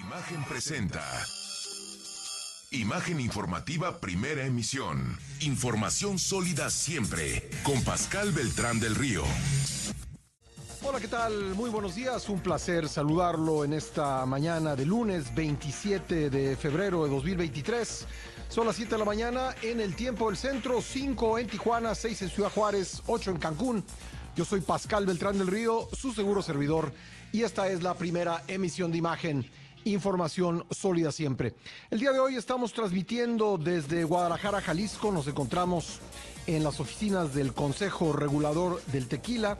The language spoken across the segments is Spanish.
Imagen presenta. Imagen informativa Primera Emisión. Información sólida siempre. Con Pascal Beltrán del Río. Hola, ¿qué tal? Muy buenos días. Un placer saludarlo en esta mañana de lunes 27 de febrero de 2023. Son las 7 de la mañana en el tiempo del centro, 5 en Tijuana, 6 en Ciudad Juárez, 8 en Cancún. Yo soy Pascal Beltrán del Río, su seguro servidor, y esta es la primera emisión de imagen información sólida siempre. El día de hoy estamos transmitiendo desde Guadalajara, Jalisco. Nos encontramos en las oficinas del Consejo Regulador del Tequila,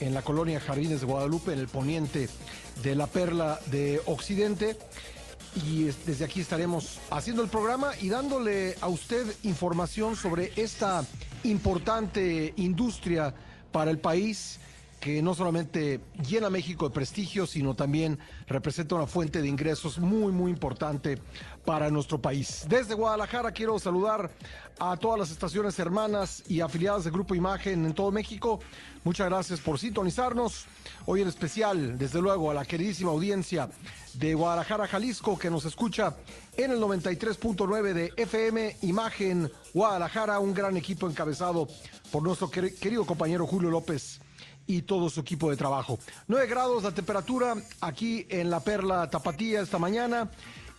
en la colonia Jardines de Guadalupe, en el poniente de la Perla de Occidente. Y desde aquí estaremos haciendo el programa y dándole a usted información sobre esta importante industria para el país que no solamente llena México de prestigio, sino también representa una fuente de ingresos muy, muy importante para nuestro país. Desde Guadalajara quiero saludar a todas las estaciones hermanas y afiliadas del Grupo Imagen en todo México. Muchas gracias por sintonizarnos. Hoy en especial, desde luego, a la queridísima audiencia de Guadalajara, Jalisco, que nos escucha en el 93.9 de FM Imagen Guadalajara, un gran equipo encabezado por nuestro querido compañero Julio López y todo su equipo de trabajo. 9 grados la temperatura aquí en la Perla Tapatía esta mañana.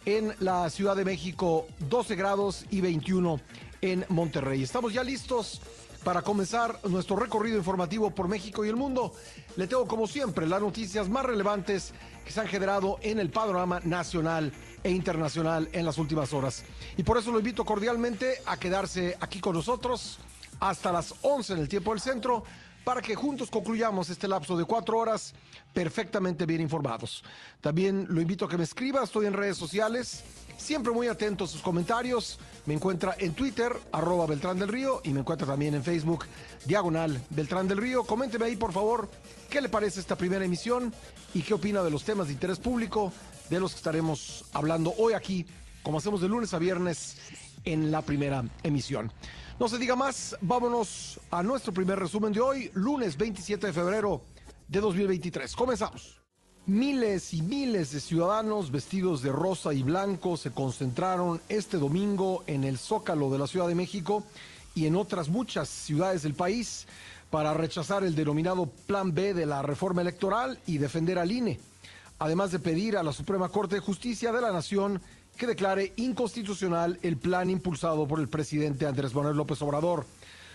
En la Ciudad de México 12 grados y 21 en Monterrey. Estamos ya listos para comenzar nuestro recorrido informativo por México y el mundo. Le tengo como siempre las noticias más relevantes que se han generado en el panorama nacional e internacional en las últimas horas. Y por eso lo invito cordialmente a quedarse aquí con nosotros hasta las 11 en el tiempo del centro para que juntos concluyamos este lapso de cuatro horas perfectamente bien informados. También lo invito a que me escriba, estoy en redes sociales, siempre muy atento a sus comentarios. Me encuentra en Twitter, arroba Beltrán del Río, y me encuentra también en Facebook, diagonal Beltrán del Río. Coménteme ahí, por favor, qué le parece esta primera emisión y qué opina de los temas de interés público de los que estaremos hablando hoy aquí, como hacemos de lunes a viernes en la primera emisión. No se diga más, vámonos a nuestro primer resumen de hoy, lunes 27 de febrero de 2023. Comenzamos. Miles y miles de ciudadanos vestidos de rosa y blanco se concentraron este domingo en el Zócalo de la Ciudad de México y en otras muchas ciudades del país para rechazar el denominado Plan B de la reforma electoral y defender al INE, además de pedir a la Suprema Corte de Justicia de la Nación que declare inconstitucional el plan impulsado por el presidente Andrés Manuel López Obrador.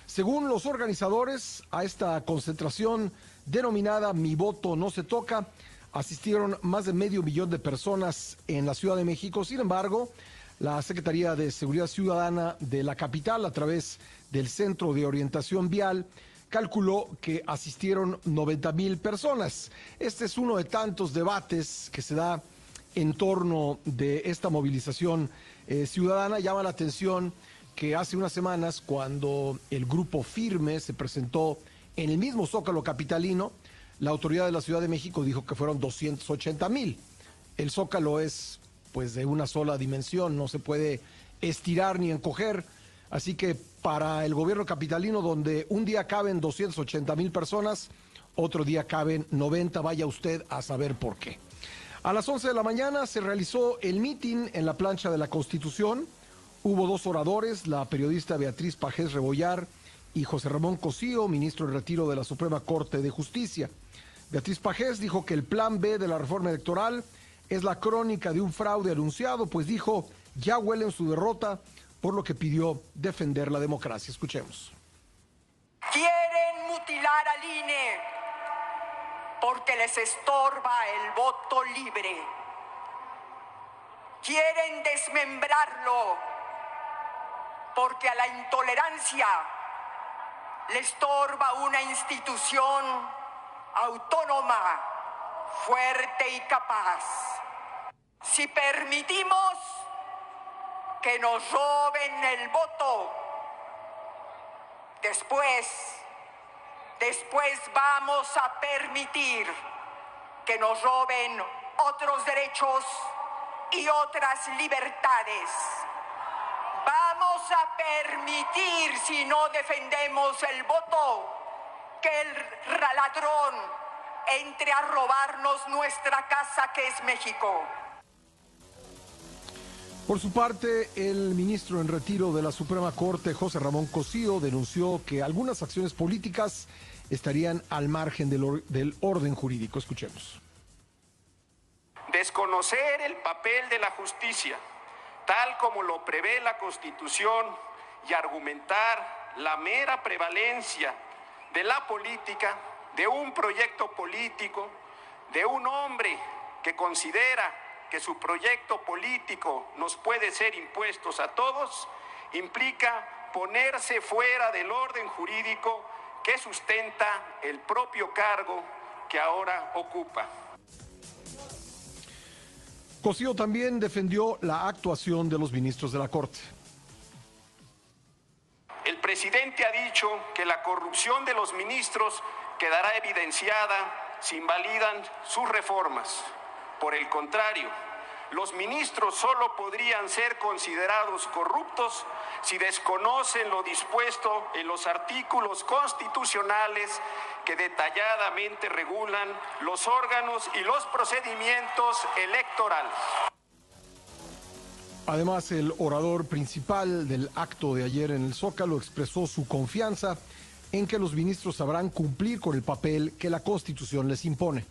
Según los organizadores, a esta concentración denominada Mi voto no se toca, asistieron más de medio millón de personas en la Ciudad de México. Sin embargo, la Secretaría de Seguridad Ciudadana de la capital, a través del Centro de Orientación Vial, calculó que asistieron 90 mil personas. Este es uno de tantos debates que se da en torno de esta movilización eh, ciudadana. Llama la atención que hace unas semanas, cuando el grupo Firme se presentó en el mismo Zócalo Capitalino, la autoridad de la Ciudad de México dijo que fueron 280 mil. El Zócalo es pues de una sola dimensión, no se puede estirar ni encoger. Así que para el gobierno capitalino, donde un día caben 280 mil personas, otro día caben 90, vaya usted a saber por qué. A las 11 de la mañana se realizó el mitin en la plancha de la Constitución. Hubo dos oradores, la periodista Beatriz Pajés Rebollar y José Ramón Cosío, ministro de retiro de la Suprema Corte de Justicia. Beatriz Pajés dijo que el plan B de la reforma electoral es la crónica de un fraude anunciado, pues dijo, ya huelen su derrota, por lo que pidió defender la democracia. Escuchemos. Quieren mutilar al INE porque les estorba el voto libre. Quieren desmembrarlo porque a la intolerancia le estorba una institución autónoma, fuerte y capaz. Si permitimos que nos roben el voto, después Después vamos a permitir que nos roben otros derechos y otras libertades. Vamos a permitir, si no defendemos el voto, que el ladrón entre a robarnos nuestra casa que es México. Por su parte, el ministro en retiro de la Suprema Corte, José Ramón Cosío, denunció que algunas acciones políticas estarían al margen del, orden jurídico. Escuchemos. Desconocer el papel de la justicia, tal como lo prevé la Constitución, y argumentar la mera prevalencia de la política, de un proyecto político, de un hombre que considera que su proyecto político nos puede ser impuestos a todos, implica ponerse fuera del orden jurídico que sustenta el propio cargo que ahora ocupa. Cosío también defendió la actuación de los ministros de la Corte. El presidente ha dicho que la corrupción de los ministros quedará evidenciada si invalidan sus reformas. Por el contrario, los ministros solo podrían ser considerados corruptos si desconocen lo dispuesto en los artículos constitucionales que detalladamente regulan los órganos y los procedimientos electorales. Además, el orador principal del acto de ayer en el Zócalo expresó su confianza en que los ministros sabrán cumplir con el papel que la Constitución les impone.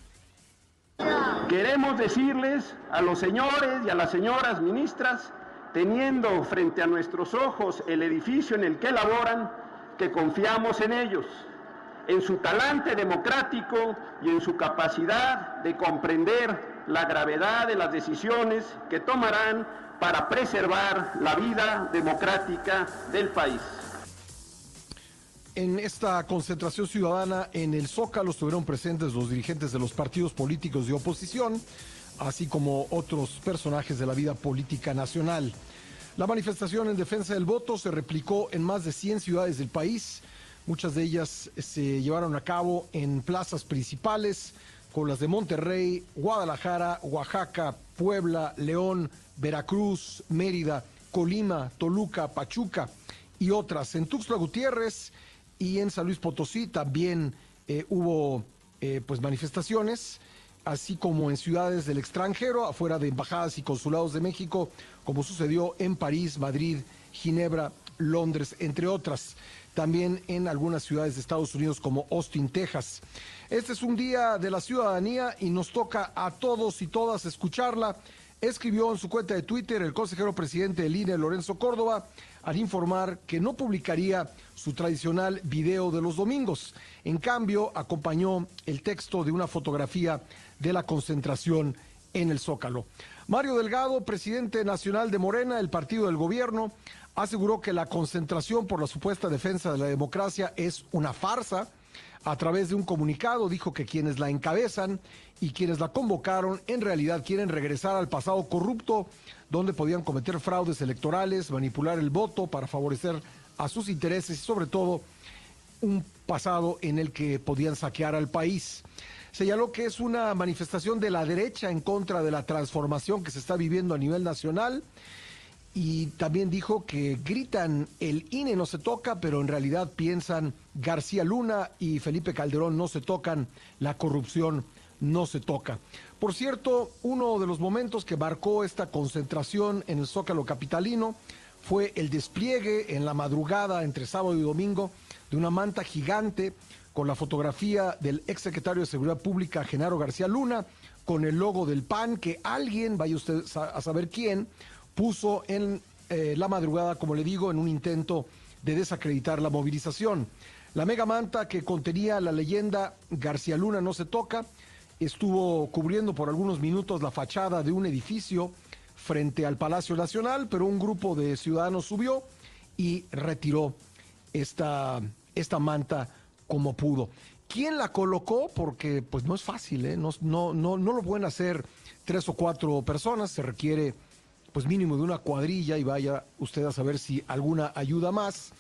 Queremos decirles a los señores y a las señoras ministras, teniendo frente a nuestros ojos el edificio en el que laboran, que confiamos en ellos, en su talante democrático y en su capacidad de comprender la gravedad de las decisiones que tomarán para preservar la vida democrática del país. En esta concentración ciudadana en el Zócalo estuvieron presentes los dirigentes de los partidos políticos de oposición, así como otros personajes de la vida política nacional. La manifestación en defensa del voto se replicó en más de 100 ciudades del país. Muchas de ellas se llevaron a cabo en plazas principales, con las de Monterrey, Guadalajara, Oaxaca, Puebla, León, Veracruz, Mérida, Colima, Toluca, Pachuca y otras. En Tuxtla Gutiérrez y en San Luis Potosí también eh, hubo eh, pues manifestaciones, así como en ciudades del extranjero, afuera de embajadas y consulados de México, como sucedió en París, Madrid, Ginebra, Londres, entre otras. También en algunas ciudades de Estados Unidos como Austin, Texas. Este es un día de la ciudadanía y nos toca a todos y todas escucharla. Escribió en su cuenta de Twitter el consejero presidente del INE, Lorenzo Córdoba, al informar que no publicaría su tradicional video de los domingos. En cambio, acompañó el texto de una fotografía de la concentración en el Zócalo. Mario Delgado, presidente nacional de Morena, el partido del gobierno, aseguró que la concentración por la supuesta defensa de la democracia es una farsa. A través de un comunicado dijo que quienes la encabezan y quienes la convocaron en realidad quieren regresar al pasado corrupto donde podían cometer fraudes electorales, manipular el voto para favorecer a sus intereses y sobre todo un pasado en el que podían saquear al país. Señaló que es una manifestación de la derecha en contra de la transformación que se está viviendo a nivel nacional y también dijo que gritan el INE no se toca, pero en realidad piensan García Luna y Felipe Calderón no se tocan, la corrupción no se toca. Por cierto, uno de los momentos que marcó esta concentración en el Zócalo Capitalino fue el despliegue en la madrugada entre sábado y domingo de una manta gigante con la fotografía del exsecretario de Seguridad Pública, Genaro García Luna, con el logo del PAN que alguien, vaya usted a saber quién, puso en eh, la madrugada, como le digo, en un intento de desacreditar la movilización. La mega manta que contenía la leyenda García Luna no se toca estuvo cubriendo por algunos minutos la fachada de un edificio frente al Palacio Nacional, pero un grupo de ciudadanos subió y retiró esta, esta manta como pudo. ¿Quién la colocó? Porque pues no es fácil, ¿eh? no, no, no, no lo pueden hacer tres o cuatro personas, se requiere pues mínimo de una cuadrilla y vaya usted a saber si alguna ayuda más.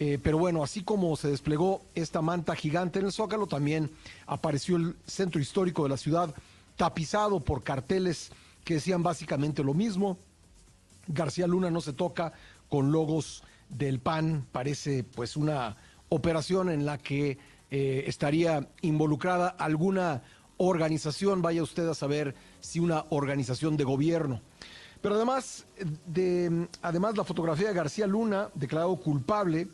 Eh, pero bueno, así como se desplegó esta manta gigante en el Zócalo, también apareció el centro histórico de la ciudad tapizado por carteles que decían básicamente lo mismo. García Luna no se toca con logos del PAN, parece pues una operación en la que eh, estaría involucrada alguna organización, vaya usted a saber si una organización de gobierno. Pero además, de, además la fotografía de García Luna, declarado culpable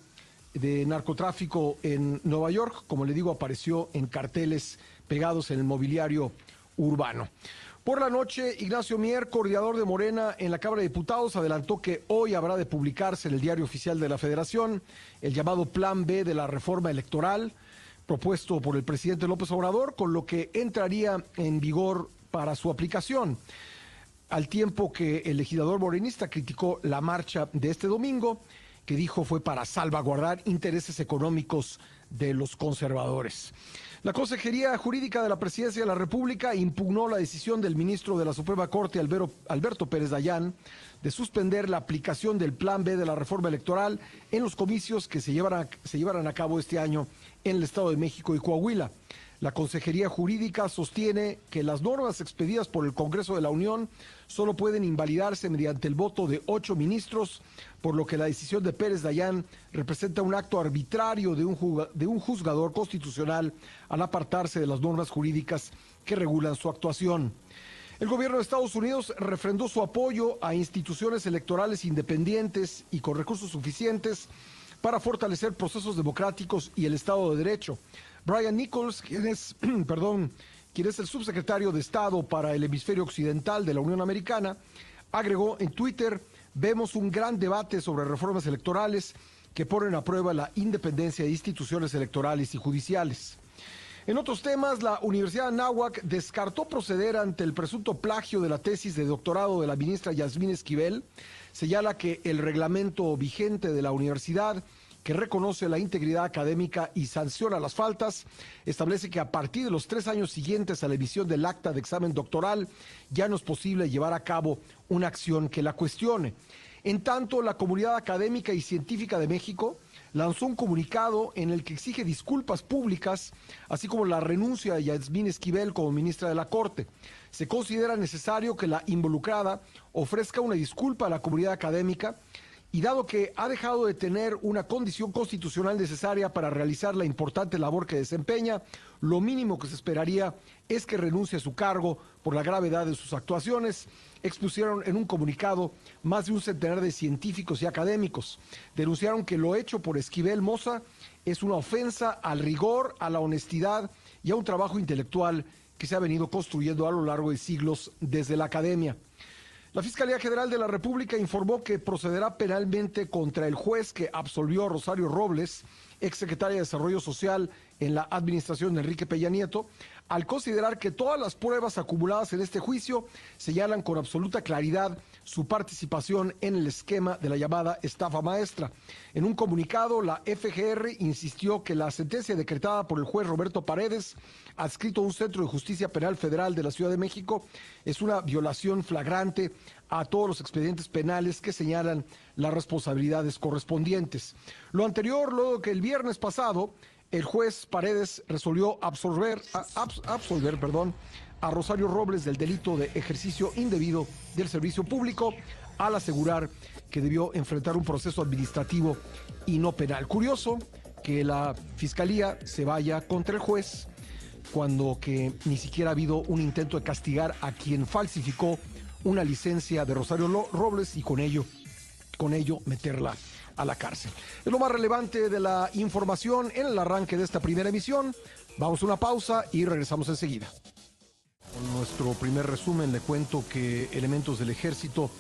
de narcotráfico en Nueva York, como le digo, apareció en carteles pegados en el mobiliario urbano. Por la noche, Ignacio Mier, coordinador de Morena en la Cámara de Diputados, adelantó que hoy habrá de publicarse en el diario oficial de la Federación el llamado Plan B de la reforma electoral propuesto por el presidente López Obrador, con lo que entraría en vigor para su aplicación. Al tiempo que el legislador morenista criticó la marcha de este domingo, que dijo fue para salvaguardar intereses económicos de los conservadores. La Consejería Jurídica de la Presidencia de la República impugnó la decisión del ministro de la Suprema Corte, Alberto Pérez Dayán, de suspender la aplicación del Plan B de la reforma electoral en los comicios que se llevarán, se llevarán a cabo este año en el Estado de México y Coahuila. La Consejería Jurídica sostiene que las normas expedidas por el Congreso de la Unión solo pueden invalidarse mediante el voto de ocho ministros, por lo que la decisión de Pérez Dayán representa un acto arbitrario de un, de un juzgador constitucional al apartarse de las normas jurídicas que regulan su actuación. El gobierno de Estados Unidos refrendó su apoyo a instituciones electorales independientes y con recursos suficientes para fortalecer procesos democráticos y el Estado de Derecho. Brian Nichols, quien es, perdón, quien es el subsecretario de Estado para el hemisferio occidental de la Unión Americana, agregó en Twitter, vemos un gran debate sobre reformas electorales que ponen a prueba la independencia de instituciones electorales y judiciales. En otros temas, la Universidad de Anáhuac descartó proceder ante el presunto plagio de la tesis de doctorado de la ministra Yasmín Esquivel. Señala que el reglamento vigente de la universidad que reconoce la integridad académica y sanciona las faltas, establece que a partir de los tres años siguientes a la emisión del acta de examen doctoral ya no es posible llevar a cabo una acción que la cuestione. En tanto, la comunidad académica y científica de México lanzó un comunicado en el que exige disculpas públicas, así como la renuncia de Yasmín Esquivel como ministra de la Corte. Se considera necesario que la involucrada ofrezca una disculpa a la comunidad académica y dado que ha dejado de tener una condición constitucional necesaria para realizar la importante labor que desempeña, lo mínimo que se esperaría es que renuncie a su cargo por la gravedad de sus actuaciones, expusieron en un comunicado más de un centenar de científicos y académicos. Denunciaron que lo hecho por Esquivel Moza es una ofensa al rigor, a la honestidad y a un trabajo intelectual que se ha venido construyendo a lo largo de siglos desde la academia. La Fiscalía General de la República informó que procederá penalmente contra el juez que absolvió a Rosario Robles, exsecretaria de Desarrollo Social en la administración de Enrique Peña Nieto, al considerar que todas las pruebas acumuladas en este juicio señalan con absoluta claridad su participación en el esquema de la llamada estafa maestra. En un comunicado, la FGR insistió que la sentencia decretada por el juez Roberto Paredes, adscrito a un centro de justicia penal federal de la Ciudad de México, es una violación flagrante a todos los expedientes penales que señalan las responsabilidades correspondientes. Lo anterior, luego que el viernes pasado el juez Paredes resolvió absolver, perdón, a Rosario Robles del delito de ejercicio indebido del servicio público al asegurar que debió enfrentar un proceso administrativo y no penal. Curioso que la fiscalía se vaya contra el juez cuando que ni siquiera ha habido un intento de castigar a quien falsificó una licencia de Rosario Robles y con ello, con ello meterla a la cárcel. Es lo más relevante de la información en el arranque de esta primera emisión. Vamos a una pausa y regresamos enseguida. Con nuestro primer resumen le cuento que elementos del ejército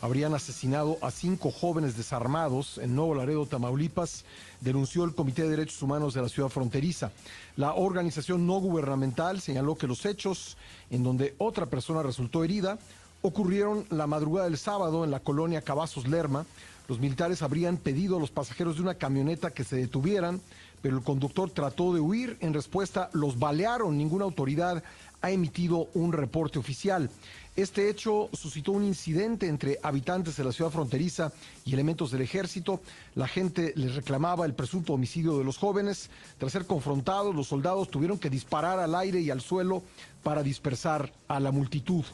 habrían asesinado a cinco jóvenes desarmados en Nuevo Laredo, Tamaulipas, denunció el Comité de Derechos Humanos de la ciudad fronteriza. La organización no gubernamental señaló que los hechos en donde otra persona resultó herida ocurrieron la madrugada del sábado en la colonia Cavazos Lerma, los militares habrían pedido a los pasajeros de una camioneta que se detuvieran, pero el conductor trató de huir. En respuesta, los balearon. Ninguna autoridad ha emitido un reporte oficial. Este hecho suscitó un incidente entre habitantes de la ciudad fronteriza y elementos del ejército. La gente les reclamaba el presunto homicidio de los jóvenes. Tras ser confrontados, los soldados tuvieron que disparar al aire y al suelo para dispersar a la multitud.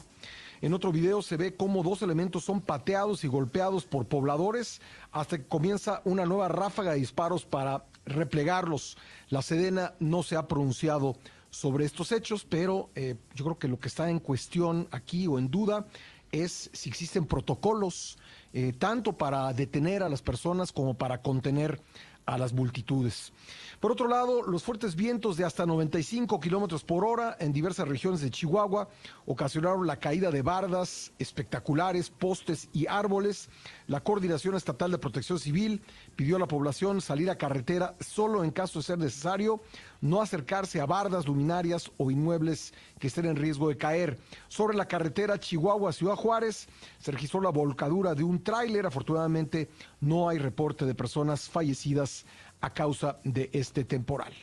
En otro video se ve cómo dos elementos son pateados y golpeados por pobladores hasta que comienza una nueva ráfaga de disparos para replegarlos. La Sedena no se ha pronunciado sobre estos hechos, pero eh, yo creo que lo que está en cuestión aquí o en duda es si existen protocolos eh, tanto para detener a las personas como para contener a las multitudes. Por otro lado, los fuertes vientos de hasta 95 kilómetros por hora en diversas regiones de Chihuahua ocasionaron la caída de bardas espectaculares, postes y árboles. La Coordinación Estatal de Protección Civil pidió a la población salir a carretera solo en caso de ser necesario, no acercarse a bardas, luminarias o inmuebles que estén en riesgo de caer. Sobre la carretera Chihuahua-Ciudad Juárez se registró la volcadura de un tráiler. Afortunadamente no hay reporte de personas fallecidas a causa de este temporal.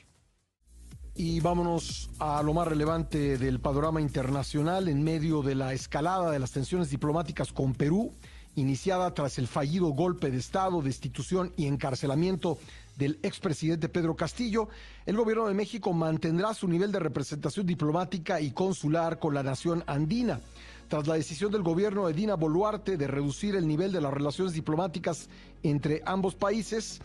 Y vámonos a lo más relevante del panorama internacional en medio de la escalada de las tensiones diplomáticas con Perú, iniciada tras el fallido golpe de Estado, destitución y encarcelamiento del expresidente Pedro Castillo, el gobierno de México mantendrá su nivel de representación diplomática y consular con la nación andina. Tras la decisión del gobierno de Dina Boluarte de reducir el nivel de las relaciones diplomáticas entre ambos países,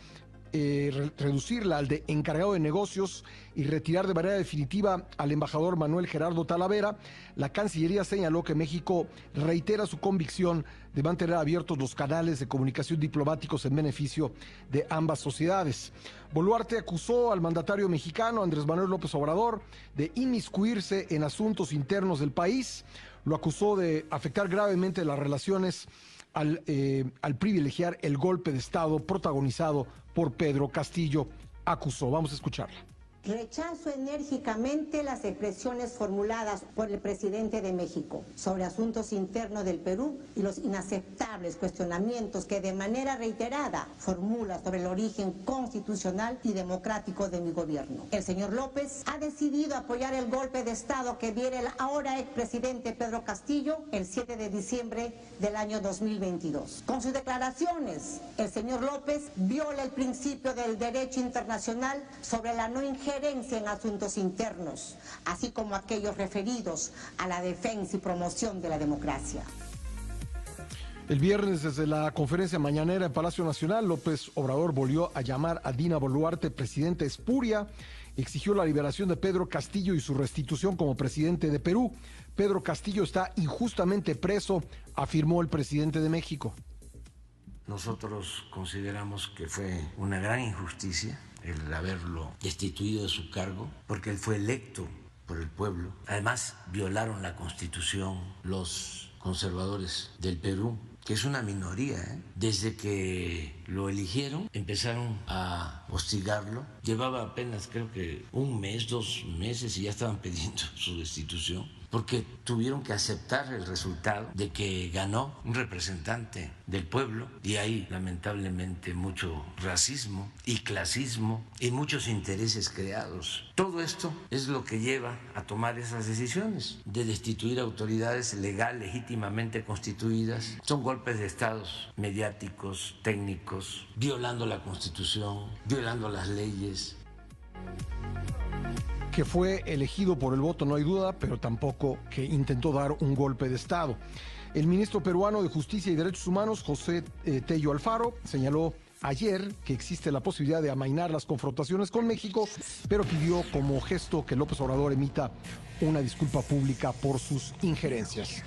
eh, reducirla al de encargado de negocios y retirar de manera definitiva al embajador Manuel Gerardo Talavera, la Cancillería señaló que México reitera su convicción de mantener abiertos los canales de comunicación diplomáticos en beneficio de ambas sociedades. Boluarte acusó al mandatario mexicano Andrés Manuel López Obrador de inmiscuirse en asuntos internos del país, lo acusó de afectar gravemente las relaciones al, eh, al privilegiar el golpe de Estado protagonizado por Pedro Castillo. Acusó, vamos a escucharla. Rechazo enérgicamente las expresiones formuladas por el presidente de México sobre asuntos internos del Perú y los inaceptables cuestionamientos que de manera reiterada formula sobre el origen constitucional y democrático de mi gobierno. El señor López ha decidido apoyar el golpe de Estado que viene el ahora expresidente Pedro Castillo el 7 de diciembre del año 2022. Con sus declaraciones, el señor López viola el principio del derecho internacional sobre la no injerencia en asuntos internos, así como aquellos referidos a la defensa y promoción de la democracia. El viernes, desde la conferencia mañanera en Palacio Nacional, López Obrador volvió a llamar a Dina Boluarte presidente espuria, exigió la liberación de Pedro Castillo y su restitución como presidente de Perú. Pedro Castillo está injustamente preso, afirmó el presidente de México. Nosotros consideramos que fue una gran injusticia el haberlo destituido de su cargo, porque él fue electo por el pueblo. Además, violaron la constitución los conservadores del Perú, que es una minoría. ¿eh? Desde que lo eligieron, empezaron a hostigarlo. Llevaba apenas, creo que, un mes, dos meses y ya estaban pidiendo su destitución porque tuvieron que aceptar el resultado de que ganó un representante del pueblo y hay lamentablemente mucho racismo y clasismo y muchos intereses creados. Todo esto es lo que lleva a tomar esas decisiones de destituir autoridades legal, legítimamente constituidas. Son golpes de estados mediáticos, técnicos, violando la constitución, violando las leyes que fue elegido por el voto, no hay duda, pero tampoco que intentó dar un golpe de Estado. El ministro peruano de Justicia y Derechos Humanos, José eh, Tello Alfaro, señaló ayer que existe la posibilidad de amainar las confrontaciones con México, pero pidió como gesto que López Obrador emita una disculpa pública por sus injerencias.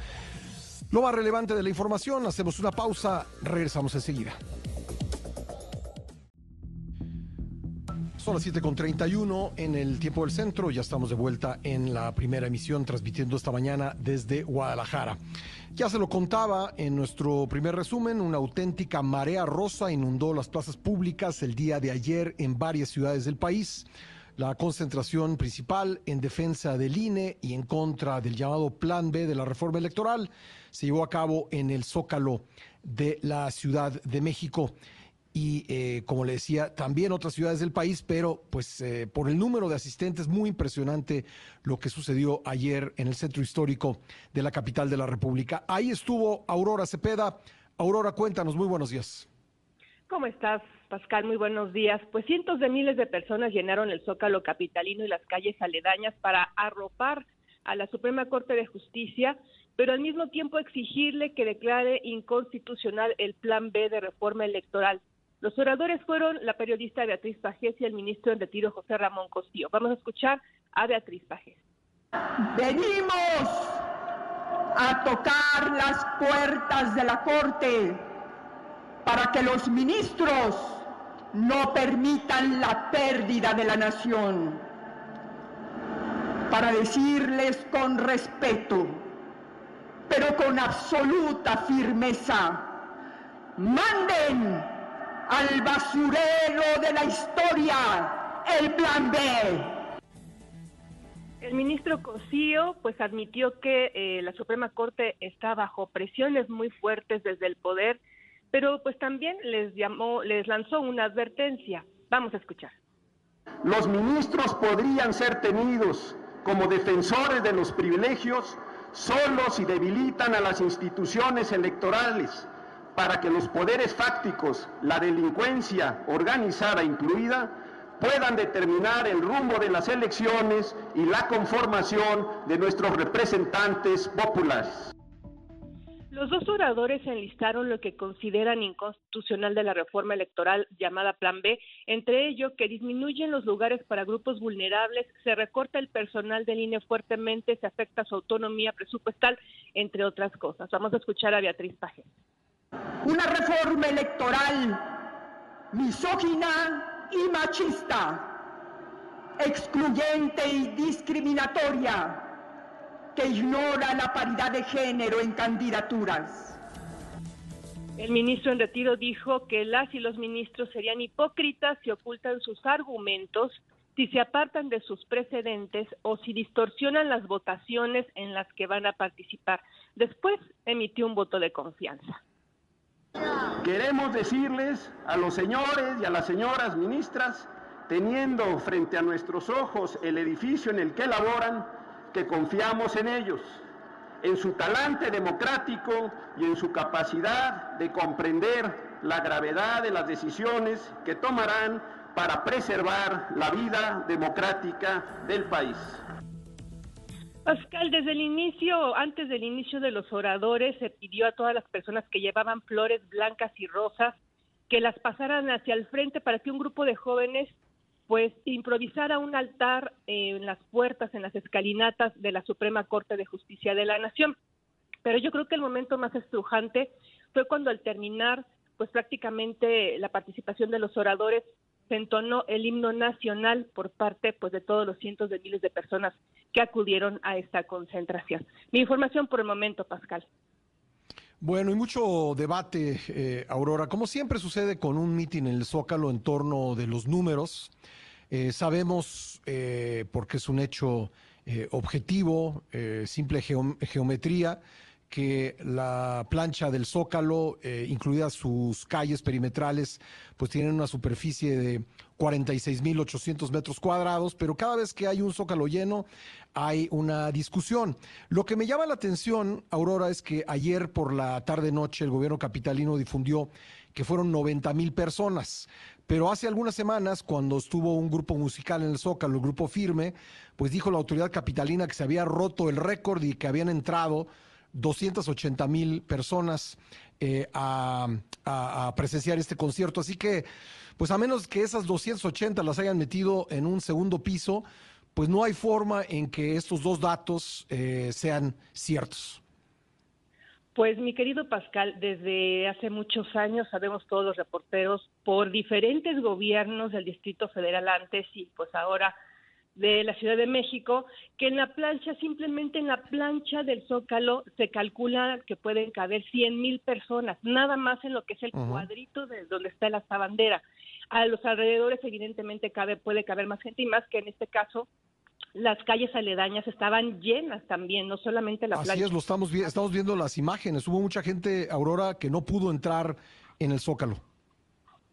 Lo más relevante de la información, hacemos una pausa, regresamos enseguida. Son las 7.31 en el tiempo del centro. Ya estamos de vuelta en la primera emisión, transmitiendo esta mañana desde Guadalajara. Ya se lo contaba en nuestro primer resumen, una auténtica marea rosa inundó las plazas públicas el día de ayer en varias ciudades del país. La concentración principal en defensa del INE y en contra del llamado Plan B de la reforma electoral se llevó a cabo en el Zócalo de la Ciudad de México y eh, como le decía, también otras ciudades del país, pero pues eh, por el número de asistentes, muy impresionante lo que sucedió ayer en el centro histórico de la capital de la República. Ahí estuvo Aurora Cepeda. Aurora, cuéntanos, muy buenos días. ¿Cómo estás, Pascal? Muy buenos días. Pues cientos de miles de personas llenaron el Zócalo capitalino y las calles aledañas para arropar a la Suprema Corte de Justicia pero al mismo tiempo exigirle que declare inconstitucional el Plan B de reforma electoral. Los oradores fueron la periodista Beatriz Pajés y el ministro en retiro José Ramón Costillo. Vamos a escuchar a Beatriz Pajés. Venimos a tocar las puertas de la Corte para que los ministros no permitan la pérdida de la nación, para decirles con respeto, pero con absoluta firmeza, manden al basurero de la historia el plan B. El ministro Cosío pues admitió que eh, la Suprema Corte está bajo presiones muy fuertes desde el poder pero pues también les llamó, les lanzó una advertencia. Vamos a escuchar. Los ministros podrían ser tenidos como defensores de los privilegios solo si debilitan a las instituciones electorales para que los poderes fácticos, la delincuencia organizada incluida, puedan determinar el rumbo de las elecciones y la conformación de nuestros representantes populares. Los dos oradores enlistaron lo que consideran inconstitucional de la reforma electoral llamada Plan B, entre ello que disminuyen los lugares para grupos vulnerables, se recorta el personal del INE fuertemente, se afecta su autonomía presupuestal, entre otras cosas. Vamos a escuchar a Beatriz Paje. Una reforma electoral misógina y machista, excluyente y discriminatoria que ignora la paridad de género en candidaturas. El ministro en retiro dijo que las y los ministros serían hipócritas si ocultan sus argumentos, si se apartan de sus precedentes o si distorsionan las votaciones en las que van a participar. Después emitió un voto de confianza. Queremos decirles a los señores y a las señoras ministras, teniendo frente a nuestros ojos el edificio en el que laboran, que confiamos en ellos, en su talante democrático y en su capacidad de comprender la gravedad de las decisiones que tomarán para preservar la vida democrática del país. Pascal, desde el inicio, antes del inicio de los oradores, se pidió a todas las personas que llevaban flores blancas y rosas que las pasaran hacia el frente para que un grupo de jóvenes pues improvisar a un altar en las puertas, en las escalinatas de la Suprema Corte de Justicia de la Nación. Pero yo creo que el momento más estrujante fue cuando al terminar, pues prácticamente la participación de los oradores se entonó el himno nacional por parte pues de todos los cientos de miles de personas que acudieron a esta concentración. Mi información por el momento, Pascal. Bueno, y mucho debate, eh, Aurora. Como siempre sucede con un mitin en el Zócalo en torno de los números, eh, sabemos, eh, porque es un hecho objetivo, simple geometría, que la plancha del Zócalo, incluidas sus calles perimetrales, pues tienen una superficie de 46.800 metros cuadrados, pero cada vez que hay un Zócalo lleno, hay una discusión. Lo que me llama la atención, Aurora, es que ayer por la tarde-noche el gobierno capitalino difundió que fueron 90 mil personas. Pero hace algunas semanas, cuando estuvo un grupo musical en el Zócalo, el grupo Firme, pues dijo la autoridad capitalina que se había roto el récord y que habían entrado 280 mil personas eh, a, a, presenciar este concierto. Así que, pues a menos que esas 280 las hayan metido en un segundo piso, pues no hay forma en que estos dos datos eh, sean ciertos. Pues mi querido Pascal, desde hace muchos años sabemos todos los reporteros por diferentes gobiernos del Distrito Federal antes y pues ahora de la Ciudad de México, que en la plancha, simplemente en la plancha del Zócalo, se calcula que pueden caber 100 mil personas, nada más en lo que es el cuadrito de donde está la bandera. A los alrededores, evidentemente, cabe, puede caber más gente y más que en este caso las calles aledañas estaban llenas también, no solamente la Así es, lo estamos, estamos viendo las imágenes. Hubo mucha gente, Aurora, que no pudo entrar en el Zócalo.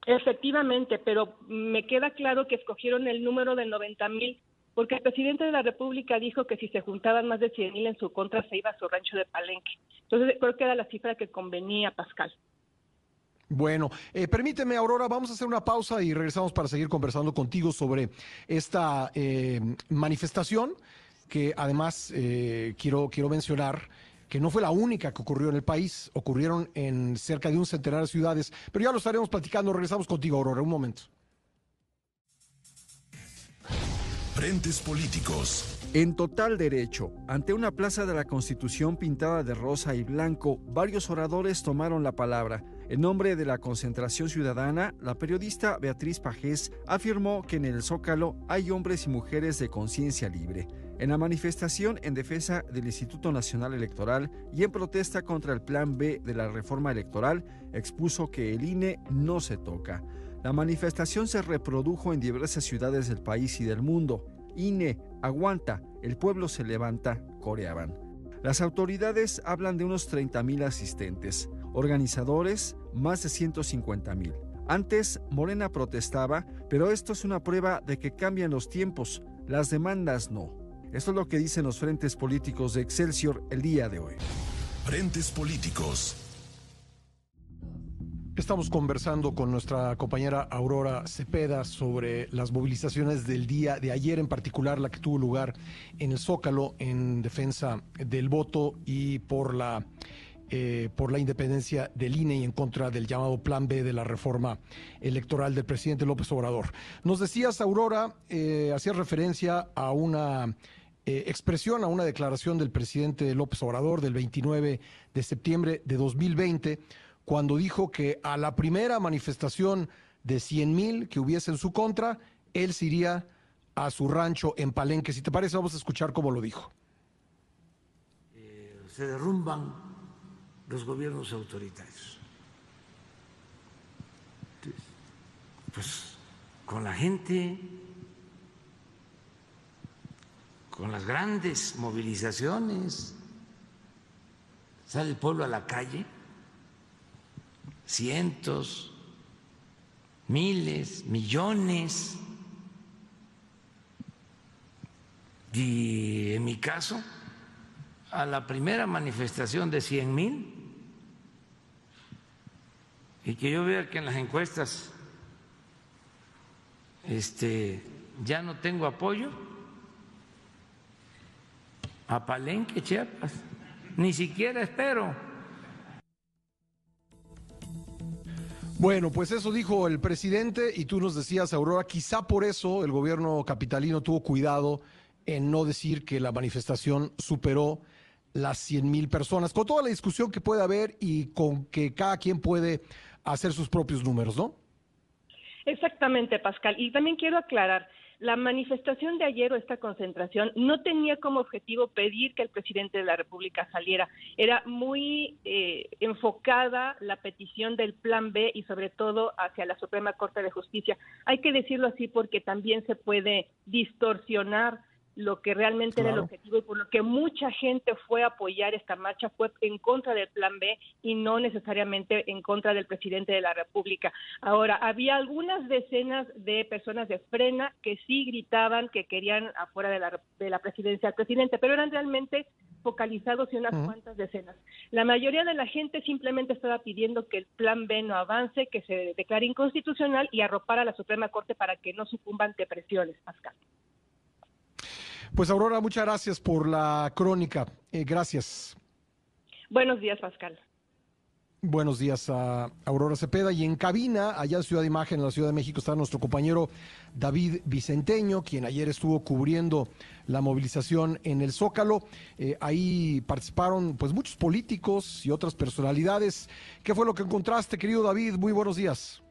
Efectivamente, pero me queda claro que escogieron el número de 90 mil porque el presidente de la República dijo que si se juntaban más de 100 mil en su contra se iba a su rancho de Palenque. Entonces creo que era la cifra que convenía Pascal. Bueno, eh, permíteme, Aurora, vamos a hacer una pausa y regresamos para seguir conversando contigo sobre esta eh, manifestación que además eh, quiero, quiero mencionar que no fue la única que ocurrió en el país, ocurrieron en cerca de un centenar de ciudades, pero ya lo estaremos platicando, regresamos contigo, Aurora, un momento. Frentes políticos En total derecho, ante una plaza de la Constitución pintada de rosa y blanco, varios oradores tomaron la palabra. En nombre de la concentración ciudadana, la periodista Beatriz Pajés afirmó que en el Zócalo hay hombres y mujeres de conciencia libre. En la manifestación en defensa del Instituto Nacional Electoral y en protesta contra el Plan B de la reforma electoral, expuso que el INE no se toca. La manifestación se reprodujo en diversas ciudades del país y del mundo. INE, aguanta, el pueblo se levanta, coreaban. Las autoridades hablan de unos 30.000 asistentes, organizadores más de 150.000. Antes Morena protestaba, pero esto es una prueba de que cambian los tiempos, las demandas no. Esto es lo que dicen los frentes políticos de Excelsior el día de hoy. Frentes políticos. Estamos conversando con nuestra compañera Aurora Cepeda sobre las movilizaciones del día de ayer, en particular la que tuvo lugar en el Zócalo en defensa del voto y por la eh, por la independencia del INE y en contra del llamado Plan B de la reforma electoral del presidente López Obrador. Nos decías, Aurora, eh, hacías referencia a una eh, expresión, a una declaración del presidente López Obrador del 29 de septiembre de 2020 cuando dijo que a la primera manifestación de 100 mil que hubiese en su contra, él se iría a su rancho en Palenque. Si te parece, vamos a escuchar cómo lo dijo. Eh, se derrumban los gobiernos autoritarios. Pues con la gente, con las grandes movilizaciones, sale el pueblo a la calle cientos, miles, millones. Y en mi caso, a la primera manifestación de 100 mil, y que yo vea que en las encuestas este, ya no tengo apoyo, a Palenque, Chiapas, ni siquiera espero Bueno, pues eso dijo el presidente y tú nos decías, Aurora, quizá por eso el gobierno capitalino tuvo cuidado en no decir que la manifestación superó las 100 mil personas, con toda la discusión que puede haber y con que cada quien puede hacer sus propios números, ¿no? Exactamente, Pascal. Y también quiero aclarar, la manifestación de ayer o esta concentración no tenía como objetivo pedir que el presidente de la República saliera. Era muy eh, enfocada la petición del Plan B y sobre todo hacia la Suprema Corte de Justicia. Hay que decirlo así porque también se puede distorsionar lo que realmente era el objetivo y por lo que mucha gente fue a apoyar esta marcha fue en contra del plan B y no necesariamente en contra del presidente de la República. Ahora, había algunas decenas de personas de frena que sí gritaban que querían afuera de la, de la presidencia al presidente, pero eran realmente focalizados en unas cuantas decenas. La mayoría de la gente simplemente estaba pidiendo que el plan B no avance, que se declare inconstitucional y arropar a la Suprema Corte para que no sucumba ante presiones, Pascal. Pues Aurora, muchas gracias por la crónica. Eh, gracias. Buenos días, Pascal. Buenos días a Aurora Cepeda. Y en cabina, allá en Ciudad de Imagen, en la Ciudad de México, está nuestro compañero David Vicenteño, quien ayer estuvo cubriendo la movilización en el Zócalo. Eh, ahí participaron pues muchos políticos y otras personalidades. ¿Qué fue lo que encontraste, querido David? Muy buenos días.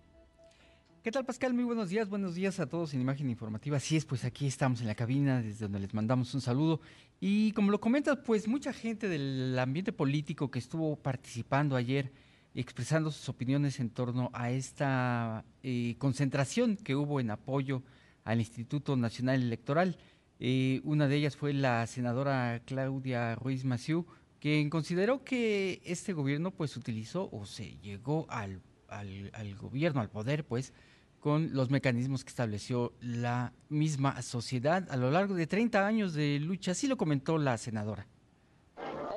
¿Qué tal, Pascal? Muy buenos días, buenos días a todos en Imagen Informativa. Así es, pues aquí estamos en la cabina, desde donde les mandamos un saludo. Y como lo comentas, pues mucha gente del ambiente político que estuvo participando ayer, expresando sus opiniones en torno a esta eh, concentración que hubo en apoyo al Instituto Nacional Electoral. Eh, una de ellas fue la senadora Claudia Ruiz Maciú, quien consideró que este gobierno pues utilizó o se llegó al, gobierno, al poder, pues, con los mecanismos que estableció la misma sociedad a lo largo de 30 años de lucha. Así lo comentó la senadora.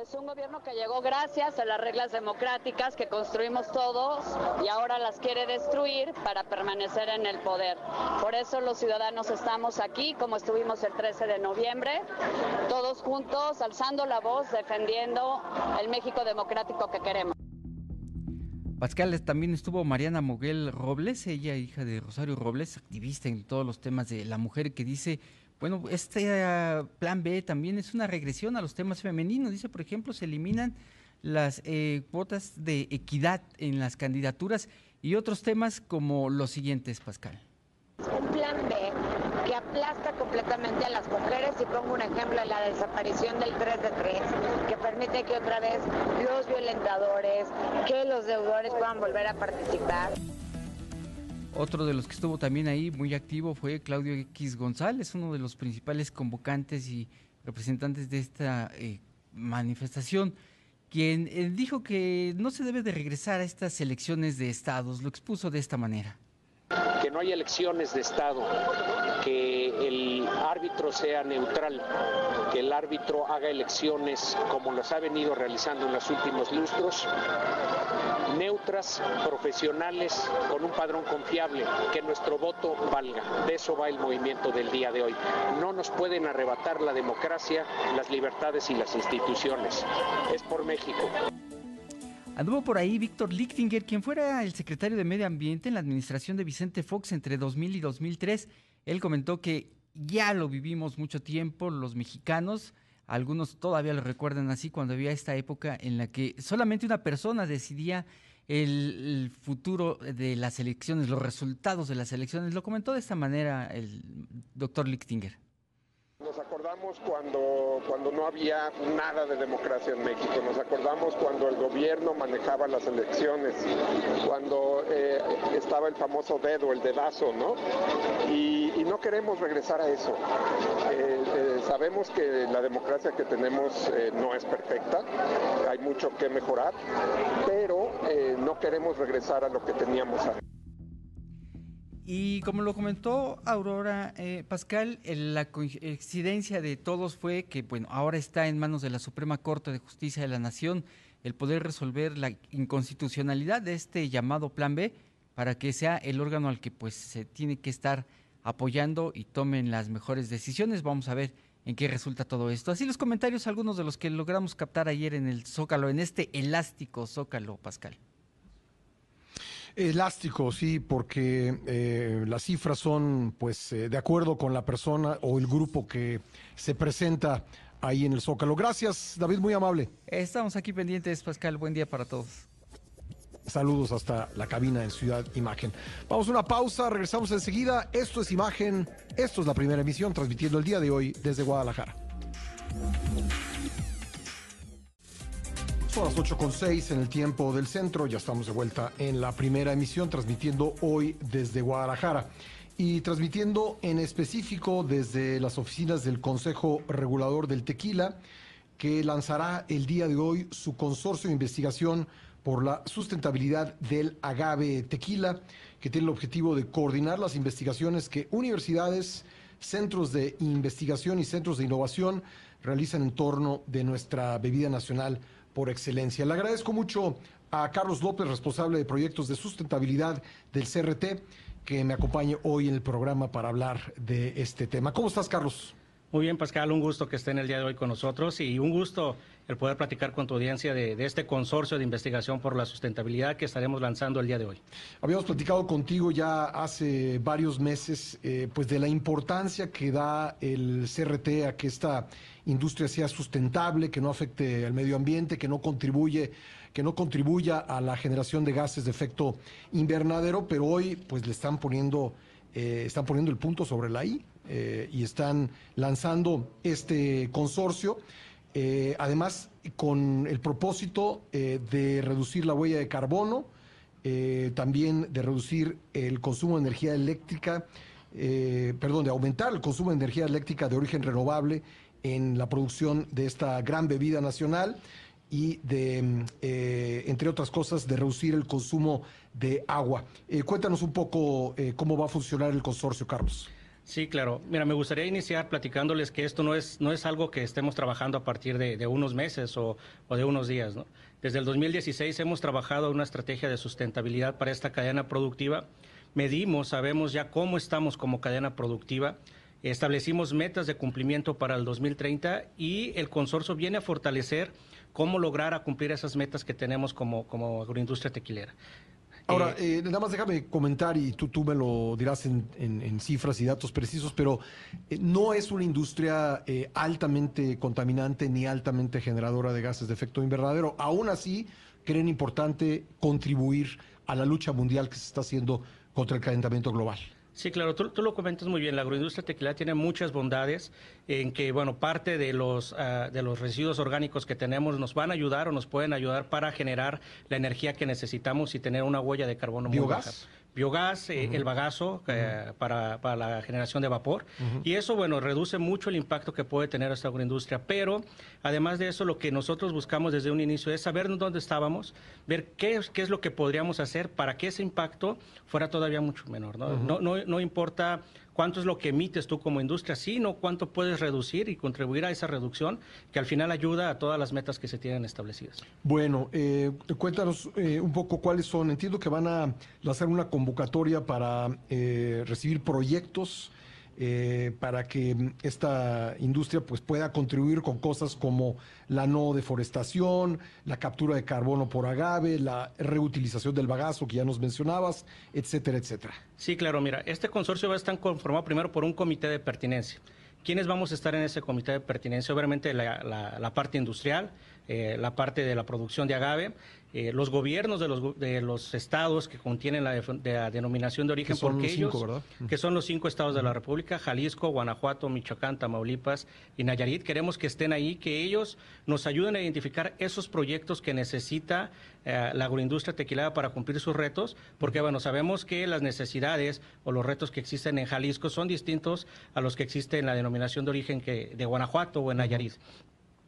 Es un gobierno que llegó gracias a las reglas democráticas que construimos todos y ahora las quiere destruir para permanecer en el poder. Por eso los ciudadanos estamos aquí, como estuvimos el 13 de noviembre, todos juntos, alzando la voz, defendiendo el México democrático que queremos. Pascal, también estuvo Mariana Moguel Robles, ella hija de Rosario Robles, activista en todos los temas de la mujer, que dice Bueno, este ah, plan B también es una regresión a los temas femeninos. Dice, por ejemplo, se eliminan las eh, cuotas de equidad en las candidaturas y otros temas como los siguientes, Pascal. Un plan B que aplasta completamente a las mujeres y pongo un ejemplo en la desaparición del 3 de 3, que permite que otra vez los violentadores, que los deudores puedan volver a participar. Otro de los que estuvo también ahí muy activo fue Claudio X González, uno de los principales convocantes y representantes de esta eh, manifestación quien eh, dijo que no se debe de regresar a estas elecciones de estados. Lo expuso de esta manera. Que no haya elecciones de estado, que el árbitro sea neutral, que el árbitro haga elecciones como las ha venido realizando en los últimos lustros, neutras, profesionales, con un padrón confiable, que nuestro voto valga. De eso va el movimiento del día de hoy. No nos pueden arrebatar la democracia, las libertades y las instituciones. Es por México. Anduvo por ahí Víctor Lichtinger, quien fuera el secretario de Medio Ambiente en la administración de Vicente Fox entre 2000 y 2003. Él comentó que ya lo vivimos mucho tiempo los mexicanos, algunos todavía lo recuerdan así cuando había esta época en la que solamente una persona decidía el, futuro de las elecciones, los resultados de las elecciones. Lo comentó de esta manera el doctor Lichtinger. Acordamos cuando, cuando no había nada de democracia en México, nos acordamos cuando el gobierno manejaba las elecciones, cuando eh, estaba el famoso dedo, el dedazo, ¿no? Y, no queremos regresar a eso. Eh, eh, sabemos que la democracia que tenemos no es perfecta, hay mucho que mejorar, pero no queremos regresar a lo que teníamos antes. Y como lo comentó Aurora eh, Pascal, la coincidencia de todos fue que, bueno, ahora está en manos de la Suprema Corte de Justicia de la Nación el poder resolver la inconstitucionalidad de este llamado Plan B para que sea el órgano al que pues se tiene que estar apoyando y tomen las mejores decisiones. Vamos a ver en qué resulta todo esto. Así los comentarios, algunos de los que logramos captar ayer en el Zócalo, en este elástico Zócalo, Pascal. Elástico, sí, porque eh, las cifras son, pues, eh, de acuerdo con la persona o el grupo que se presenta ahí en el Zócalo. Gracias, David, muy amable. Estamos aquí pendientes, Pascal. Buen día para todos. Saludos hasta la cabina en Ciudad Imagen. Vamos a una pausa, regresamos enseguida. Esto es Imagen, esto es la primera emisión, transmitiendo el día de hoy desde Guadalajara. Son las 8.6 en el tiempo del centro, ya estamos de vuelta en la primera emisión, transmitiendo hoy desde Guadalajara. Y transmitiendo en específico desde las oficinas del Consejo Regulador del Tequila, que lanzará el día de hoy su consorcio de investigación por la sustentabilidad del agave tequila, que tiene el objetivo de coordinar las investigaciones que universidades, centros de investigación y centros de innovación realizan en torno de nuestra bebida nacional por excelencia. Le agradezco mucho a Carlos López, responsable de proyectos de sustentabilidad del CRT, que me acompañe hoy en el programa para hablar de este tema. ¿Cómo estás, Carlos? Muy bien, Pascal, un gusto que esté en el día de hoy con nosotros y un gusto el poder platicar con tu audiencia de, este consorcio de investigación por la sustentabilidad que estaremos lanzando el día de hoy. Habíamos platicado contigo ya hace varios meses, eh, pues de la importancia que da el CRT a que esta industria sea sustentable, que no afecte al medio ambiente, que no contribuye que no contribuya a la generación de gases de efecto invernadero, pero hoy pues le están poniendo eh, están poniendo el punto sobre la I eh, y están lanzando este consorcio, eh, además con el propósito de reducir la huella de carbono, también de reducir el consumo de energía eléctrica, perdón, de aumentar el consumo de energía eléctrica de origen renovable en la producción de esta gran bebida nacional y de, eh, entre otras cosas, de reducir el consumo de agua. Eh, cuéntanos un poco eh, cómo va a funcionar el consorcio, Carlos. Sí, claro. Mira, me gustaría iniciar platicándoles que esto no es, no es algo que estemos trabajando a partir de, unos meses o, o, de unos días. ¿no? Desde el 2016 hemos trabajado una estrategia de sustentabilidad para esta cadena productiva. Medimos, sabemos ya cómo estamos como cadena productiva Establecimos metas de cumplimiento para el 2030 y el consorcio viene a fortalecer cómo lograr a cumplir esas metas que tenemos como, como agroindustria tequilera. Ahora, eh, nada más déjame comentar y tú, tú me lo dirás en, cifras y datos precisos, pero eh, no es una industria eh, altamente contaminante ni altamente generadora de gases de efecto invernadero. Aún así, creen importante contribuir a la lucha mundial que se está haciendo contra el calentamiento global. Sí, claro, tú, lo comentas muy bien. La agroindustria tequila tiene muchas bondades en que, bueno, parte de los, ah, de los residuos orgánicos que tenemos nos van a ayudar o nos pueden ayudar para generar la energía que necesitamos y tener una huella de carbono muy baja biogás, eh, el bagazo eh, para, la generación de vapor. Y eso, bueno, reduce mucho el impacto que puede tener esta agroindustria. Pero, además de eso, lo que nosotros buscamos desde un inicio es saber dónde estábamos, ver qué, qué es lo que podríamos hacer para que ese impacto fuera todavía mucho menor. ¿no? no, no, no importa cuánto es lo que emites tú como industria, sino cuánto puedes reducir y contribuir a esa reducción que al final ayuda a todas las metas que se tienen establecidas. Bueno, eh, cuéntanos eh, un poco cuáles son. Entiendo que van a hacer una convocatoria para eh, recibir proyectos eh, para que esta industria pues, pueda contribuir con cosas como la no deforestación, la captura de carbono por agave, la reutilización del bagazo que ya nos mencionabas, etcétera, etcétera. Sí, claro, mira, este consorcio va a estar conformado primero por un comité de pertinencia. ¿Quiénes vamos a estar en ese comité de pertinencia? Obviamente la, parte industrial, eh, la parte de la producción de agave, eh, los gobiernos de los, de los estados que contienen la, denominación de origen, porque ellos, que son los cinco estados de la República, Jalisco, Guanajuato, Michoacán, Tamaulipas y Nayarit, queremos que estén ahí, que ellos nos ayuden a identificar esos proyectos que necesita eh, la agroindustria tequilada para cumplir sus retos, porque bueno, sabemos que las necesidades o los retos que existen en Jalisco son distintos a los que existen en la denominación de origen que, de Guanajuato o en Nayarit.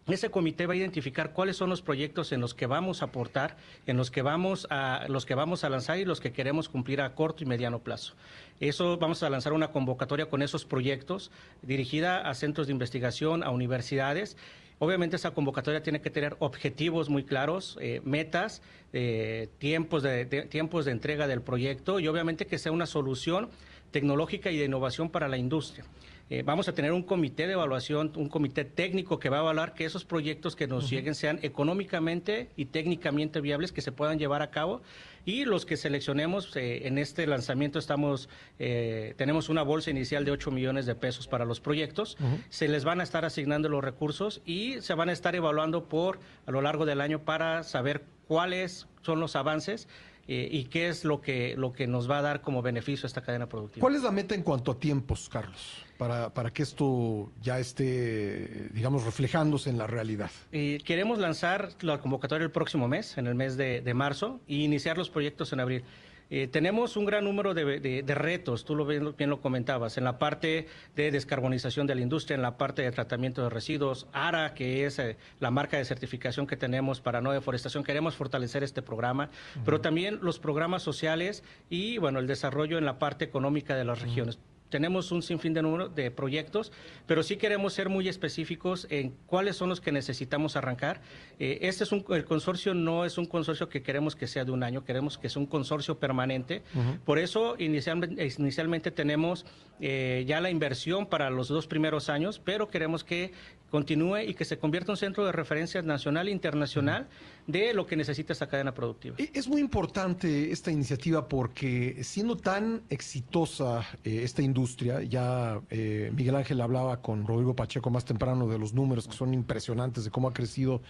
Ese comité va a identificar cuáles son los proyectos en los que vamos a aportar, en los que vamos a los que vamos a lanzar y los que queremos cumplir a corto y mediano plazo. Eso vamos a lanzar una convocatoria con esos proyectos dirigida a centros de investigación, a universidades. Obviamente esa convocatoria tiene que tener objetivos muy claros, eh, metas, eh, tiempos, de, tiempos de entrega del proyecto y obviamente que sea una solución tecnológica y de innovación para la industria. Eh, vamos a tener un comité de evaluación, un comité técnico que va a evaluar que esos proyectos que nos lleguen sean económicamente y técnicamente viables, que se puedan llevar a cabo. Y los que seleccionemos eh, en este lanzamiento estamos, eh, tenemos una bolsa inicial de 8 millones de pesos para los proyectos. Se les van a estar asignando los recursos y se van a estar evaluando por a lo largo del año para saber cuáles son los avances y qué es lo que, lo que nos va a dar como beneficio a esta cadena productiva. ¿Cuál es la meta en cuanto a tiempos, Carlos? para, para que esto ya esté, digamos, reflejándose en la realidad? Eh, queremos lanzar la convocatoria el próximo mes, en el mes de, marzo, e iniciar los proyectos en abril. Eh, tenemos un gran número de, retos, tú lo bien, lo comentabas, en la parte de descarbonización de la industria, en la parte de tratamiento de residuos, ARA, que es eh, la marca de certificación que tenemos para no deforestación, queremos fortalecer este programa, pero también los programas sociales y, bueno, el desarrollo en la parte económica de las regiones tenemos un sinfín de número de proyectos, pero sí queremos ser muy específicos en cuáles son los que necesitamos arrancar. Eh, este es un, el consorcio no es un consorcio que queremos que sea de un año, queremos que sea un consorcio permanente. Por eso inicialmente, inicialmente tenemos eh, ya la inversión para los dos primeros años, pero queremos que continúe y que se convierta en un centro de referencia nacional e internacional de lo que necesita esta cadena productiva. E, es muy importante esta iniciativa porque siendo tan exitosa eh, esta industria, ya eh, Miguel Ángel hablaba con Rodrigo Pacheco más temprano de los números que son impresionantes de cómo ha crecido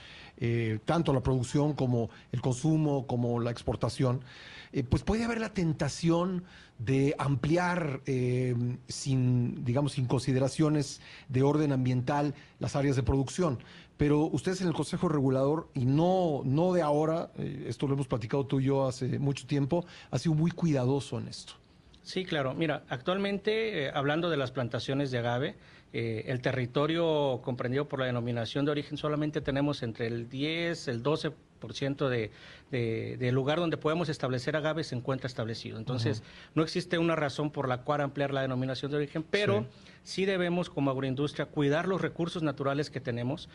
tanto la producción como el consumo, como la exportación. Eh, pues puede haber la tentación de ampliar eh, sin, digamos, sin consideraciones de orden ambiental las áreas de producción. Pero ustedes en el Consejo Regulador, y no, no de ahora, eh, esto lo hemos platicado tú y yo hace mucho tiempo, ha sido muy cuidadoso en esto. Sí, claro. Mira, actualmente, hablando de las plantaciones de agave, el territorio comprendido por la denominación de origen solamente tenemos entre el 10, el 12 ciento de, del lugar donde podemos establecer agave se encuentra establecido. Entonces, no existe una razón por la cual ampliar la denominación de origen, pero sí, debemos como agroindustria cuidar los recursos naturales que tenemos,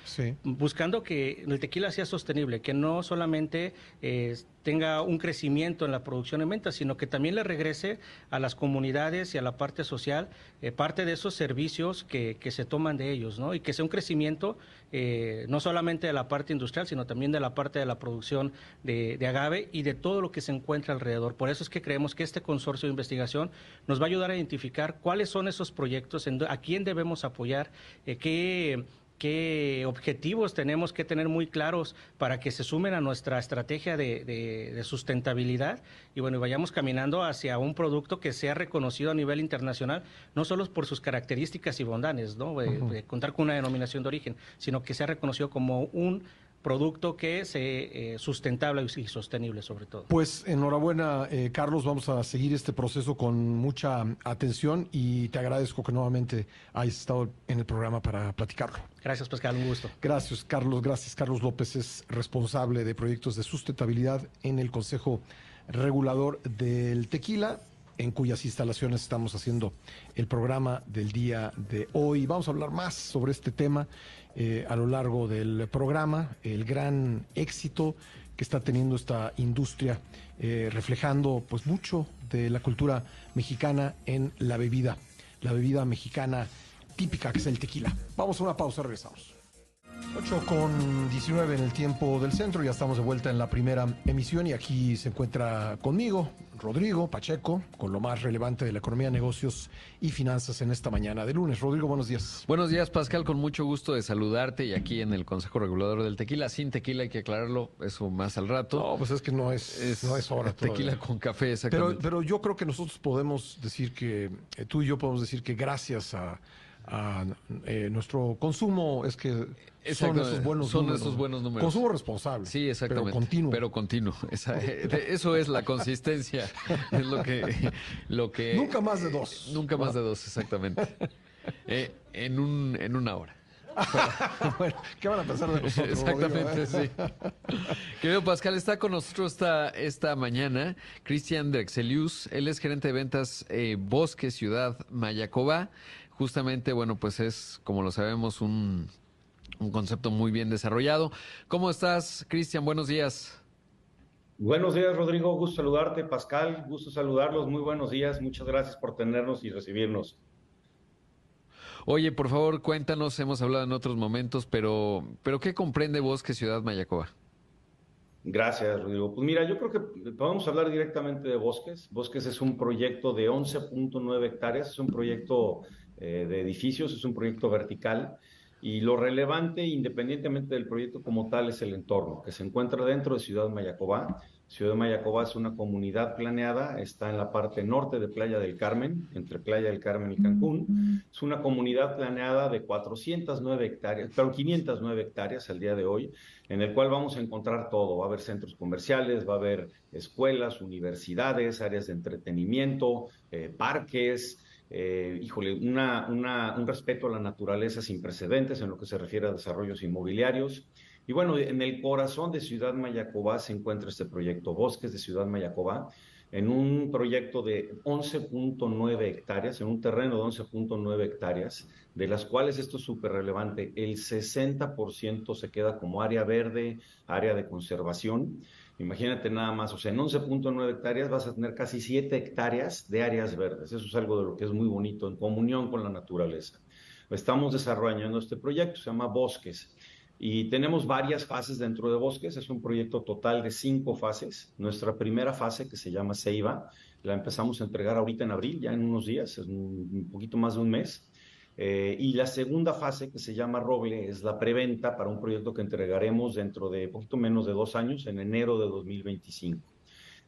buscando que el tequila sea sostenible, que no solamente eh, tenga un crecimiento en la producción en venta, sino que también le regrese a las comunidades y a la parte social eh, parte de esos servicios que, que, se toman de ellos, ¿no? Y que sea un crecimiento eh, no solamente de la parte industrial, sino también de la parte de la la producción de, agave y de todo lo que se encuentra alrededor. Por eso es que creemos que este consorcio de investigación nos va a ayudar a identificar cuáles son esos proyectos, a quién debemos apoyar, eh, qué qué objetivos tenemos que tener muy claros para que se sumen a nuestra estrategia de, sustentabilidad y bueno, vayamos caminando hacia un producto que sea reconocido a nivel internacional, no solo por sus características y bondades, ¿no? de contar con una denominación de origen, sino que sea reconocido como un producto que sea eh, sustentable y sostenible sobre todo. Pues enhorabuena, eh, Carlos. Vamos a seguir este proceso con mucha atención y te agradezco que nuevamente hayas estado en el programa para platicarlo. Gracias, Pascal. Un gusto. Gracias, Carlos. Gracias. Carlos López es responsable de proyectos de sustentabilidad en el Consejo Regulador del Tequila en cuyas instalaciones estamos haciendo el programa del día de hoy. Vamos a hablar más sobre este tema eh, a lo largo del programa, el gran éxito que está teniendo esta industria, eh, reflejando pues mucho de la cultura mexicana en la bebida, la bebida mexicana típica que es el tequila. Vamos a una pausa, regresamos. 8 con 19 en el tiempo del centro, ya estamos de vuelta en la primera emisión y aquí se encuentra conmigo Rodrigo Pacheco con lo más relevante de la economía, negocios y finanzas en esta mañana de lunes. Rodrigo, buenos días. Buenos días, Pascal, con mucho gusto de saludarte y aquí en el Consejo Regulador del Tequila, sin tequila hay que aclararlo, eso más al rato. No, pues es que no es, no es hora. Tequila con café, exactamente. Pero, pero yo creo que nosotros podemos decir que, eh, tú y yo podemos decir que gracias a a eh, nuestro consumo es que son esos buenos son números. Esos buenos números. Consumo responsable. Sí, exactamente. Pero continuo. Pero continuo. Eh, eso es la consistencia. es lo que, lo que. Nunca más de dos. Nunca más de dos, exactamente. Eh, en, un, en una hora. bueno, ¿qué van a pensar de nosotros? Exactamente, sí. Querido Pascal, está con nosotros esta, esta mañana Cristian Drexelius. Él es gerente de ventas Bosque Ciudad Mayacoba justamente, bueno, pues es, como lo sabemos, un, concepto muy bien desarrollado. ¿Cómo estás, Cristian? Buenos días. Buenos días, Rodrigo. Gusto saludarte. Pascal, gusto saludarlos. Muy buenos días. Muchas gracias por tenernos y recibirnos. Oye, por favor, cuéntanos, hemos hablado en otros momentos, pero, pero ¿qué comprende Bosque Ciudad Mayacoba? Gracias, Rodrigo. Pues mira, yo creo que podemos hablar directamente de Bosques. Bosques es un proyecto de 11.9 hectáreas, es un proyecto eh, de edificios, es un proyecto vertical y lo relevante, independientemente del proyecto como tal, es el entorno, que se encuentra dentro de Ciudad Mayacobá. Ciudad Mayacobá es una comunidad planeada, está en la parte norte de Playa del Carmen, entre Playa del Carmen y Cancún. Es una comunidad planeada de 409 hectáreas, pero 509 hectáreas al día de hoy, en el cual vamos a encontrar todo. Va a haber centros comerciales, va a haber escuelas, universidades, áreas de entretenimiento, eh, parques, eh, híjole, un respeto a la naturaleza sin precedentes en lo que se refiere a desarrollos inmobiliarios. Y bueno, en el corazón de Ciudad Mayacobá se encuentra este proyecto Bosques de Ciudad Mayacobá, en un proyecto de 11.9 hectáreas, en un terreno de 11.9 hectáreas, de las cuales esto es súper relevante, el 60% se queda como área verde, área de conservación, Imagínate nada más, o sea, en 11.9 hectáreas vas a tener casi 7 hectáreas de áreas verdes. Eso es algo de lo que es muy bonito, en comunión con la naturaleza. Estamos desarrollando este proyecto, se llama Bosques. Y tenemos varias fases dentro de Bosques. Es un proyecto total de cinco fases. Nuestra primera fase, que se llama Ceiba, la empezamos a entregar ahorita en abril, ya en unos días, es un poquito más de un mes. Eh, y la segunda fase, que se llama Roble, es la preventa para un proyecto que entregaremos dentro de poquito menos de dos años, en enero de 2025.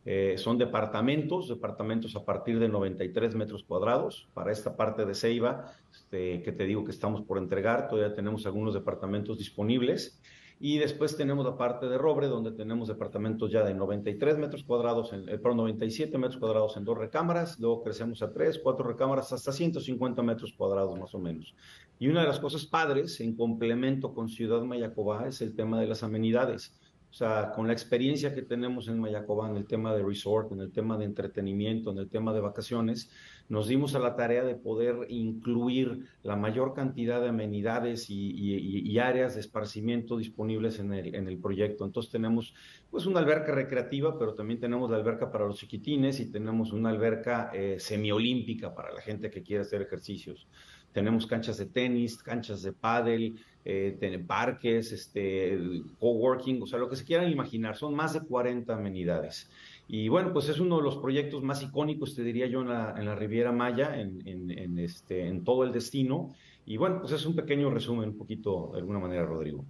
Eh, son departamentos, departamentos a partir de 93 metros cuadrados. Para esta parte de Ceiba, este, que te digo que estamos por entregar, todavía tenemos algunos departamentos disponibles. Y después tenemos la parte de Robre, donde tenemos departamentos ya de 93 metros cuadrados, en, eh, perdón, 97 metros cuadrados en dos recámaras, luego crecemos a tres, cuatro recámaras, hasta 150 metros cuadrados más o menos. Y una de las cosas padres, en complemento con Ciudad Mayacobá, es el tema de las amenidades. O sea, con la experiencia que tenemos en Mayacobá en el tema de resort, en el tema de entretenimiento, en el tema de vacaciones, nos dimos a la tarea de poder incluir la mayor cantidad de amenidades y, áreas de esparcimiento disponibles en el, en proyecto. Entonces tenemos pues una alberca recreativa, pero también tenemos la alberca para los chiquitines y tenemos una alberca eh, semiolímpica para la gente que quiere hacer ejercicios. Tenemos canchas de tenis, canchas de pádel, eh, parques, este, coworking, o sea, lo que se quieran imaginar, son más de 40 amenidades. Y bueno, pues es uno de los proyectos más icónicos, te diría yo, en la, en la Riviera Maya, en, en, este, en todo el destino. Y bueno, pues es un pequeño resumen, un poquito, de alguna manera, Rodrigo.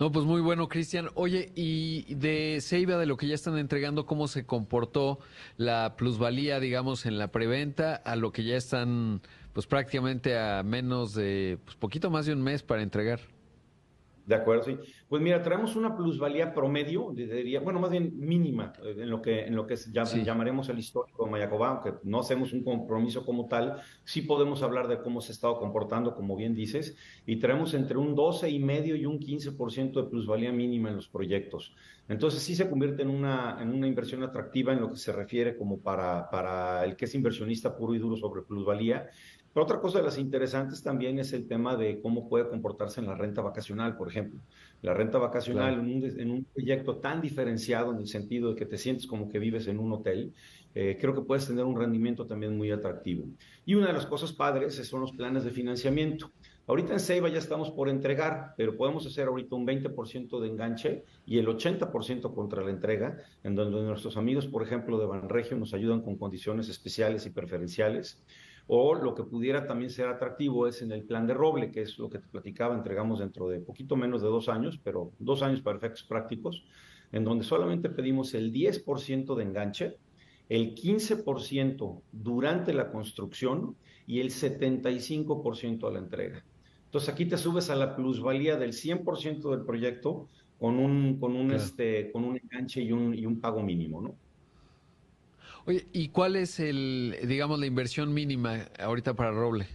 No, pues muy bueno, Cristian. Oye, y de Ceiba, de lo que ya están entregando, ¿cómo se comportó la plusvalía, digamos, en la preventa a lo que ya están, pues prácticamente a menos de, pues poquito más de un mes para entregar? De acuerdo, sí. Pues mira, traemos una plusvalía promedio, diría, bueno, más bien mínima, eh, en lo que, en lo que llamaremos el histórico de Mayacobá, aunque no hacemos un compromiso como tal, sí podemos hablar de cómo se ha estado comportando, como bien dices, y traemos entre un 12 y medio y un 15% de plusvalía mínima en los proyectos. Entonces sí se convierte en una, en una inversión atractiva en lo que se refiere como para, para el que es inversionista puro y duro sobre plusvalía pero otra cosa de las interesantes también es el tema de cómo puede comportarse en la renta vacacional, por ejemplo. La renta vacacional en, un, proyecto tan diferenciado en el sentido de que te sientes como que vives en un hotel, eh, creo que puedes tener un rendimiento también muy atractivo. Y una de las cosas padres son los planes de financiamiento. Ahorita en Ceiba ya estamos por entregar, pero podemos hacer ahorita un 20% de enganche y el 80% contra la entrega, en donde nuestros amigos, por ejemplo, de Banregio nos ayudan con condiciones especiales y preferenciales. O lo que pudiera también ser atractivo es en el plan de roble, que es lo que te platicaba, entregamos dentro de poquito menos de dos años, pero dos años para efectos prácticos, en donde solamente pedimos el 10% de enganche, el 15% durante la construcción y el 75% a la entrega. Entonces aquí te subes a la plusvalía del 100% del proyecto con un, con un, este, con un enganche y un, y un pago mínimo, ¿no? Oye, ¿y cuál es el, digamos, la inversión mínima ahorita para Roble?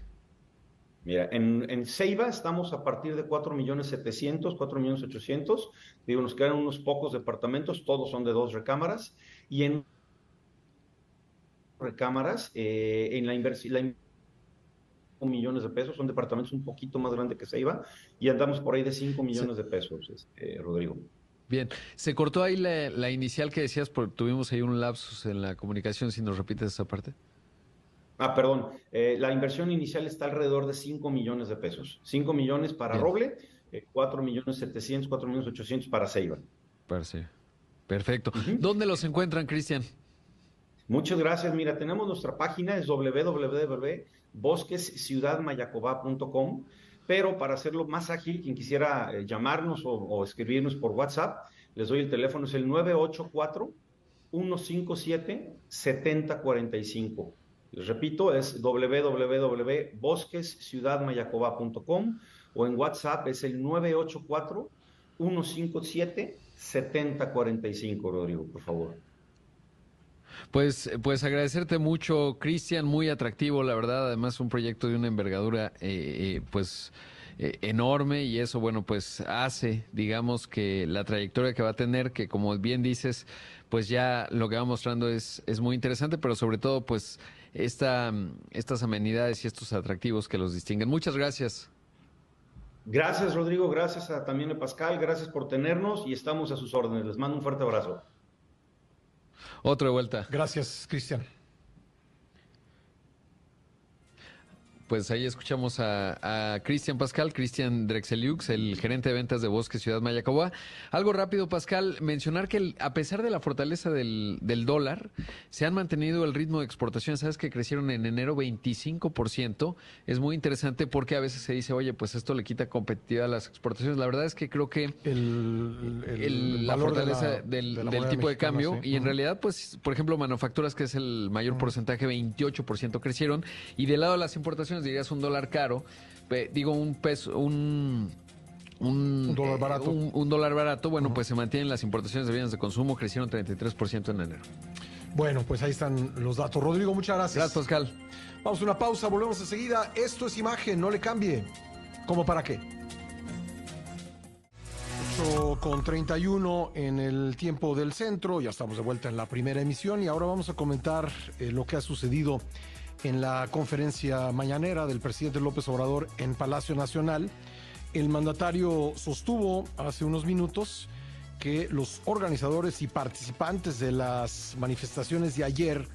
Mira, en, en Ceiba estamos a partir de 4 millones 700, 4 millones 800. Digo, nos quedan unos pocos departamentos, todos son de dos recámaras. Y en recámaras, eh, en la inversión, millones de pesos, son departamentos un poquito más grandes que Ceiba, y andamos por ahí de 5 millones de pesos, este, Rodrigo. Bien, se cortó ahí la, inicial que decías, porque tuvimos ahí un lapsus en la comunicación, si nos repites esa parte. Ah, perdón, eh, la inversión inicial está alrededor de 5 millones de pesos. 5 millones para Roble, 4 eh, millones 700, 4 millones 800 para Ceiba. Perfecto. ¿Dónde los encuentran, Cristian? Muchas gracias. Mira, tenemos nuestra página, es www.bosquesciudadmayacobá.com pero para hacerlo más ágil, quien quisiera eh, llamarnos o, escribirnos por WhatsApp, les doy el teléfono, es el 984-157-7045. Les repito, es www.bosquesciudadmayacoba.com o en WhatsApp es el 984-157-7045, Rodrigo, por favor. Pues, pues agradecerte mucho, Cristian, muy atractivo, la verdad, además un proyecto de una envergadura, eh, eh, pues eh, enorme y eso, bueno, pues hace, digamos, que la trayectoria que va a tener, que como bien dices, pues ya lo que va mostrando es, es muy interesante, pero sobre todo, pues esta, estas amenidades y estos atractivos que los distinguen. Muchas gracias. Gracias, Rodrigo. Gracias a, también a Pascal. Gracias por tenernos y estamos a sus órdenes. Les mando un fuerte abrazo. Otra vuelta. Gracias, Cristian. Pues ahí escuchamos a, Cristian Pascal, Cristian Drexeliux, el gerente de ventas de Bosque Ciudad Mayacoba. Algo rápido, Pascal, mencionar que a pesar de la fortaleza del, dólar, se han mantenido el ritmo de exportación. Sabes que crecieron en enero 25%. Es muy interesante porque a veces se dice, oye, pues esto le quita competitividad a las exportaciones. La verdad es que creo que la fortaleza del, tipo de cambio y en realidad, pues, por ejemplo, manufacturas, que es el mayor porcentaje, 28% crecieron. Y del lado de las importaciones, dirías un dólar caro, digo un peso, un un, dólar barato. Un, dólar barato, bueno, pues se mantienen las importaciones de bienes de consumo, crecieron 33% en enero. Bueno, pues ahí están los datos. Rodrigo, muchas gracias. Gracias, Pascal. Vamos a una pausa, volvemos enseguida. Esto es imagen, no le cambie. ¿Cómo para qué? 8 con 31 en el tiempo del centro, ya estamos de vuelta en la primera emisión y ahora vamos a comentar eh, lo que ha sucedido en la conferencia mañanera del presidente López Obrador en Palacio Nacional, el mandatario sostuvo hace unos minutos que los organizadores y participantes de las manifestaciones de ayer,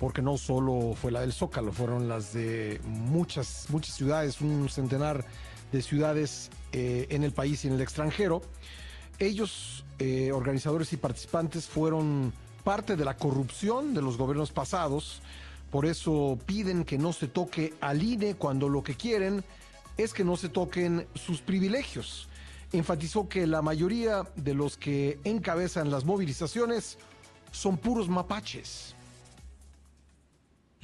porque no solo fue la del Zócalo, fueron las de muchas, muchas ciudades, un centenar de ciudades eh, en el país y en el extranjero. Ellos, eh, organizadores y participantes, fueron parte de la corrupción de los gobiernos pasados. Por eso piden que no se toque al INE cuando lo que quieren es que no se toquen sus privilegios. Enfatizó que la mayoría de los que encabezan las movilizaciones son puros mapaches.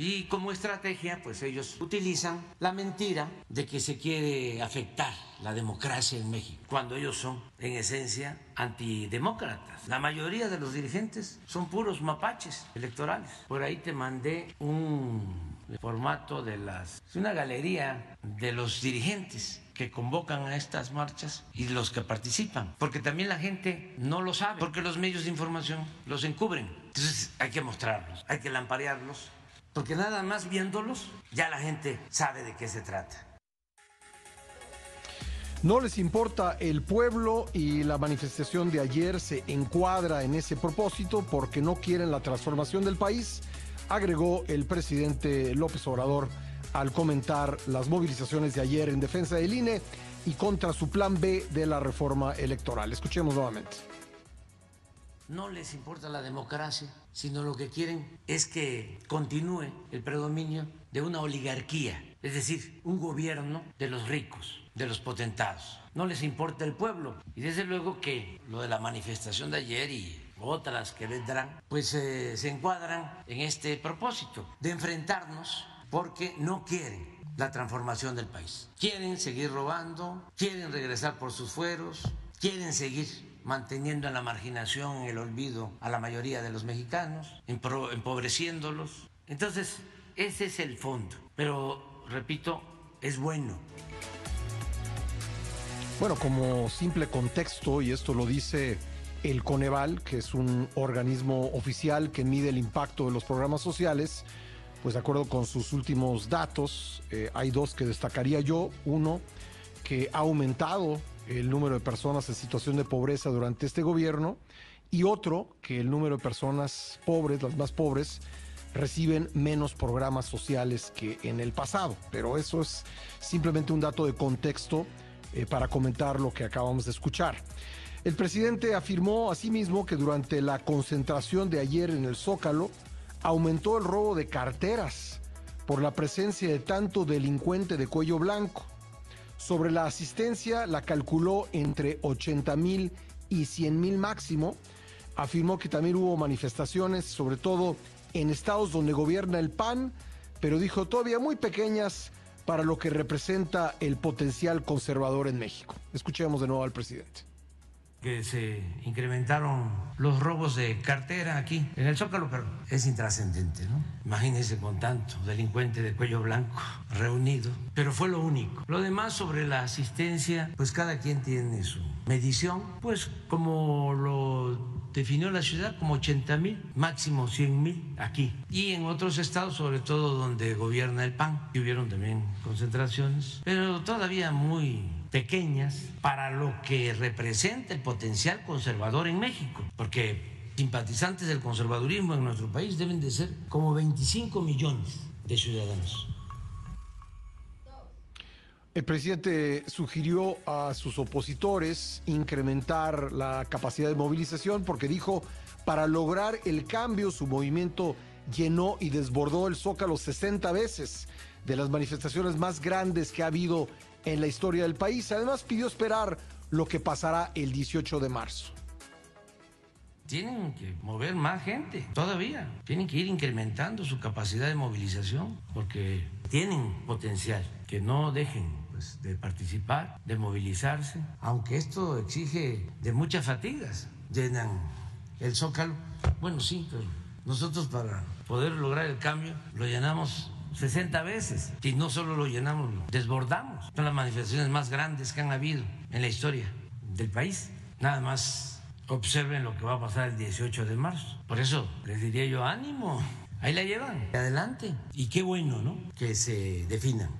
Y como estrategia, pues ellos utilizan la mentira de que se quiere afectar la democracia en México, cuando ellos son, en esencia, antidemócratas. La mayoría de los dirigentes son puros mapaches electorales. Por ahí te mandé un formato de las... Es una galería de los dirigentes que convocan a estas marchas y los que participan, porque también la gente no lo sabe, porque los medios de información los encubren. Entonces hay que mostrarlos, hay que lamparearlos porque nada más viéndolos ya la gente sabe de qué se trata. No les importa el pueblo y la manifestación de ayer se encuadra en ese propósito porque no quieren la transformación del país, agregó el presidente López Obrador al comentar las movilizaciones de ayer en defensa del INE y contra su plan B de la reforma electoral. Escuchemos nuevamente no les importa la democracia, sino lo que quieren es que continúe el predominio de una oligarquía, es decir, un gobierno de los ricos, de los potentados. No les importa el pueblo. Y desde luego que lo de la manifestación de ayer y otras que vendrán, pues eh, se encuadran en este propósito de enfrentarnos porque no quieren la transformación del país. Quieren seguir robando, quieren regresar por sus fueros, quieren seguir manteniendo en la marginación, en el olvido a la mayoría de los mexicanos, empobreciéndolos. Entonces, ese es el fondo. Pero, repito, es bueno. Bueno, como simple contexto, y esto lo dice el Coneval, que es un organismo oficial que mide el impacto de los programas sociales, pues de acuerdo con sus últimos datos, eh, hay dos que destacaría yo. Uno, que ha aumentado el número de personas en situación de pobreza durante este gobierno y otro que el número de personas pobres, las más pobres, reciben menos programas sociales que en el pasado. Pero eso es simplemente un dato de contexto eh, para comentar lo que acabamos de escuchar. El presidente afirmó asimismo que durante la concentración de ayer en el Zócalo aumentó el robo de carteras por la presencia de tanto delincuente de cuello blanco. Sobre la asistencia la calculó entre 80 mil y 100 mil máximo. Afirmó que también hubo manifestaciones, sobre todo en estados donde gobierna el PAN, pero dijo todavía muy pequeñas para lo que representa el potencial conservador en México. Escuchemos de nuevo al presidente que se incrementaron los robos de cartera aquí en el Zócalo, pero es intrascendente, ¿no? Imagínense con tanto delincuente de cuello blanco reunido, pero fue lo único. Lo demás sobre la asistencia, pues cada quien tiene su medición, pues como lo definió la ciudad como 80 mil, máximo 100 mil aquí. Y en otros estados, sobre todo donde gobierna el PAN, que hubieron también concentraciones, pero todavía muy pequeñas para lo que representa el potencial conservador en México, porque simpatizantes del conservadurismo en nuestro país deben de ser como 25 millones de ciudadanos. El presidente sugirió a sus opositores incrementar la capacidad de movilización porque dijo, para lograr el cambio su movimiento llenó y desbordó el zócalo 60 veces de las manifestaciones más grandes que ha habido en la historia del país. Además, pidió esperar lo que pasará el 18 de marzo. Tienen que mover más gente todavía. Tienen que ir incrementando su capacidad de movilización porque tienen potencial. Que no dejen pues, de participar, de movilizarse, aunque esto exige de muchas fatigas. Llenan el zócalo. Bueno, sí, pero nosotros para poder lograr el cambio lo llenamos 60 veces. Y no solo lo llenamos, lo desbordamos. Son las manifestaciones más grandes que han habido en la historia del país. Nada más observen lo que va a pasar el 18 de marzo. Por eso les diría yo, ánimo, ahí la llevan, adelante. Y qué bueno, ¿no? Que se definan.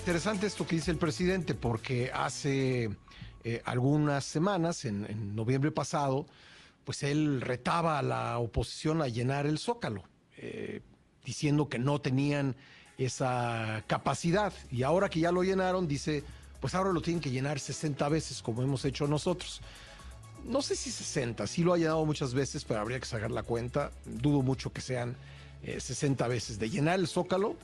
Interesante esto que dice el presidente, porque hace eh, algunas semanas, en, noviembre pasado, pues él retaba a la oposición a llenar el zócalo. Eh, diciendo que no tenían esa capacidad. Y ahora que ya lo llenaron, dice, pues ahora lo tienen que llenar 60 veces como hemos hecho nosotros. No sé si 60, sí lo ha llenado muchas veces, pero habría que sacar la cuenta. Dudo mucho que sean 60 eh, veces. De llenar el zócalo,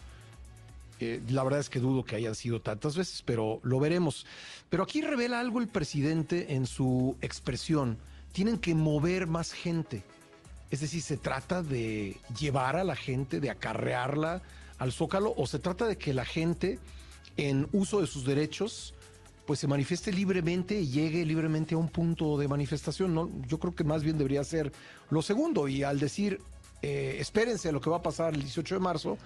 eh, la verdad es que dudo que hayan sido tantas veces, pero lo veremos. Pero aquí revela algo el presidente en su expresión. Tienen que mover más gente. Es decir, se trata de llevar a la gente, de acarrearla al zócalo, o se trata de que la gente, en uso de sus derechos, pues se manifieste libremente y llegue libremente a un punto de manifestación. ¿no? Yo creo que más bien debería ser lo segundo. Y al decir, eh, espérense lo que va a pasar el 18 de marzo,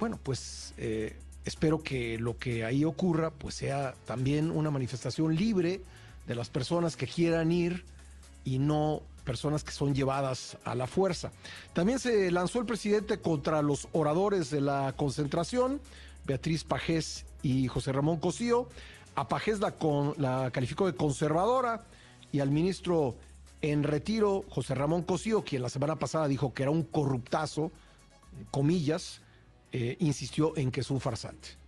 bueno, pues eh, espero que lo que ahí ocurra, pues sea también una manifestación libre de las personas que quieran ir y no personas que son llevadas a la fuerza. También se lanzó el presidente contra los oradores de la concentración, Beatriz Pajés y José Ramón Cosío. A Pajés la, calificó de conservadora y al ministro en retiro, José Ramón Cosío, quien la semana pasada dijo que era un corruptazo, comillas, eh, insistió en que es un farsante.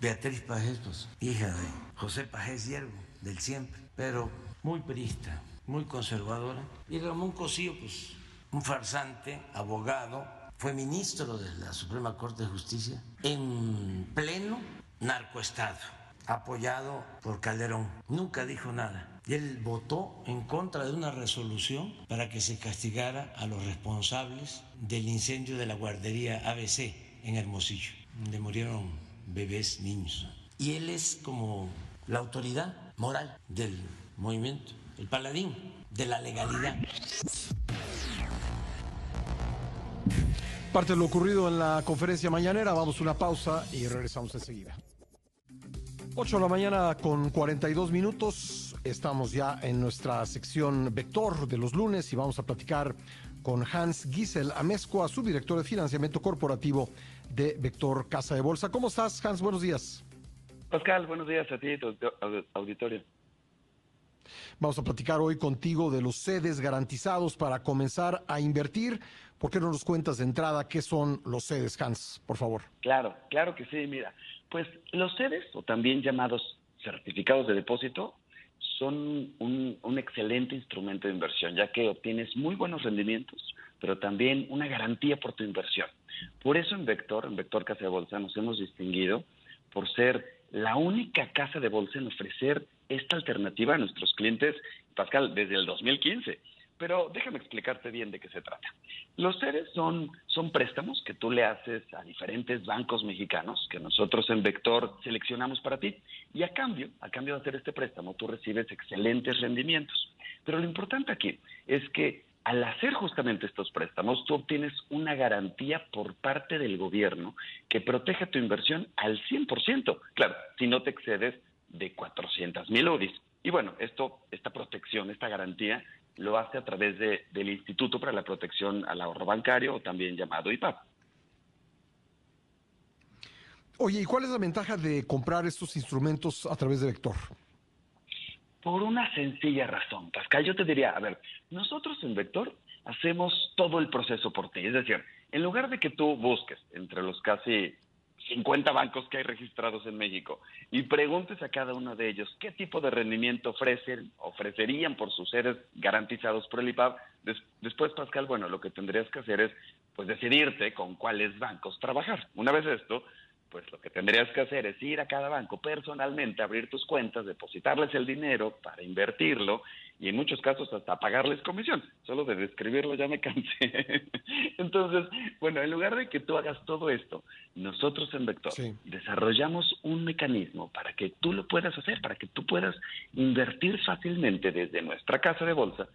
Beatriz Pajés, pues, hija de José Pajés Hierro, del siempre, pero muy perista, muy conservadora. Y Ramón Cosío, pues, un farsante, abogado, fue ministro de la Suprema Corte de Justicia en pleno narcoestado, apoyado por Calderón. Nunca dijo nada. Y él votó en contra de una resolución para que se castigara a los responsables del incendio de la guardería ABC en Hermosillo, donde murieron bebés, niños. Y él es como la autoridad moral del movimiento, el paladín de la legalidad. Parte de lo ocurrido en la conferencia mañanera, vamos a una pausa y regresamos enseguida. 8 de la mañana con 42 minutos. Estamos ya en nuestra sección Vector de los lunes y vamos a platicar con Hans Gisel Amezcua, subdirector de financiamiento corporativo de Vector Casa de Bolsa. ¿Cómo estás, Hans? Buenos días. Pascal, buenos días a ti y tu auditorio. Vamos a platicar hoy contigo de los sedes garantizados para comenzar a invertir. ¿Por qué no nos cuentas de entrada qué son los sedes, Hans, por favor? Claro, claro que sí. Mira, pues los sedes, o también llamados certificados de depósito, son un, un excelente instrumento de inversión, ya que obtienes muy buenos rendimientos, pero también una garantía por tu inversión. Por eso en Vector, en Vector Casa de Bolsa, nos hemos distinguido por ser la única casa de bolsa en ofrecer esta alternativa a nuestros clientes, Pascal, desde el 2015. Pero déjame explicarte bien de qué se trata. Los seres son, son préstamos que tú le haces a diferentes bancos mexicanos que nosotros en Vector seleccionamos para ti y a cambio, a cambio de hacer este préstamo, tú recibes excelentes rendimientos. Pero lo importante aquí es que al hacer justamente estos préstamos, tú obtienes una garantía por parte del gobierno que protege tu inversión al 100%. Claro, si no te excedes de 400 mil UDIs. Y bueno, esto, esta protección, esta garantía, lo hace a través de, del Instituto para la Protección al Ahorro Bancario, o también llamado IPAP. Oye, ¿y cuál es la ventaja de comprar estos instrumentos a través de Vector? Por una sencilla razón, Pascal. Yo te diría, a ver, nosotros en Vector hacemos todo el proceso por ti. Es decir, en lugar de que tú busques entre los casi 50 bancos que hay registrados en México y preguntes a cada uno de ellos qué tipo de rendimiento ofrecen, ofrecerían por sus seres garantizados por el IPAB, después, Pascal, bueno, lo que tendrías que hacer es pues decidirte con cuáles bancos trabajar. Una vez esto, pues lo que tendrías que hacer es ir a cada banco personalmente, abrir tus cuentas, depositarles el dinero para invertirlo y en muchos casos hasta pagarles comisión. Solo de describirlo ya me cansé. Entonces, bueno, en lugar de que tú hagas todo esto, nosotros en Vector desarrollamos un mecanismo para que tú lo puedas hacer, para que tú puedas invertir fácilmente desde nuestra casa de bolsa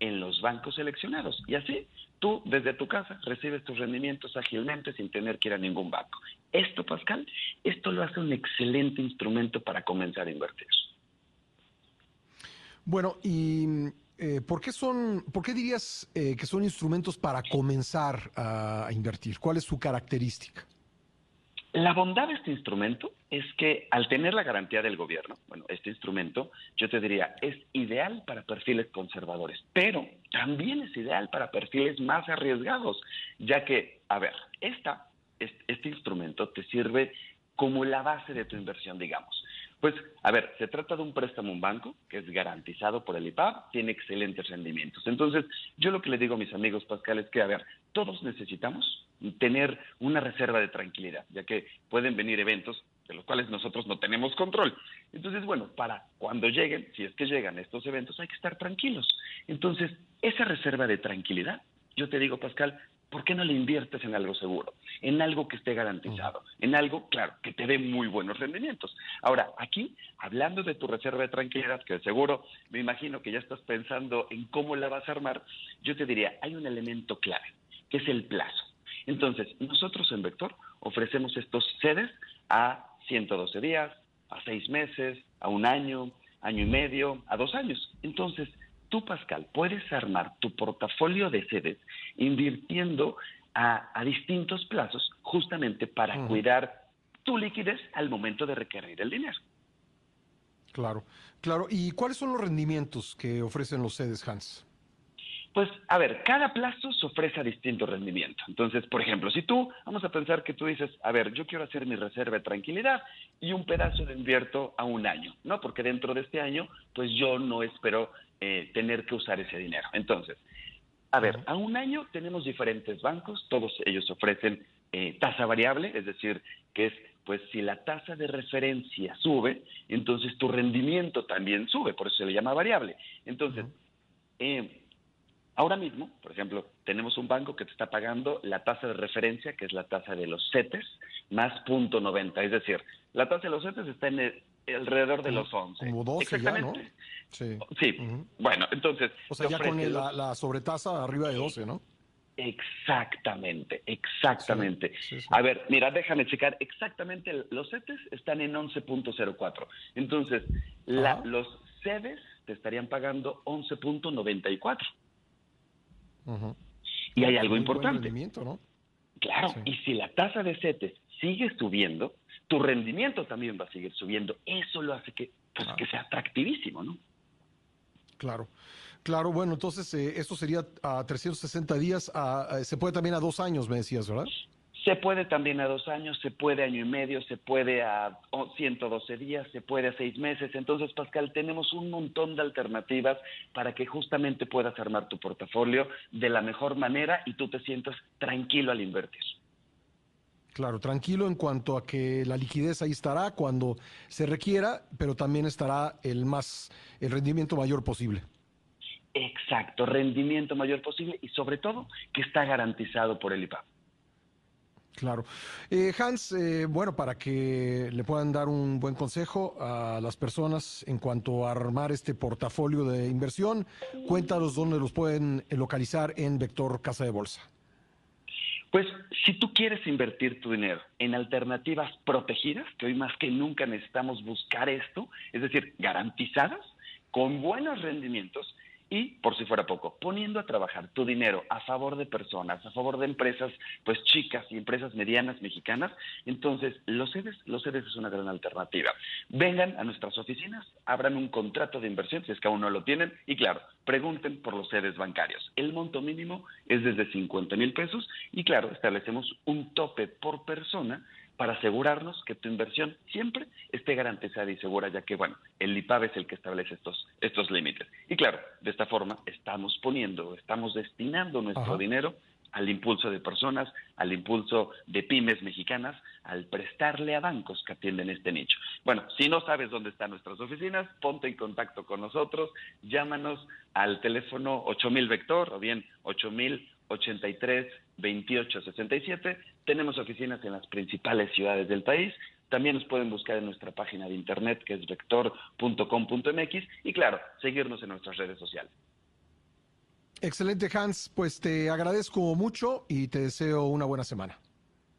en los bancos seleccionados. Y así tú desde tu casa recibes tus rendimientos ágilmente sin tener que ir a ningún banco. Esto, Pascal, esto lo hace un excelente instrumento para comenzar a invertir. Bueno, y eh, ¿por qué son, por qué dirías eh, que son instrumentos para comenzar a invertir? ¿Cuál es su característica? La bondad de este instrumento es que al tener la garantía del gobierno, bueno, este instrumento, yo te diría, es ideal para perfiles conservadores, pero también es ideal para perfiles más arriesgados, ya que, a ver, esta este instrumento te sirve como la base de tu inversión, digamos. Pues, a ver, se trata de un préstamo a un banco que es garantizado por el IPAB, tiene excelentes rendimientos. Entonces, yo lo que le digo a mis amigos, Pascal, es que, a ver, todos necesitamos tener una reserva de tranquilidad, ya que pueden venir eventos de los cuales nosotros no tenemos control. Entonces, bueno, para cuando lleguen, si es que llegan estos eventos, hay que estar tranquilos. Entonces, esa reserva de tranquilidad, yo te digo, Pascal, ¿por qué no le inviertes en algo seguro? En algo que esté garantizado, en algo, claro, que te dé muy buenos rendimientos. Ahora, aquí, hablando de tu reserva de tranquilidad, que seguro me imagino que ya estás pensando en cómo la vas a armar, yo te diría, hay un elemento clave, que es el plazo. Entonces, nosotros en Vector ofrecemos estos sedes a 112 días, a seis meses, a un año, año y medio, a dos años. Entonces, tú, Pascal, puedes armar tu portafolio de sedes invirtiendo a, distintos plazos justamente para cuidar tu liquidez al momento de requerir el dinero. Claro, claro. ¿Y cuáles son los rendimientos que ofrecen los sedes, Hans? Pues, a ver, cada plazo se ofrece a distinto rendimiento. Entonces, por ejemplo, si tú, vamos a pensar que tú dices, a ver, yo quiero hacer mi reserva de tranquilidad y un pedazo de invierto a un año, ¿no? Porque dentro de este año, pues yo no espero eh, tener que usar ese dinero. Entonces, a ver, a un año tenemos diferentes bancos, todos ellos ofrecen eh, tasa variable, es decir, que es, pues si la tasa de referencia sube, entonces tu rendimiento también sube, por eso se le llama variable. Entonces, eh, Ahora mismo, por ejemplo, tenemos un banco que te está pagando la tasa de referencia, que es la tasa de los CETES, más punto .90. Es decir, la tasa de los CETES está en alrededor de los 11. Como 12 ya, ¿no? Sí. sí. Bueno, entonces... O sea, ya con la, sobretasa arriba de 12, ¿no? Exactamente, exactamente. A ver, mira, déjame checar. Exactamente, los CETES están en 11.04. Entonces, los CEDES te estarían pagando 11.94. Y hay algo importante. ¿no? Claro, y si la tasa de CETES sigue subiendo, tu rendimiento también va a seguir subiendo. Eso lo hace que, pues, que sea atractivísimo, ¿no? Claro. Claro, bueno, entonces eh, esto sería a 360 días, se puede también a dos años, me decías, ¿verdad? Se puede también a dos años, se puede año y medio, se puede a 112 días, se puede a seis meses. Entonces, Pascal, tenemos un montón de alternativas para que justamente puedas armar tu portafolio de la mejor manera y tú te sientas tranquilo al invertir. Claro, tranquilo en cuanto a que la liquidez ahí estará cuando se requiera, pero también estará el más el rendimiento mayor posible. Exacto, rendimiento mayor posible y sobre todo que está garantizado por el IPAP. Claro. Eh, Hans, eh, bueno, para que le puedan dar un buen consejo a las personas en cuanto a armar este portafolio de inversión, cuéntanos dónde los pueden localizar en Vector Casa de Bolsa. Pues si tú quieres invertir tu dinero en alternativas protegidas, que hoy más que nunca necesitamos buscar esto, es decir, garantizadas, con buenos rendimientos, y, por si fuera poco, poniendo a trabajar tu dinero a favor de personas, a favor de empresas pues chicas y empresas medianas mexicanas, entonces los sedes, los sedes es una gran alternativa. Vengan a nuestras oficinas, abran un contrato de inversión si es que aún no lo tienen y claro, pregunten por los sedes bancarios. El monto mínimo es desde 50 mil pesos y claro, establecemos un tope por persona para asegurarnos que tu inversión siempre esté garantizada y segura, ya que, bueno, el IPAB es el que establece estos, estos límites. Y claro, de esta forma estamos poniendo, estamos destinando nuestro dinero al impulso de personas, al impulso de pymes mexicanas, al prestarle a bancos que atienden este nicho. Bueno, si no sabes dónde están nuestras oficinas, ponte en contacto con nosotros, llámanos al teléfono 8000 Vector o bien 8000 83 28 67. Tenemos oficinas en las principales ciudades del país. También nos pueden buscar en nuestra página de internet que es vector.com.mx y claro, seguirnos en nuestras redes sociales. Excelente Hans, pues te agradezco mucho y te deseo una buena semana.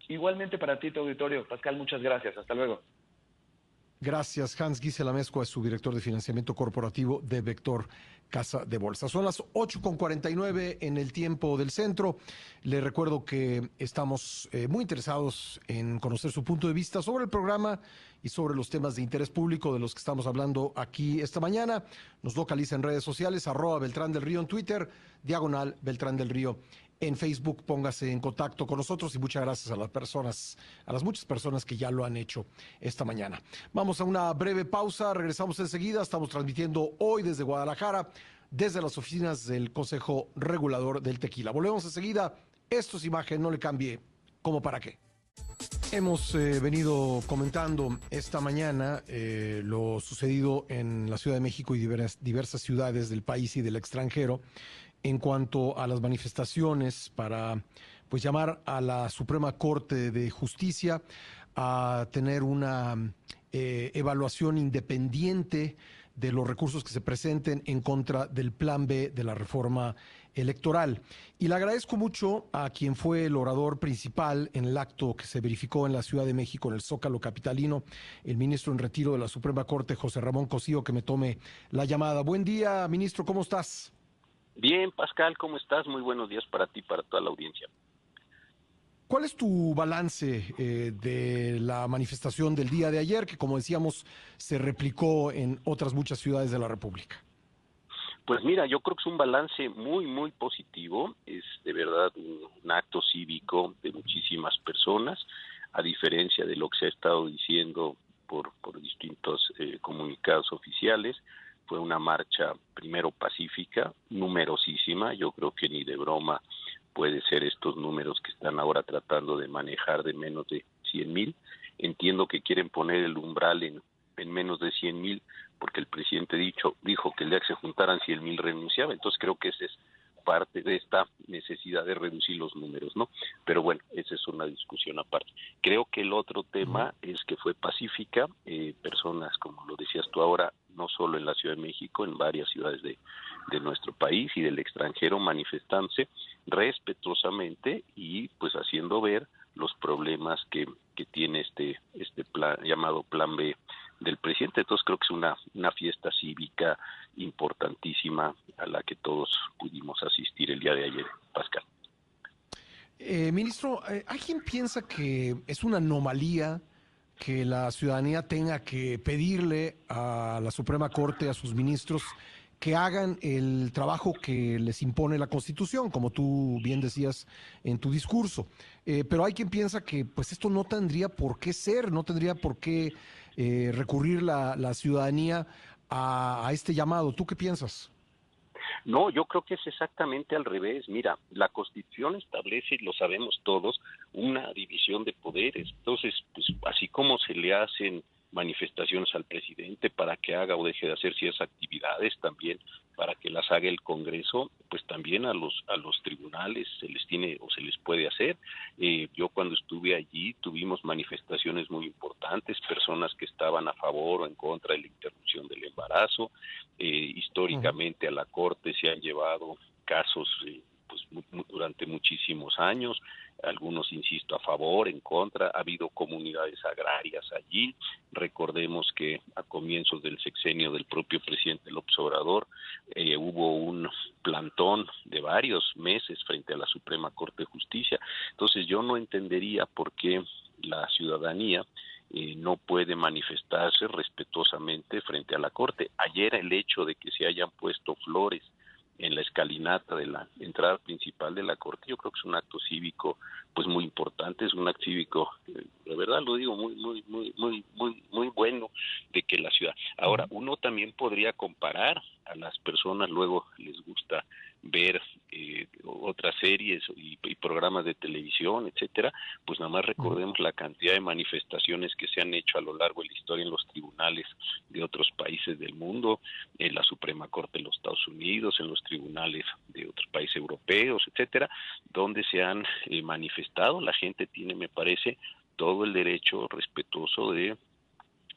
Igualmente para ti, tu auditorio. Pascal, muchas gracias. Hasta luego. Gracias, Hans Gisela Mezcua, es su director de financiamiento corporativo de Vector Casa de Bolsa. Son las 8.49 en el tiempo del centro. Le recuerdo que estamos eh, muy interesados en conocer su punto de vista sobre el programa y sobre los temas de interés público de los que estamos hablando aquí esta mañana. Nos localiza en redes sociales, arroba Beltrán del Río en Twitter, diagonal Beltrán del Río en Facebook, póngase en contacto con nosotros y muchas gracias a las personas, a las muchas personas que ya lo han hecho esta mañana. Vamos a una breve pausa, regresamos enseguida, estamos transmitiendo hoy desde Guadalajara, desde las oficinas del Consejo Regulador del Tequila. Volvemos enseguida, esto es imagen, no le cambie, ¿cómo para qué? Hemos eh, venido comentando esta mañana eh, lo sucedido en la Ciudad de México y diversas ciudades del país y del extranjero en cuanto a las manifestaciones para pues llamar a la Suprema Corte de Justicia a tener una eh, evaluación independiente de los recursos que se presenten en contra del plan B de la reforma electoral. Y le agradezco mucho a quien fue el orador principal en el acto que se verificó en la Ciudad de México, en el Zócalo Capitalino, el ministro en retiro de la Suprema Corte, José Ramón Cosío, que me tome la llamada. Buen día, ministro, ¿cómo estás? Bien, Pascal, ¿cómo estás? Muy buenos días para ti, para toda la audiencia. ¿Cuál es tu balance eh, de la manifestación del día de ayer, que como decíamos se replicó en otras muchas ciudades de la República? Pues mira, yo creo que es un balance muy, muy positivo. Es de verdad un, acto cívico de muchísimas personas, a diferencia de lo que se ha estado diciendo por, por distintos eh, comunicados oficiales fue una marcha primero pacífica, numerosísima, yo creo que ni de broma puede ser estos números que están ahora tratando de manejar de menos de 100 mil. Entiendo que quieren poner el umbral en, en menos de 100 mil porque el presidente dicho, dijo que el día que se juntaran 100 mil renunciaba, entonces creo que ese es parte de esta necesidad de reducir los números, ¿no? Pero bueno, esa es una discusión aparte. Creo que el otro tema es que fue pacífica, eh, personas, como lo decías tú ahora, no solo en la Ciudad de México, en varias ciudades de, de nuestro país y del extranjero manifestándose respetuosamente y pues haciendo ver los problemas que, que tiene este, este plan, llamado Plan B del presidente. Entonces creo que es una, una fiesta cívica importantísima a la que todos pudimos asistir el día de ayer, Pascal. Eh, ministro, eh, ¿hay quien piensa que es una anomalía que la ciudadanía tenga que pedirle a la Suprema Corte, a sus ministros, que hagan el trabajo que les impone la Constitución, como tú bien decías en tu discurso. Eh, pero hay quien piensa que pues esto no tendría por qué ser, no tendría por qué eh, recurrir la, la ciudadanía a, a este llamado. ¿Tú qué piensas? No, yo creo que es exactamente al revés. Mira, la Constitución establece, lo sabemos todos, una división de poderes. Entonces, pues así como se le hacen manifestaciones al presidente para que haga o deje de hacer ciertas actividades también para que las haga el Congreso pues también a los a los tribunales se les tiene o se les puede hacer. Eh, yo cuando estuve allí tuvimos manifestaciones muy importantes personas que estaban a favor o en contra de la interrupción del embarazo. Eh, históricamente a la corte se han llevado casos eh, pues durante muchísimos años algunos, insisto, a favor, en contra, ha habido comunidades agrarias allí. Recordemos que a comienzos del sexenio del propio presidente López Obrador eh, hubo un plantón de varios meses frente a la Suprema Corte de Justicia. Entonces yo no entendería por qué la ciudadanía eh, no puede manifestarse respetuosamente frente a la Corte. Ayer el hecho de que se hayan puesto flores en la escalinata de la entrada principal de la corte yo creo que es un acto cívico pues muy importante es un acto cívico eh, de verdad lo digo muy muy muy muy muy muy bueno de que la ciudad. Ahora uno también podría comparar a las personas luego les gusta ver eh, otras series y, programas de televisión, etcétera, pues nada más recordemos la cantidad de manifestaciones que se han hecho a lo largo de la historia en los tribunales de otros países del mundo, en la Suprema Corte de los Estados Unidos, en los tribunales de otros países europeos, etcétera, donde se han eh, manifestado. La gente tiene, me parece, todo el derecho respetuoso de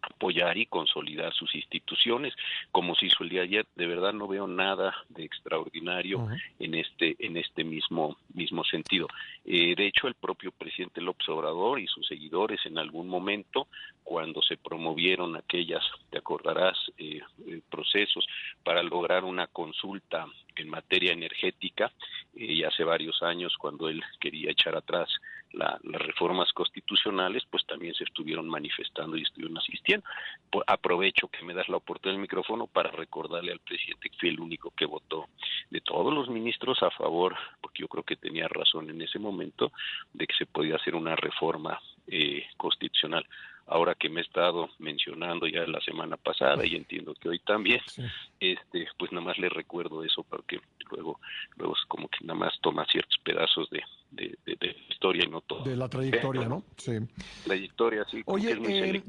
apoyar y consolidar sus instituciones, como se hizo el día de ayer. De verdad no veo nada de extraordinario en este en este mismo mismo sentido. Eh, de hecho, el propio presidente López Obrador y sus seguidores en algún momento, cuando se promovieron aquellas, te acordarás, eh, eh, procesos para lograr una consulta en materia energética, y hace varios años cuando él quería echar atrás las reformas constitucionales, pues también se estuvieron manifestando y estuvieron asistiendo. aprovecho que me das la oportunidad del micrófono para recordarle al presidente que fui el único que votó de todos los ministros a favor, porque yo creo que tenía razón en ese momento, de que se podía hacer una reforma eh, constitucional ahora que me he estado mencionando ya la semana pasada y entiendo que hoy también, este, pues nada más le recuerdo eso porque luego, luego es como que nada más toma ciertos pedazos de, de, de, historia y no todo. De la trayectoria, ¿no? Sí. Trayectoria, sí. Oye, eh,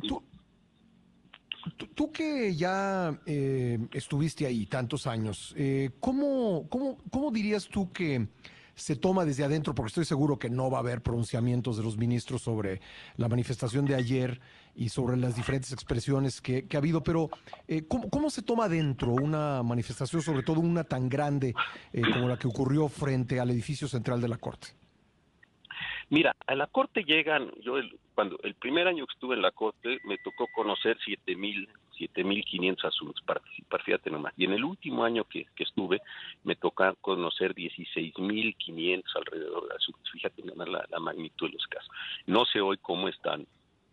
tú, que ya eh, estuviste ahí tantos años, eh, ¿cómo, cómo, ¿cómo dirías tú que se toma desde adentro, porque estoy seguro que no va a haber pronunciamientos de los ministros sobre la manifestación de ayer y sobre las diferentes expresiones que, ha habido, pero eh, ¿cómo, se toma adentro una manifestación, sobre todo una tan grande eh, como la que ocurrió frente al edificio central de la Corte? Mira, a la Corte llegan, yo cuando el primer año que estuve en la Corte me tocó conocer siete mil 7.500 asuntos, participar, fíjate nomás. Y en el último año que, estuve, me toca conocer 16.500 alrededor de asuntos. Fíjate nomás la, la magnitud de los casos. No sé hoy cómo están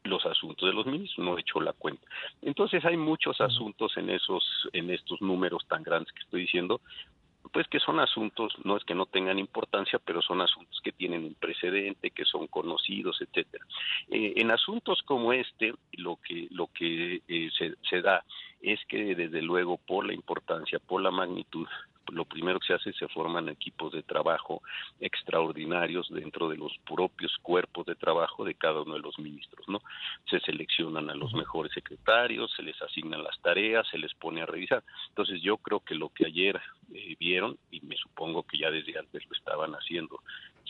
los asuntos de los ministros, no he hecho la cuenta. Entonces hay muchos asuntos en esos en estos números tan grandes que estoy diciendo, pues que son asuntos, no es que no tengan importancia, pero son asuntos que tienen un precedente, que son conocidos, etcétera. Eh, en asuntos como este, lo que lo que eh, se, se da es que desde luego por la importancia, por la magnitud, lo primero que se hace es se forman equipos de trabajo extraordinarios dentro de los propios cuerpos de trabajo de cada uno de los ministros, ¿no? Se seleccionan a los mejores secretarios, se les asignan las tareas, se les pone a revisar. Entonces yo creo que lo que ayer eh, vieron, y me supongo que ya desde antes lo estaban haciendo,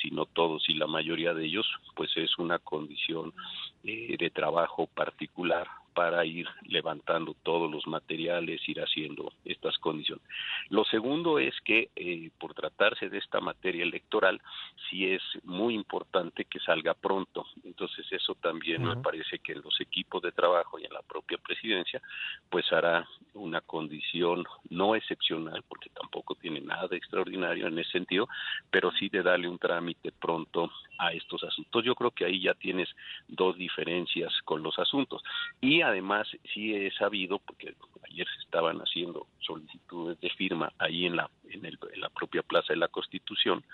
si no todos y la mayoría de ellos, pues es una condición eh, de trabajo particular para ir levantando todos los materiales, ir haciendo estas condiciones. Lo segundo es que eh, por tratarse de esta materia electoral, sí es muy importante que salga pronto. Entonces eso también me parece que en los equipos de trabajo y en la propia presidencia, pues hará una condición no excepcional, porque tampoco tiene nada de extraordinario en ese sentido, pero sí de darle un trámite pronto a estos asuntos. Yo creo que ahí ya tienes dos diferencias con los asuntos. Y además sí he sabido, porque ayer se estaban haciendo solicitudes de firma ahí en la en, el, en, la propia Plaza de la Constitución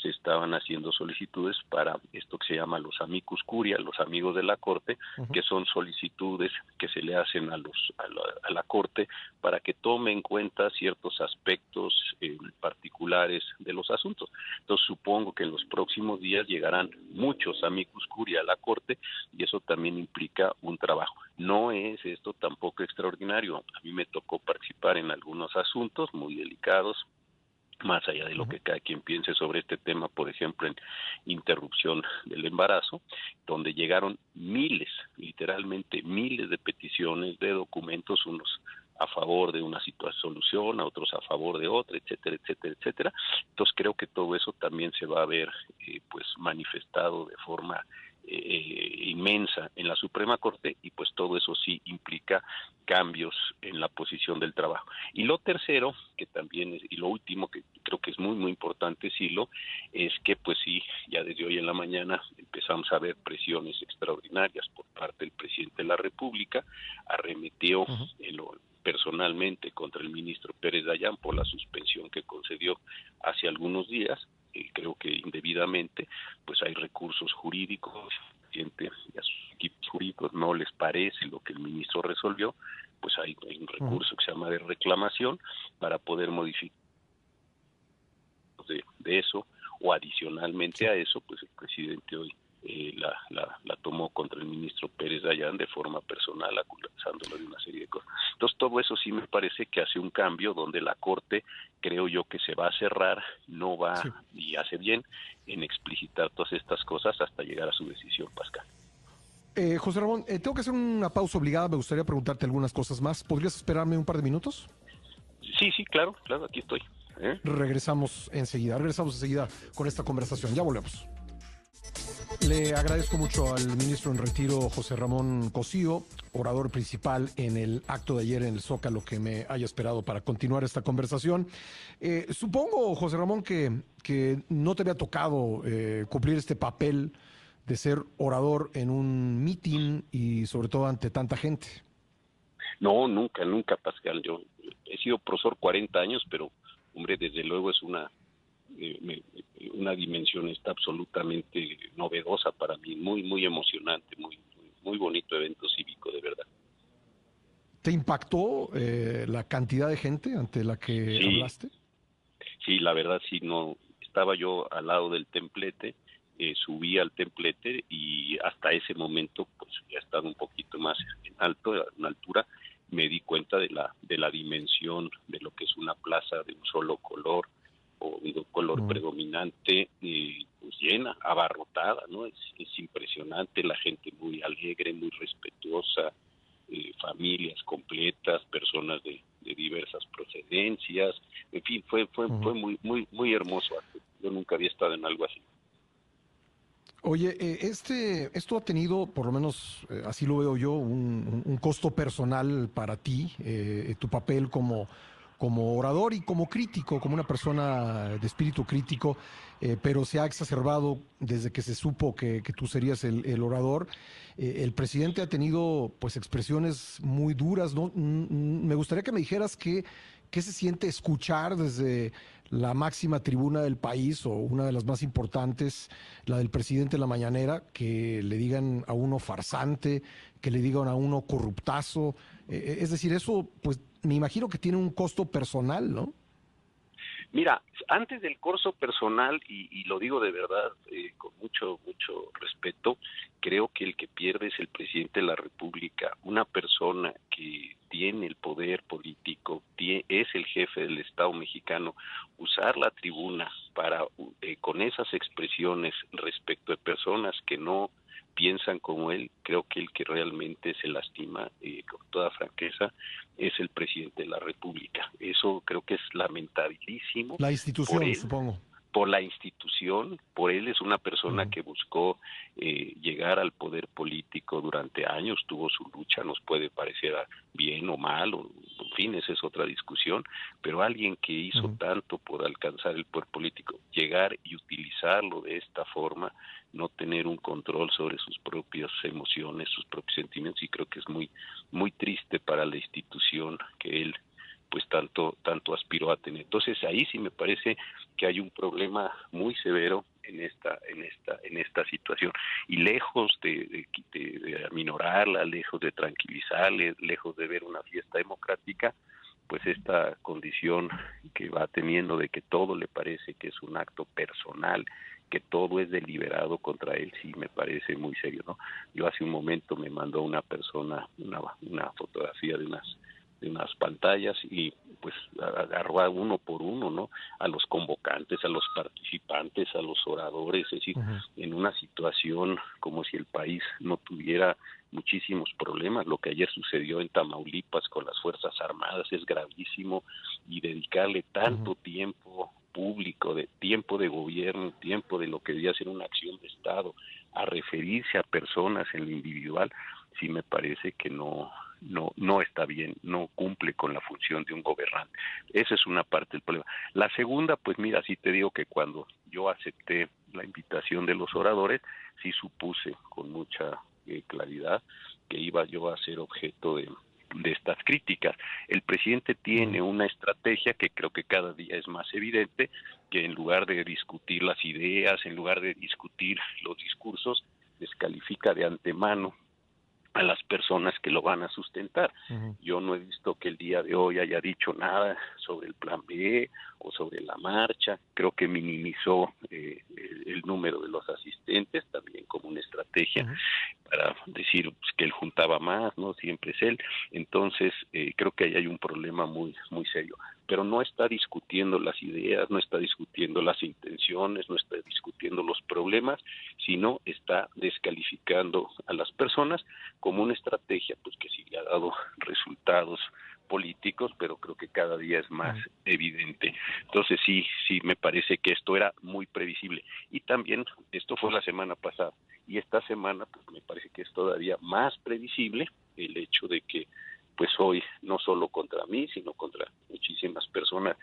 se estaban haciendo solicitudes para esto que se llama los amicus curia, los amigos de la Corte, que son solicitudes que se le hacen a los a la, Corte para que tome en cuenta ciertos aspectos eh, particulares de los asuntos. Entonces supongo que en los próximos días llegarán muchos amicus curia a la Corte y eso también implica un trabajo. No es esto tampoco extraordinario. A mí me tocó participar en algunos asuntos muy delicados, más allá de lo que cada quien piense sobre este tema, por ejemplo, en interrupción del embarazo, donde llegaron miles, literalmente miles de peticiones de documentos, unos a favor de una situación solución, a otros a favor de otra, etcétera, etcétera, etcétera. Entonces creo que todo eso también se va a ver eh, pues manifestado de forma eh, inmensa en la Suprema Corte y pues todo eso sí implica cambios en la posición del trabajo. Y lo tercero, que también es, y lo último que creo que es muy muy importante decirlo, es que pues sí, ya desde hoy en la mañana empezamos a ver presiones extraordinarias por parte del presidente de la República, arremetió personalmente contra el ministro Pérez Dayán por la suspensión que concedió hace algunos días. Creo que indebidamente, pues hay recursos jurídicos, y a sus equipos jurídicos no les parece lo que el ministro resolvió, pues hay, un recurso que se llama de reclamación para poder modificar de, de eso o adicionalmente a eso, pues el presidente hoy eh, la, la, tomó contra el ministro Pérez Dayán de forma personal, acusándolo de una serie de cosas. Entonces, todo eso sí me parece que hace un cambio donde la Corte, creo yo, que se va a cerrar, no va, y hace bien, en explicitar todas estas cosas hasta llegar a su decisión, Pascal. Eh, José Ramón, eh, tengo que hacer una pausa obligada, me gustaría preguntarte algunas cosas más. ¿Podrías esperarme un par de minutos? Sí, sí, claro, claro, aquí estoy. Regresamos enseguida, regresamos enseguida con esta conversación, ya volvemos. Le agradezco mucho al ministro en retiro, José Ramón Cosío, orador principal en el acto de ayer en el Zócalo, que me haya esperado para continuar esta conversación. Eh, supongo, José Ramón, que, que no te había tocado eh, cumplir este papel de ser orador en un meeting y sobre todo ante tanta gente. No, nunca, nunca, Pascal. Yo he sido profesor 40 años, pero, hombre, desde luego es una, una dimensión está absolutamente novedosa para mí, muy, muy emocionante, muy, muy bonito evento cívico, de verdad. ¿Te impactó eh, la cantidad de gente ante la que hablaste? Sí, la verdad sí, no, estaba yo al lado del templete, eh, subí al templete y hasta ese momento pues ya estaba un poquito más en alto, en altura, me di cuenta de la, de la dimensión de lo que es una plaza de un solo color o un color predominante eh, pues llena, abarrotada, ¿no? Es, impresionante, la gente muy alegre, muy respetuosa, eh, familias completas, personas de, diversas procedencias, en fin, fue fue fue muy muy muy hermoso. Yo nunca había estado en algo así. Oye, eh, este, esto ha tenido, por lo menos eh, así lo veo yo, un, costo personal para ti, eh, tu papel como, como orador y como crítico, como una persona de espíritu crítico, pero se ha exacerbado desde que se supo que, tú serías el, orador. el presidente ha tenido pues expresiones muy duras, ¿no? Mm, mm, me gustaría que me dijeras que, qué se siente escuchar desde la máxima tribuna del país o una de las más importantes, la del presidente de la mañanera, que le digan a uno farsante, que le digan a uno corruptazo. Eh, eh, es decir, eso, pues me imagino que tiene un costo personal, ¿no? Mira, antes del curso personal, y, lo digo de verdad eh, con mucho, mucho respeto, creo que el que pierde es el presidente de la República, una persona que tiene el poder político, es el jefe del Estado mexicano, usar la tribuna para, eh, con esas expresiones respecto de personas que no piensan como él, creo que el que realmente se lastima eh, con toda franqueza es el presidente de la República. Eso creo que es lamentabilísimo. La institución, supongo por la institución, por él es una persona que buscó eh, llegar al poder político durante años, tuvo su lucha, nos puede parecer bien o mal, o, en fin, esa es otra discusión, pero alguien que hizo tanto por alcanzar el poder político, llegar y utilizarlo de esta forma, no tener un control sobre sus propias emociones, sus propios sentimientos, y creo que es muy, muy triste para la institución que él pues tanto tanto aspiró a tener. Entonces ahí sí me parece que hay un problema muy severo en esta en esta en esta situación y lejos de, de, de, aminorarla, lejos de tranquilizarle, lejos de ver una fiesta democrática, pues esta condición que va teniendo de que todo le parece que es un acto personal que todo es deliberado contra él sí me parece muy serio no yo hace un momento me mandó una persona una, una fotografía de unas de unas pantallas y pues agarró a uno por uno, ¿no? A los convocantes, a los participantes, a los oradores, es decir, en una situación como si el país no tuviera muchísimos problemas. Lo que ayer sucedió en Tamaulipas con las Fuerzas Armadas es gravísimo y dedicarle tanto tiempo público, de tiempo de gobierno, tiempo de lo que debía ser una acción de Estado, a referirse a personas en lo individual, sí me parece que no no no está bien, no cumple con la función de un gobernante. Esa es una parte del problema. La segunda, pues mira, sí te digo que cuando yo acepté la invitación de los oradores, sí supuse con mucha eh, claridad que iba yo a ser objeto de, de estas críticas. El presidente tiene una estrategia que creo que cada día es más evidente, que en lugar de discutir las ideas, en lugar de discutir los discursos, descalifica de antemano a las personas que lo van a sustentar. Yo no he visto que el día de hoy haya dicho nada sobre el plan B o sobre la marcha. Creo que minimizó eh, el, número de los asistentes también como una estrategia para decir pues, que él juntaba más, no siempre es él. Entonces eh, creo que ahí hay un problema muy muy serio pero no está discutiendo las ideas, no está discutiendo las intenciones, no está discutiendo los problemas, sino está descalificando a las personas como una estrategia pues que sí le ha dado resultados políticos, pero creo que cada día es más evidente. Entonces sí, sí me parece que esto era muy previsible. Y también esto fue la semana pasada y esta semana pues me parece que es todavía más previsible el hecho de que pues hoy no solo contra mí, sino contra muchísimas personas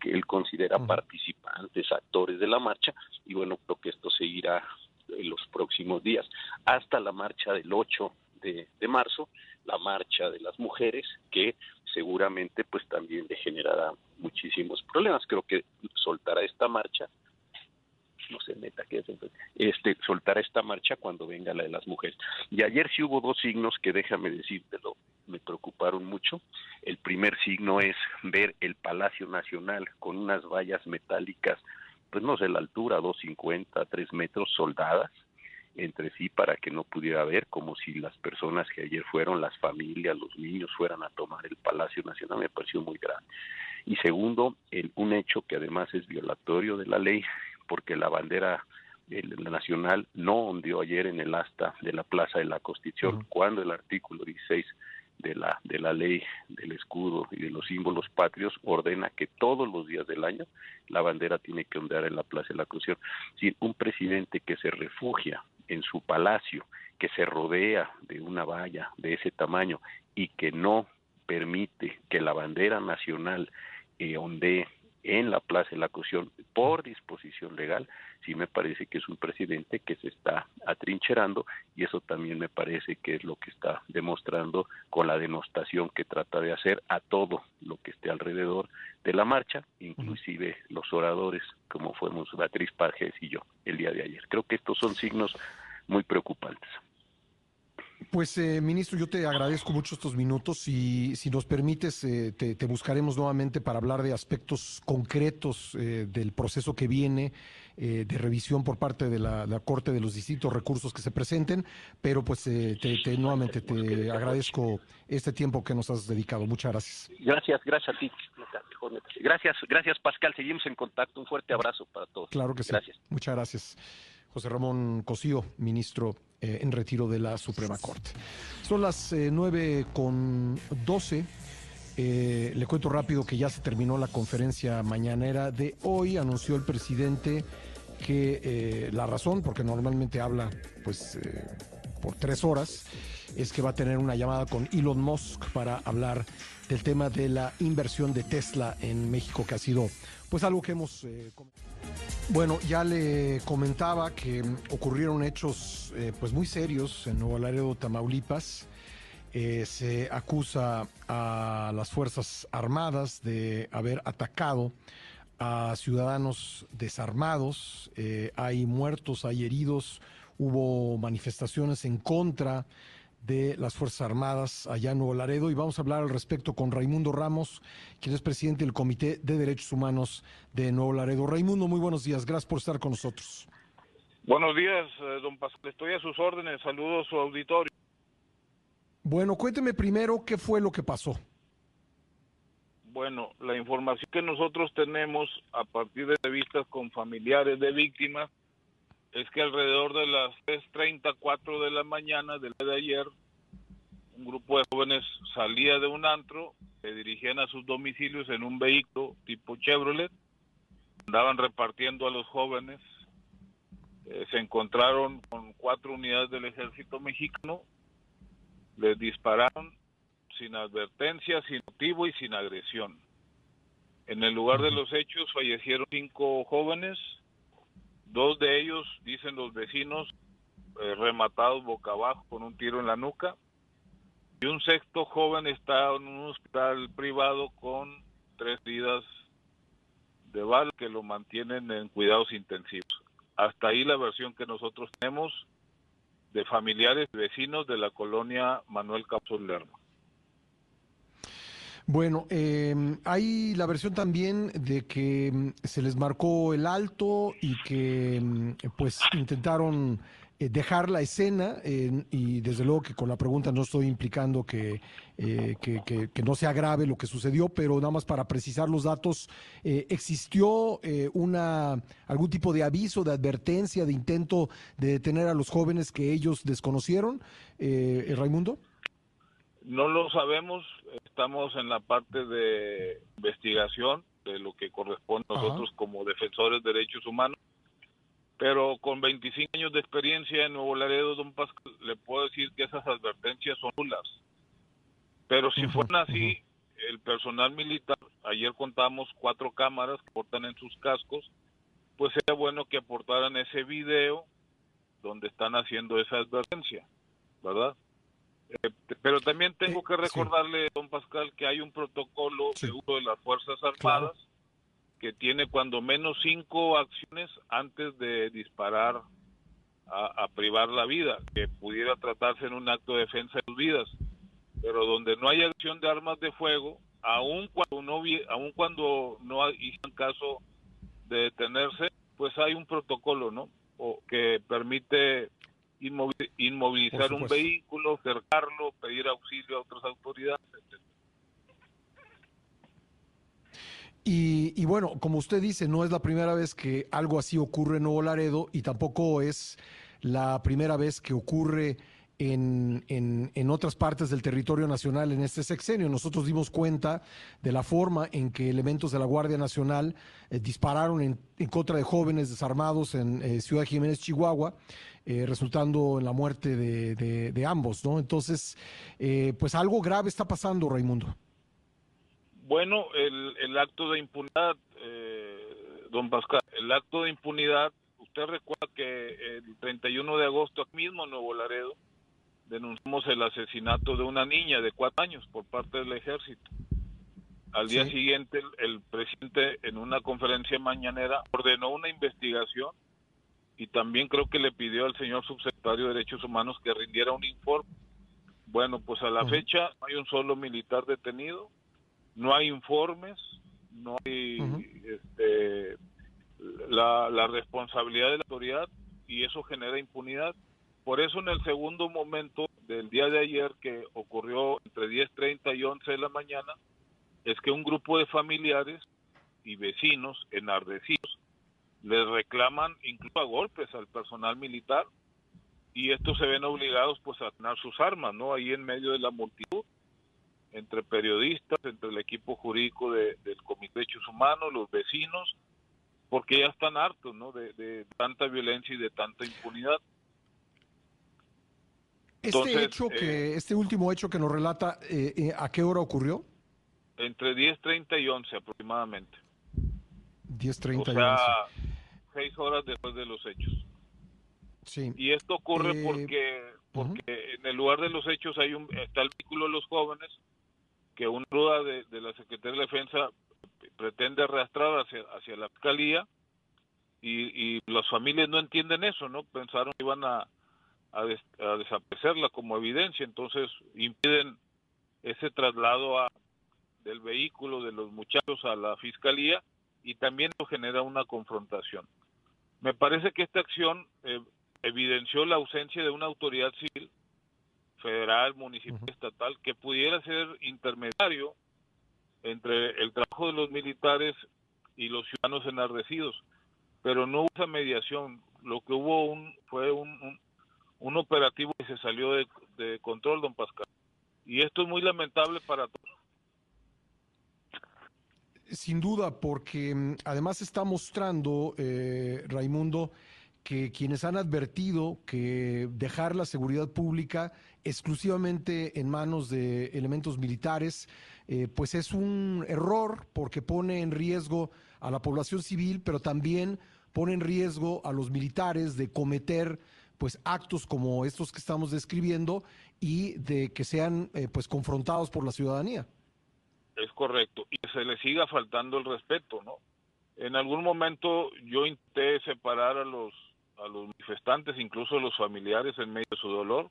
que él considera participantes, actores de la marcha, y bueno, creo que esto seguirá en los próximos días, hasta la marcha del 8 de, de marzo, la marcha de las mujeres, que seguramente pues también le generará muchísimos problemas. Creo que soltará esta marcha no se meta que este soltará esta marcha cuando venga la de las mujeres. Y ayer sí hubo dos signos que déjame decírtelo, me preocuparon mucho. El primer signo es ver el Palacio Nacional con unas vallas metálicas, pues no sé la altura, 250, 3 metros soldadas entre sí para que no pudiera ver, como si las personas que ayer fueron, las familias, los niños, fueran a tomar el Palacio Nacional, me pareció muy grande. Y segundo, el, un hecho que además es violatorio de la ley, porque la bandera nacional no ondeó ayer en el asta de la Plaza de la Constitución, cuando el artículo 16 de la, de la ley del escudo y de los símbolos patrios ordena que todos los días del año la bandera tiene que ondear en la Plaza de la Constitución. Si un presidente que se refugia en su palacio, que se rodea de una valla de ese tamaño y que no permite que la bandera nacional eh, ondee en la Plaza de la Constitución por disposición legal, sí me parece que es un presidente que se está atrincherando y eso también me parece que es lo que está demostrando con la denostación que trata de hacer a todo lo que esté alrededor de la marcha, inclusive los oradores como fuimos Beatriz Pajes y yo el día de ayer. Creo que estos son signos muy preocupantes. Pues, eh, ministro, yo te agradezco mucho estos minutos y si nos permites, eh, te, buscaremos nuevamente para hablar de aspectos concretos eh, del proceso que viene de revisión por parte de la, Corte de los distintos recursos que se presenten, pero pues te, nuevamente te agradezco este tiempo que nos has dedicado. Muchas gracias. Gracias, gracias a ti. Gracias, gracias Pascal. Seguimos en contacto. Un fuerte abrazo para todos. Claro que sí. Gracias. Muchas gracias. José Ramón Cosío, ministro eh, en retiro de la Suprema Corte. Son las eh, nueve con doce. Eh, le cuento rápido que ya se terminó la conferencia mañanera de hoy. Anunció el presidente que la razón, porque normalmente habla pues por tres horas, es que va a tener una llamada con Elon Musk para hablar del tema de la inversión de Tesla en México, que ha sido pues algo que hemos... Bueno, ya le comentaba que ocurrieron hechos eh, pues muy serios en Nuevo Laredo, Tamaulipas. Eh, se acusa a las Fuerzas Armadas de haber atacado a ciudadanos desarmados. Eh, hay muertos, hay heridos, hubo manifestaciones en contra de las Fuerzas Armadas allá en Nuevo Laredo y vamos a hablar al respecto con Raimundo Ramos, quien es presidente del Comité de Derechos Humanos de Nuevo Laredo. Raimundo, muy buenos días, gracias por estar con nosotros. Buenos días, eh, don Pascal, estoy a sus órdenes, saludos a su auditorio. Bueno, cuénteme primero qué fue lo que pasó. Bueno, la información que nosotros tenemos a partir de entrevistas con familiares de víctimas es que alrededor de las 3.30, 4 de la mañana del día de ayer, un grupo de jóvenes salía de un antro, se dirigían a sus domicilios en un vehículo tipo Chevrolet, andaban repartiendo a los jóvenes, eh, se encontraron con cuatro unidades del ejército mexicano, les dispararon sin advertencia, sin motivo y sin agresión. En el lugar de los hechos fallecieron cinco jóvenes, Dos de ellos, dicen los vecinos, eh, rematados boca abajo con un tiro en la nuca. Y un sexto joven está en un hospital privado con tres heridas de bala que lo mantienen en cuidados intensivos. Hasta ahí la versión que nosotros tenemos de familiares vecinos de la colonia Manuel Capsos Lerma. Bueno, eh, hay la versión también de que mm, se les marcó el alto y que mm, pues intentaron eh, dejar la escena y desde luego que con la pregunta no estoy implicando que, eh, que, no sea grave lo que sucedió, pero nada más para precisar los datos, eh, ¿existió una algún tipo de aviso, de advertencia, de intento de detener a los jóvenes que ellos desconocieron, Raimundo? No lo sabemos, estamos en la parte de investigación de lo que corresponde a nosotros como defensores de derechos humanos, pero con 25 años de experiencia en Nuevo Laredo, don Pascal, le puedo decir que esas advertencias son nulas. Pero si fueran así, el personal militar, ayer contamos cuatro cámaras que portan en sus cascos, pues sería bueno que aportaran ese video donde están haciendo esa advertencia, ¿verdad? Eh, pero también tengo que recordarle, don Pascal, que hay un protocolo de uso de las Fuerzas Armadas que tiene cuando menos cinco acciones antes de disparar a, privar la vida, que pudiera tratarse en un acto de defensa de sus vidas, pero donde no hay acción de armas de fuego, aun cuando no, aun cuando no hay caso de detenerse, pues hay un protocolo, ¿no? O que permite inmovilizar un vehículo, cercarlo, pedir auxilio a otras autoridades, etc. Y, y, bueno, como usted dice, no es la primera vez que algo así ocurre en Nuevo Laredo y tampoco es la primera vez que ocurre en, en, otras partes del territorio nacional en este sexenio. Nosotros dimos cuenta de la forma en que elementos de la Guardia Nacional eh, dispararon en, contra de jóvenes desarmados en eh, Ciudad Jiménez, Chihuahua. Eh, resultando en la muerte de, ambos, ¿no? Entonces, pues algo grave está pasando, Raimundo. Bueno, el, el acto de impunidad, don Pascal, el acto de impunidad usted recuerda que el 31 de agosto mismo en Nuevo Laredo denunciamos el asesinato de una niña de cuatro años por parte del ejército. Al día siguiente el, presidente en una conferencia mañanera ordenó una investigación y también creo que le pidió al señor subsecretario de Derechos Humanos que rindiera un informe. Bueno, pues a la fecha no hay un solo militar detenido, no hay informes, no hay este, la, responsabilidad de la autoridad y eso genera impunidad. Por eso en el segundo momento del día de ayer que ocurrió entre 10.30 y 11 de la mañana, es que un grupo de familiares y vecinos enardecidos les reclaman incluso a golpes al personal militar y estos se ven obligados pues a tener sus armas, ¿no? Ahí en medio de la multitud, entre periodistas, entre el equipo jurídico del Comité de Derechos Humanos, los vecinos, porque ya están hartos ¿no? de, tanta violencia y de tanta impunidad. Este hecho que, eh, este último hecho que nos relata, eh, eh, ¿a qué hora ocurrió? Entre 10.30 y 11 aproximadamente. 10.30 o sea, y 11. seis horas después de los hechos. Sí. Y esto ocurre porque, porque en el lugar de los hechos hay un, está el vehículo de los jóvenes que una rueda de, de la Secretaría de Defensa pretende arrastrar hacia, hacia la fiscalía y, y las familias no entienden eso, ¿no? Pensaron que iban a, a, desaparecerla como evidencia, entonces impiden ese traslado a, del vehículo de los muchachos a la fiscalía y también genera una confrontación. Me parece que esta acción eh, evidenció la ausencia de una autoridad civil, federal, municipal, estatal, que pudiera ser intermediario entre el trabajo de los militares y los ciudadanos enardecidos, pero no hubo esa mediación. Lo que hubo un, fue un, un, operativo que se salió de, de, control, don Pascal. Y esto es muy lamentable para todos. Sin duda, porque mm, además está mostrando, eh, Raimundo, que quienes han advertido que dejar la seguridad pública exclusivamente en manos de elementos militares, eh, pues es un error porque pone en riesgo a la población civil, pero también pone en riesgo a los militares de cometer pues actos como estos que estamos describiendo y de que sean eh, pues confrontados por la ciudadanía. Es correcto y se le siga faltando el respeto, ¿no? En algún momento yo intenté separar a los a los manifestantes, incluso a los familiares en medio de su dolor,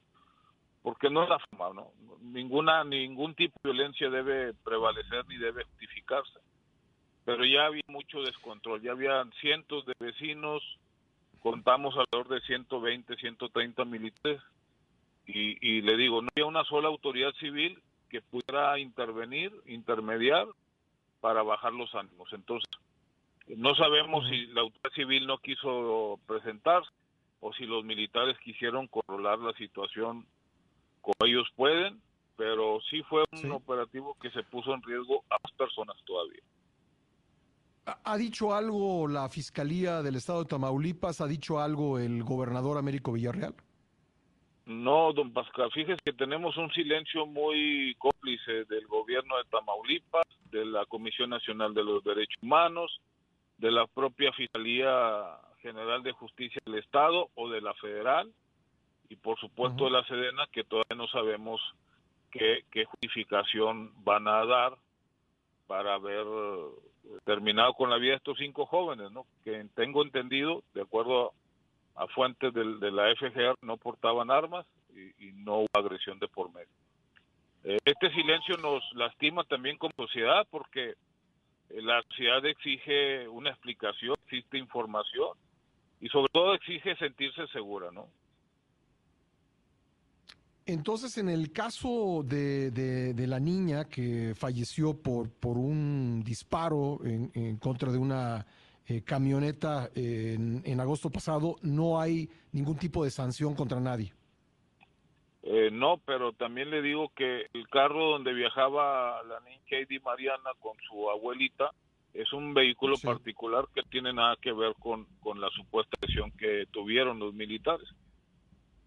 porque no es la forma, ¿no? Ninguna, ningún tipo de violencia debe prevalecer ni debe justificarse. Pero ya había mucho descontrol, ya había cientos de vecinos, contamos alrededor de 120, 130 militares, y, y le digo, no había una sola autoridad civil que pudiera intervenir, intermediar para bajar los ánimos. Entonces, no sabemos si la autoridad civil no quiso presentarse o si los militares quisieron controlar la situación como ellos pueden, pero sí fue un operativo que se puso en riesgo a más personas todavía. ¿Ha dicho algo la Fiscalía del Estado de Tamaulipas? ¿Ha dicho algo el gobernador Américo Villarreal? No, don Pascal, fíjese que tenemos un silencio muy cómplice del gobierno de Tamaulipas, de la Comisión Nacional de los Derechos Humanos, de la propia Fiscalía General de Justicia del Estado o de la Federal y por supuesto de la Sedena que todavía no sabemos qué, qué justificación van a dar para eh, terminado con la vida de estos cinco jóvenes, ¿no? Que tengo entendido, de acuerdo a, fuentes de la FGR, no portaban armas y, no hubo agresión de por medio. Eh, este silencio nos lastima también como sociedad porque la sociedad exige una explicación, existe información y sobre todo exige sentirse segura, ¿no? Entonces, en el caso de, de- de la niña que falleció por, por un disparo en, en contra de una eh, camioneta en, en agosto pasado, no hay ningún tipo de sanción contra nadie. Eh, no, pero también le digo que el carro donde viajaba la niña Katie Mariana con su abuelita es un vehículo particular que tiene nada que ver con, con la supuesta lesión que tuvieron los militares.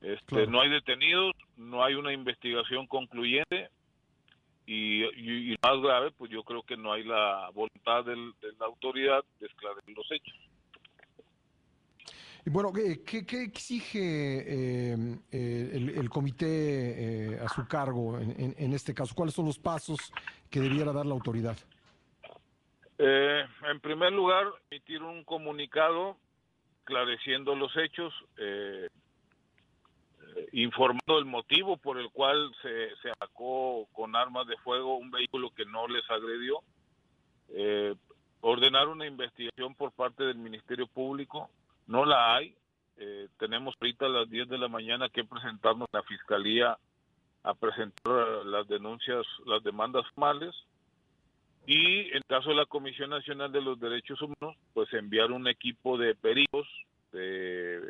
Este, Claro. No hay detenidos, no hay una investigación concluyente y, y- y más grave, pues yo creo que no hay la voluntad del- de la autoridad de esclarecer los hechos. Y bueno, ¿qué, qué- qué exige eh, eh, el, el comité eh, a su cargo en, en- en este caso? ¿Cuáles son los pasos que debiera dar la autoridad? Eh, en primer lugar, emitir un comunicado esclareciendo los hechos, eh, informando el motivo por el cual se, se atacó con armas de fuego un vehículo que no les agredió, eh, ordenar una investigación por parte del Ministerio Público, no la hay, eh, tenemos ahorita a las 10 de la mañana que presentarnos. A la Fiscalía a presentar las denuncias, las demandas formales, y en caso de la Comisión Nacional de los Derechos Humanos, pues enviar un equipo de peritos, de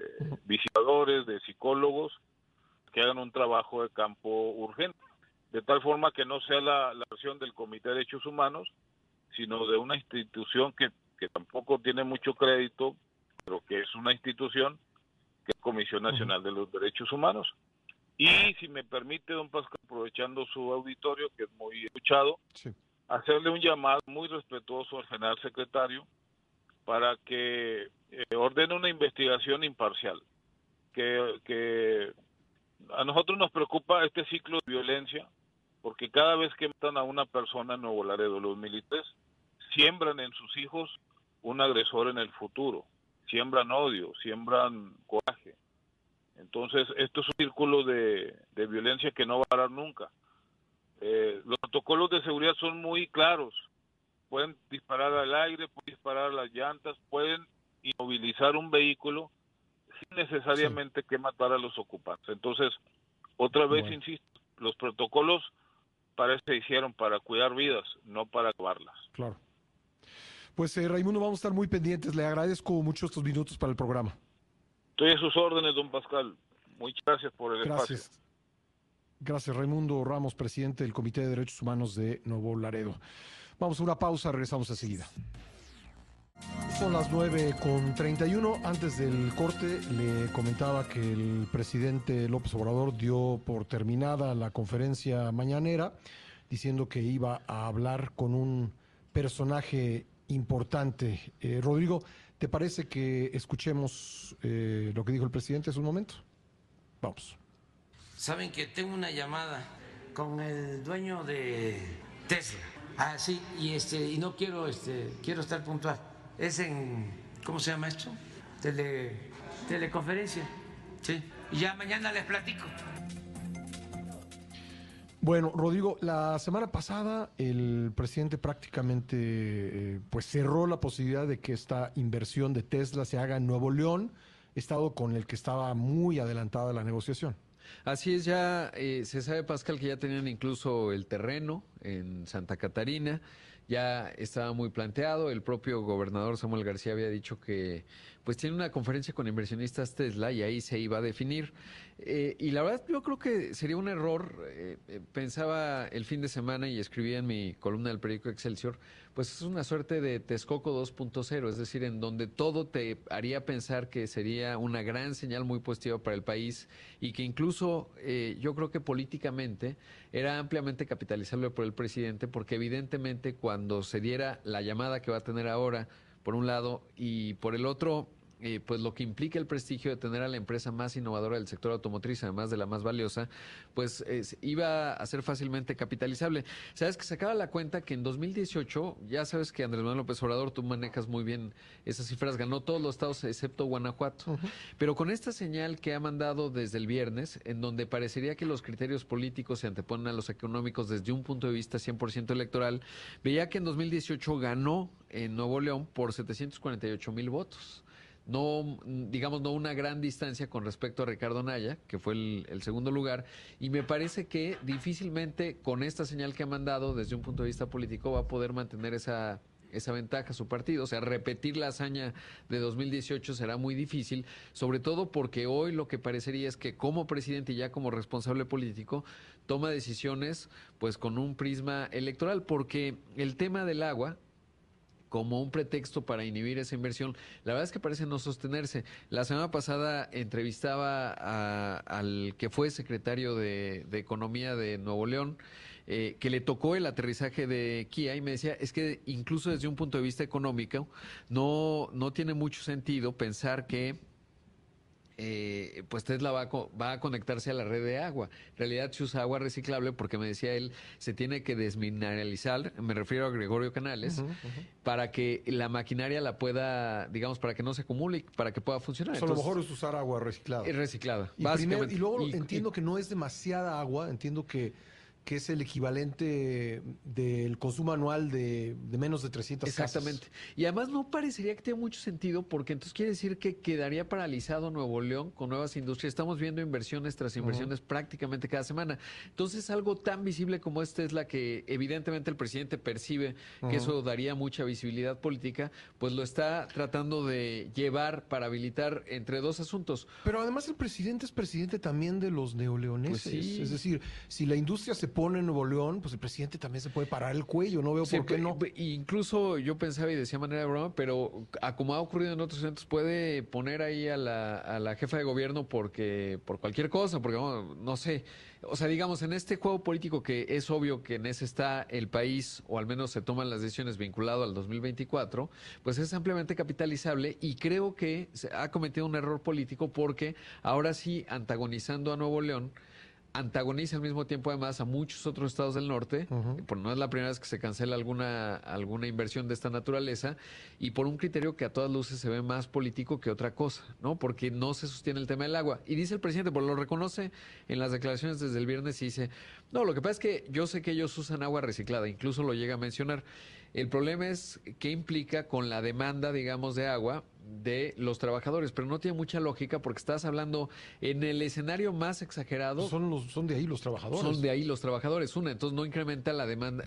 visitadores, de psicólogos, que hagan un trabajo de campo urgente, de tal forma que no sea la, la versión del Comité de Derechos Humanos, sino de una institución que, que tampoco tiene mucho crédito, pero que es una institución, que es Comisión Nacional de los Derechos Humanos. Y si me permite, don Pascal, aprovechando su auditorio, que es muy escuchado, hacerle un llamado muy respetuoso al general secretario para que eh, ordene una investigación imparcial. Que, que a nosotros nos preocupa este ciclo de violencia, porque cada vez que matan a una persona en Nuevo Laredo, los militares siembran en sus hijos un agresor en el futuro, siembran odio, siembran coraje. Entonces, esto es un círculo de, de violencia que no va a parar nunca. Eh, los protocolos de seguridad son muy claros. Pueden disparar al aire, pueden disparar a las llantas, pueden inmovilizar un vehículo sin necesariamente que matar a los ocupantes. Entonces, otra vez Bueno. insisto, los protocolos para eso se hicieron para cuidar vidas, no para acabarlas. Claro. Pues eh, Raimundo, vamos a estar muy pendientes. Le agradezco mucho estos minutos para el programa. Estoy a sus órdenes, don Pascal. Muchas gracias por el espacio. Gracias. Gracias, Raimundo Ramos, presidente del Comité de Derechos Humanos de Nuevo Laredo. Vamos a una pausa, regresamos enseguida. Son las 9 con 31. Antes del corte le comentaba que el presidente López Obrador dio por terminada la conferencia mañanera diciendo que iba a hablar con un personaje importante. Eh, Rodrigo, ¿te parece que escuchemos eh, lo que dijo el presidente hace un momento? Vamos. Saben que tengo una llamada con el dueño de Tesla. Ah, sí, y este, y no quiero, este, quiero estar puntual. Es en, ¿cómo se llama esto? Tele, teleconferencia. Sí. Y ya mañana les platico. Bueno, Rodrigo, la semana pasada el presidente prácticamente eh, pues cerró la posibilidad de que esta inversión de Tesla se haga en Nuevo León, estado con el que estaba muy adelantada la negociación. Así es, ya eh, se sabe, Pascal, que ya tenían incluso el terreno en Santa Catarina, ya estaba muy planteado, el propio gobernador Samuel García había dicho que pues tiene una conferencia con inversionistas Tesla y ahí se iba a definir. Eh, y la verdad yo creo que sería un error, eh, eh, pensaba el fin de semana y escribía en mi columna del periódico Excelsior, pues es una suerte de Texcoco 2.0, es decir, en donde todo te haría pensar que sería una gran señal muy positiva para el país y que incluso eh, yo creo que políticamente era ampliamente capitalizable por el presidente porque evidentemente cuando se diera la llamada que va a tener ahora, por un lado, y por el otro, eh, pues lo que implica el prestigio de tener a la empresa más innovadora del sector automotriz, además de la más valiosa, pues iba a ser fácilmente capitalizable. Sabes que se acaba la cuenta que en 2018, ya sabes que Andrés Manuel López Obrador, tú manejas muy bien esas cifras, ganó todos los estados excepto Guanajuato. Pero con esta señal que ha mandado desde el viernes, en donde parecería que los criterios políticos se anteponen a los económicos desde un punto de vista 100% electoral, veía que en 2018 ganó en Nuevo León por 748 mil votos no, digamos, no una gran distancia con respecto a Ricardo Naya, que fue el, segundo lugar, y me parece que difícilmente con esta señal que ha mandado desde un punto de vista político va a poder mantener esa, esa ventaja su partido. O sea, repetir la hazaña de 2018 será muy difícil, sobre todo porque hoy lo que parecería es que como presidente y ya como responsable político toma decisiones pues con un prisma electoral, porque el tema del agua, como un pretexto para inhibir esa inversión, la verdad es que parece no sostenerse. La semana pasada entrevistaba al que fue secretario de, Economía de Nuevo León, eh, que le tocó el aterrizaje de Kia y me decía, es que incluso desde un punto de vista económico, no, no tiene mucho sentido pensar que eh, pues Tesla va a, va a conectarse a la red de agua. En realidad se usa agua reciclable porque me decía él, se tiene que desmineralizar, me refiero a Gregorio Canales, para que la maquinaria la pueda, digamos, para que no se acumule, para que pueda funcionar. a lo mejor es usar agua reciclada. Es reciclada, y básicamente. y luego entiendo que no es demasiada agua, entiendo que que es el equivalente del consumo anual de, menos de 300 Exactamente. Y además no parecería que tenga mucho sentido porque entonces quiere decir que quedaría paralizado Nuevo León con nuevas industrias. Estamos viendo inversiones tras inversiones prácticamente cada semana. Entonces algo tan visible como este es la que evidentemente el presidente percibe que eso daría mucha visibilidad política, pues lo está tratando de llevar para habilitar entre dos asuntos. Pero además el presidente es presidente también de los neoleoneses. Pues es decir, si la industria se pone en Nuevo León, pues el presidente también se puede parar el cuello, no veo por qué no. Incluso yo pensaba y decía manera de broma, pero como ha ocurrido en otros eventos, puede poner ahí a la, a la jefa de gobierno porque por cualquier cosa, porque no, sé. O sea, digamos, en este juego político que es obvio que en ese está el país, o al menos se toman las decisiones vinculado al 2024, pues es ampliamente capitalizable y creo que se ha cometido un error político porque ahora sí, antagonizando a Nuevo León, antagoniza al mismo tiempo además a muchos otros estados del norte, por no es la primera vez que se cancela alguna, alguna inversión de esta naturaleza, y por un criterio que a todas luces se ve más político que otra cosa, ¿no? Porque no se sostiene el tema del agua. Y dice el presidente, pues lo reconoce en las declaraciones desde el viernes y dice, no, lo que pasa es que yo sé que ellos usan agua reciclada, incluso lo llega a mencionar. El problema es qué implica con la demanda, digamos, de agua de los trabajadores, pero no tiene mucha lógica porque estás hablando en el escenario más exagerado. Son, los, son de ahí los trabajadores. Son de ahí los trabajadores, una, entonces no incrementa la demanda,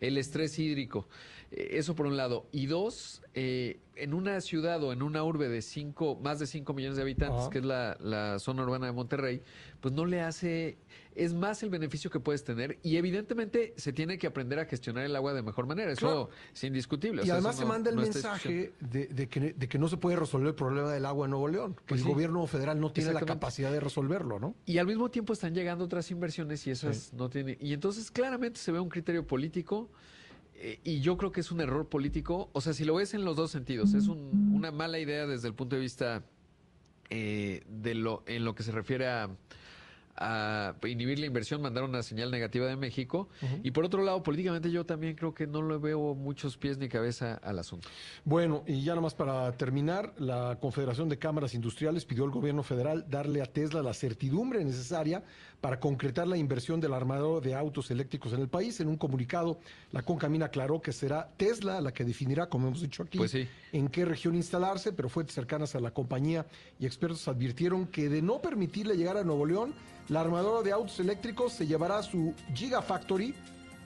el estrés hídrico. Eh, eso por un lado. Y dos, eh, en una ciudad o en una urbe de cinco, más de 5 millones de habitantes, que es la, zona urbana de Monterrey, pues no le hace, es más el beneficio que puedes tener y evidentemente se tiene que aprender a gestionar el agua de mejor manera, eso es indiscutible. Y además se manda el mensaje de, que, no se puede resolver el problema del agua en Nuevo León, que pues el gobierno federal no tiene la capacidad de resolverlo, ¿no? Y al mismo tiempo están llegando otras inversiones y esas no tienen, y entonces claramente se ve un criterio político y yo creo que es un error político. O sea, si lo ves en los dos sentidos, es una mala idea desde el punto de vista eh, de lo en lo que se refiere a a inhibir la inversión, mandar una señal negativa de México. Y por otro lado, políticamente yo también creo que no le veo muchos pies ni cabeza al asunto. Bueno, y ya nomás para terminar, la Confederación de Cámaras Industriales pidió al gobierno federal darle a Tesla la certidumbre necesaria para concretar la inversión del armador de autos eléctricos en el país. En un comunicado, la Concamina aclaró que será Tesla la que definirá, como hemos dicho aquí, pues en qué región instalarse, pero fuentes cercanas a la compañía y expertos advirtieron que de no permitirle llegar a Nuevo León, la armadora de autos eléctricos se llevará su Gigafactory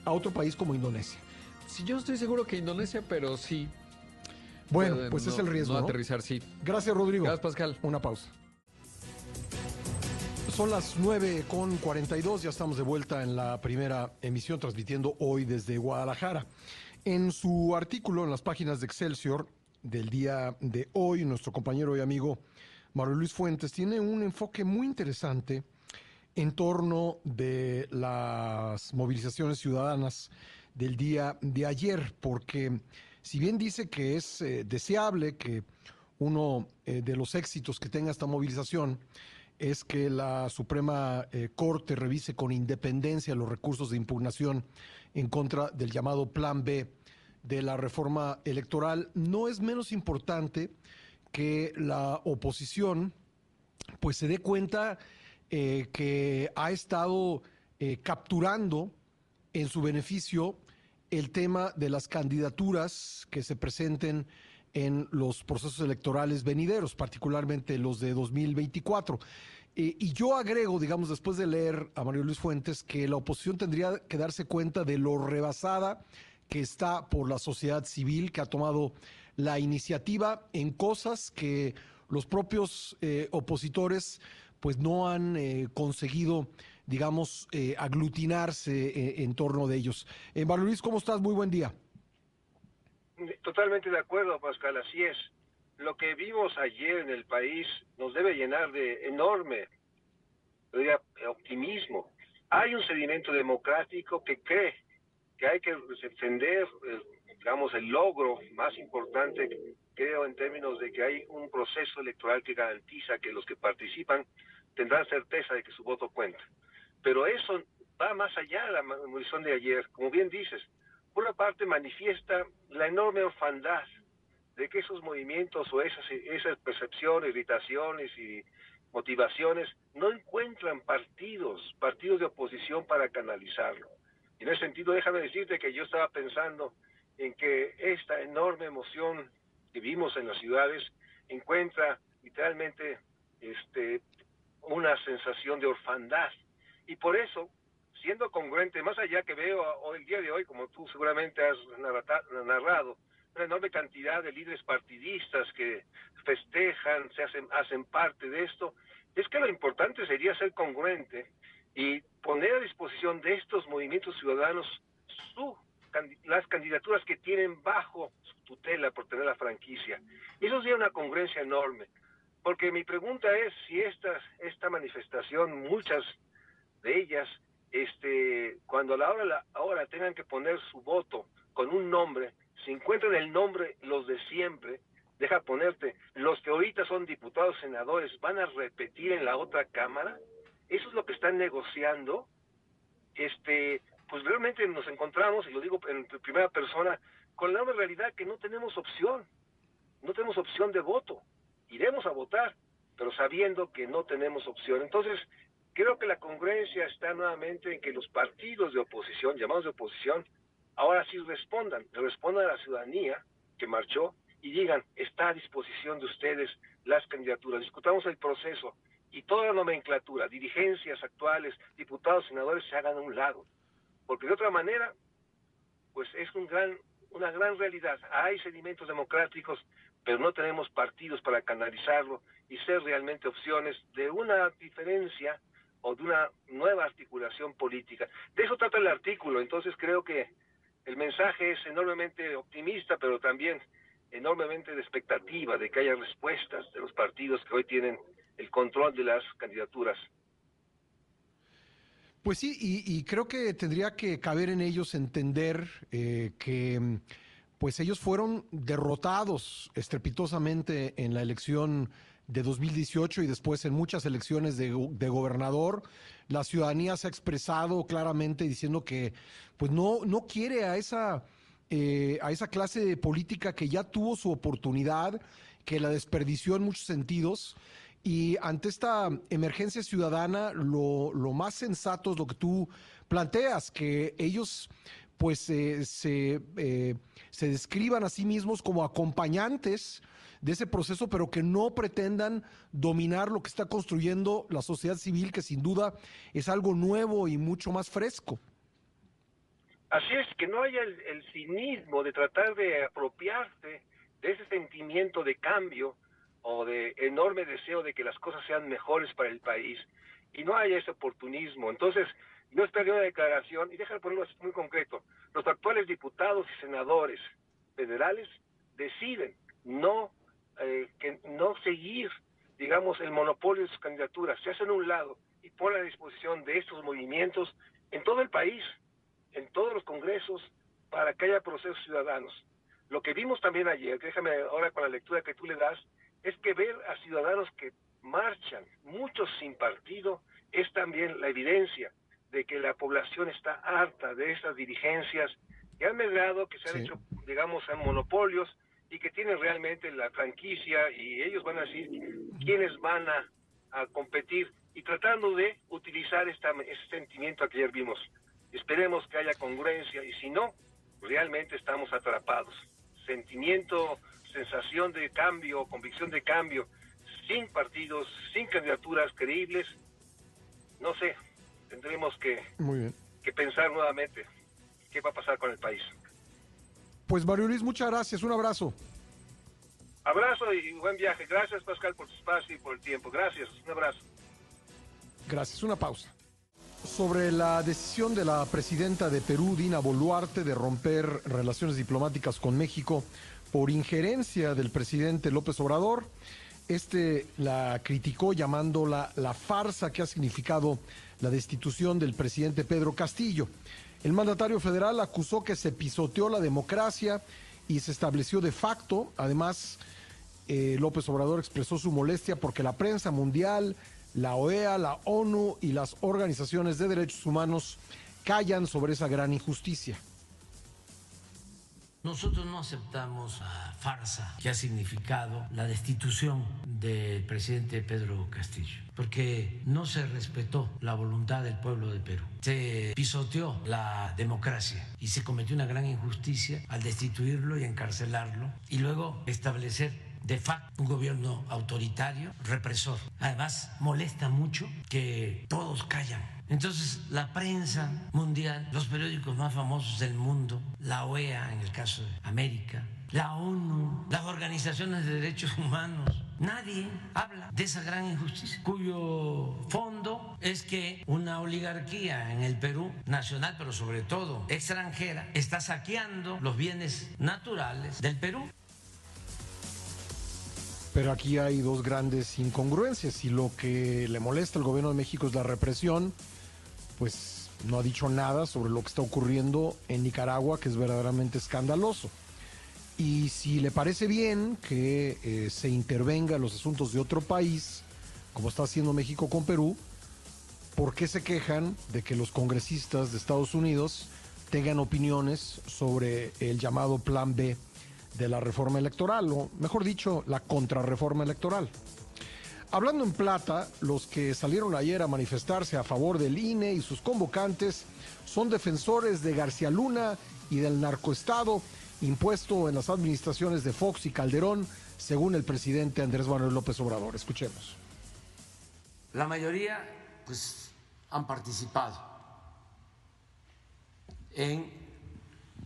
a otro país como Indonesia. Sí, yo estoy seguro que Indonesia, pero sí. Bueno, pues es el riesgo. No, aterrizar, sí. Gracias, Rodrigo. Gracias, Pascal. Una pausa. Son las 9 con 42, ya estamos de vuelta en la primera emisión transmitiendo hoy desde Guadalajara. En su artículo en las páginas de Excelsior del día de hoy, nuestro compañero y amigo Mario Luis Fuentes tiene un enfoque muy interesante en torno de las movilizaciones ciudadanas del día de ayer, porque si bien dice que es eh, deseable que uno eh, de los éxitos que tenga esta movilización es que la Suprema eh, Corte revise con independencia los recursos de impugnación en contra del llamado Plan B de la reforma electoral. No es menos importante que la oposición pues se dé cuenta eh, que ha estado capturando en su beneficio el tema de las candidaturas que se presenten en los procesos electorales venideros, particularmente los de 2024. Eh, y yo agrego, digamos, después de leer a Mario Luis Fuentes, que la oposición tendría que darse cuenta de lo rebasada que está por la sociedad civil, que ha tomado la iniciativa en cosas que los propios eh, opositores pues no han eh, conseguido, digamos, aglutinarse en torno de ellos. Mario Luis, ¿cómo estás? Muy buen día. Totalmente de acuerdo, Pascal, así es. Lo que vimos ayer en el país nos debe llenar de enorme optimismo. Hay un sedimento democrático que cree que hay que defender, eh, digamos, el logro más importante, creo, en términos de que hay un proceso electoral que garantiza que los que participan tendrán certeza de que su voto cuenta. Pero eso va más allá de la munición de ayer. Como bien dices, por una parte manifiesta la enorme orfandad de que esos movimientos o esas, esas percepciones, irritaciones y motivaciones no encuentran partidos, partidos de oposición para canalizarlo. Y en ese sentido, déjame decirte que yo estaba pensando en que esta enorme emoción que vimos en las ciudades encuentra literalmente este, una sensación de orfandad. Y por eso siendo congruente, más allá que veo hoy, el día de hoy, como tú seguramente has narrado, una enorme cantidad de líderes partidistas que festejan, se hacen, hacen parte de esto, es que lo importante sería ser congruente y poner a disposición de estos movimientos ciudadanos su, las candidaturas que tienen bajo su tutela por tener la franquicia. Eso sería una congruencia enorme, porque mi pregunta es si esta, esta manifestación, muchas de ellas, este, cuando a la hora, ahora tengan que poner su voto con un nombre, si encuentran el nombre los de siempre, deja ponerte, los que ahorita son diputados, senadores, van a repetir en la otra cámara, eso es lo que están negociando, este, pues realmente nos encontramos, y lo digo en primera persona, con la realidad que no tenemos opción, no tenemos opción de voto, iremos a votar, pero sabiendo que no tenemos opción. Entonces, Creo que la congruencia está nuevamente en que los partidos de oposición, llamados de oposición, ahora sí respondan, respondan a la ciudadanía que marchó y digan, está a disposición de ustedes las candidaturas. Discutamos el proceso y toda la nomenclatura, dirigencias actuales, diputados, senadores, se hagan a un lado. Porque de otra manera, pues es un gran, una gran realidad. Hay sedimentos democráticos, pero no tenemos partidos para canalizarlo y ser realmente opciones de una diferencia o de una nueva articulación política. De eso trata el artículo, entonces creo que el mensaje es enormemente optimista, pero también enormemente de expectativa de que haya respuestas de los partidos que hoy tienen el control de las candidaturas. Pues sí, y, creo que tendría que caber en ellos entender eh, que pues ellos fueron derrotados estrepitosamente en la elección de 2018 y después en muchas elecciones de, gobernador, la ciudadanía se ha expresado claramente diciendo que pues no, no quiere a esa, eh, a esa clase de política que ya tuvo su oportunidad, que la desperdició en muchos sentidos. Y ante esta emergencia ciudadana, lo, lo más sensato es lo que tú planteas, que ellos pues eh, se, eh, se describan a sí mismos como acompañantes de ese proceso, pero que no pretendan dominar lo que está construyendo la sociedad civil, que sin duda es algo nuevo y mucho más fresco. Así es, que no haya el, cinismo de tratar de apropiarse de ese sentimiento de cambio o de enorme deseo de que las cosas sean mejores para el país y no haya ese oportunismo. Entonces, no esperé una declaración, y déjame ponerlo muy concreto, los actuales diputados y senadores federales deciden no eh, que no seguir, digamos, el monopolio de sus candidaturas, se hacen a un lado y ponen a disposición de estos movimientos en todo el país, en todos los congresos, para que haya procesos ciudadanos. Lo que vimos también ayer, déjame ahora con la lectura que tú le das, es que ver a ciudadanos que marchan, muchos sin partido, es también la evidencia de que la población está harta de esas dirigencias que han medrado, que se han hecho, digamos, en monopolios y que tienen realmente la franquicia y ellos van a decir quiénes van a, competir y tratando de utilizar esta, ese sentimiento que ayer vimos. Esperemos que haya congruencia y si no, realmente estamos atrapados. Sentimiento, sensación de cambio, convicción de cambio, sin partidos, sin candidaturas creíbles, no sé, tendremos que, que pensar nuevamente qué va a pasar con el país. Pues Mario Luis, muchas gracias, un abrazo. Abrazo y buen viaje. Gracias Pascal por tu espacio y por el tiempo. Gracias, un abrazo. Gracias, una pausa. Sobre la decisión de la presidenta de Perú, Dina Boluarte, de romper relaciones diplomáticas con México por injerencia del presidente López Obrador, este la criticó llamándola la farsa que ha significado la destitución del presidente Pedro Castillo. El mandatario federal acusó que se pisoteó la democracia y se estableció de facto. Además, eh, López Obrador expresó su molestia porque la prensa mundial, la OEA, la ONU y las organizaciones de derechos humanos callan sobre esa gran injusticia. Nosotros no aceptamos la farsa que ha significado la destitución del presidente Pedro Castillo, porque no se respetó la voluntad del pueblo de Perú. Se pisoteó la democracia y se cometió una gran injusticia al destituirlo y encarcelarlo y luego establecer de facto un gobierno autoritario, represor. Además, molesta mucho que todos callan entonces, la prensa mundial, los periódicos más famosos del mundo, la OEA en el caso de América, la ONU, las organizaciones de derechos humanos, nadie habla de esa gran injusticia, cuyo fondo es que una oligarquía en el Perú, nacional, pero sobre todo extranjera, está saqueando los bienes naturales del Perú. Pero aquí hay dos grandes incongruencias y lo que le molesta al gobierno de México es la represión pues no ha dicho nada sobre lo que está ocurriendo en Nicaragua, que es verdaderamente escandaloso. Y si le parece bien que eh, se intervenga en los asuntos de otro país, como está haciendo México con Perú, ¿por qué se quejan de que los congresistas de Estados Unidos tengan opiniones sobre el llamado Plan B de la reforma electoral, o mejor dicho, la contrarreforma electoral? Hablando en plata, los que salieron ayer a manifestarse a favor del INE y sus convocantes son defensores de García Luna y del narcoestado impuesto en las administraciones de Fox y Calderón, según el presidente Andrés Manuel López Obrador. Escuchemos. La mayoría, pues, han participado en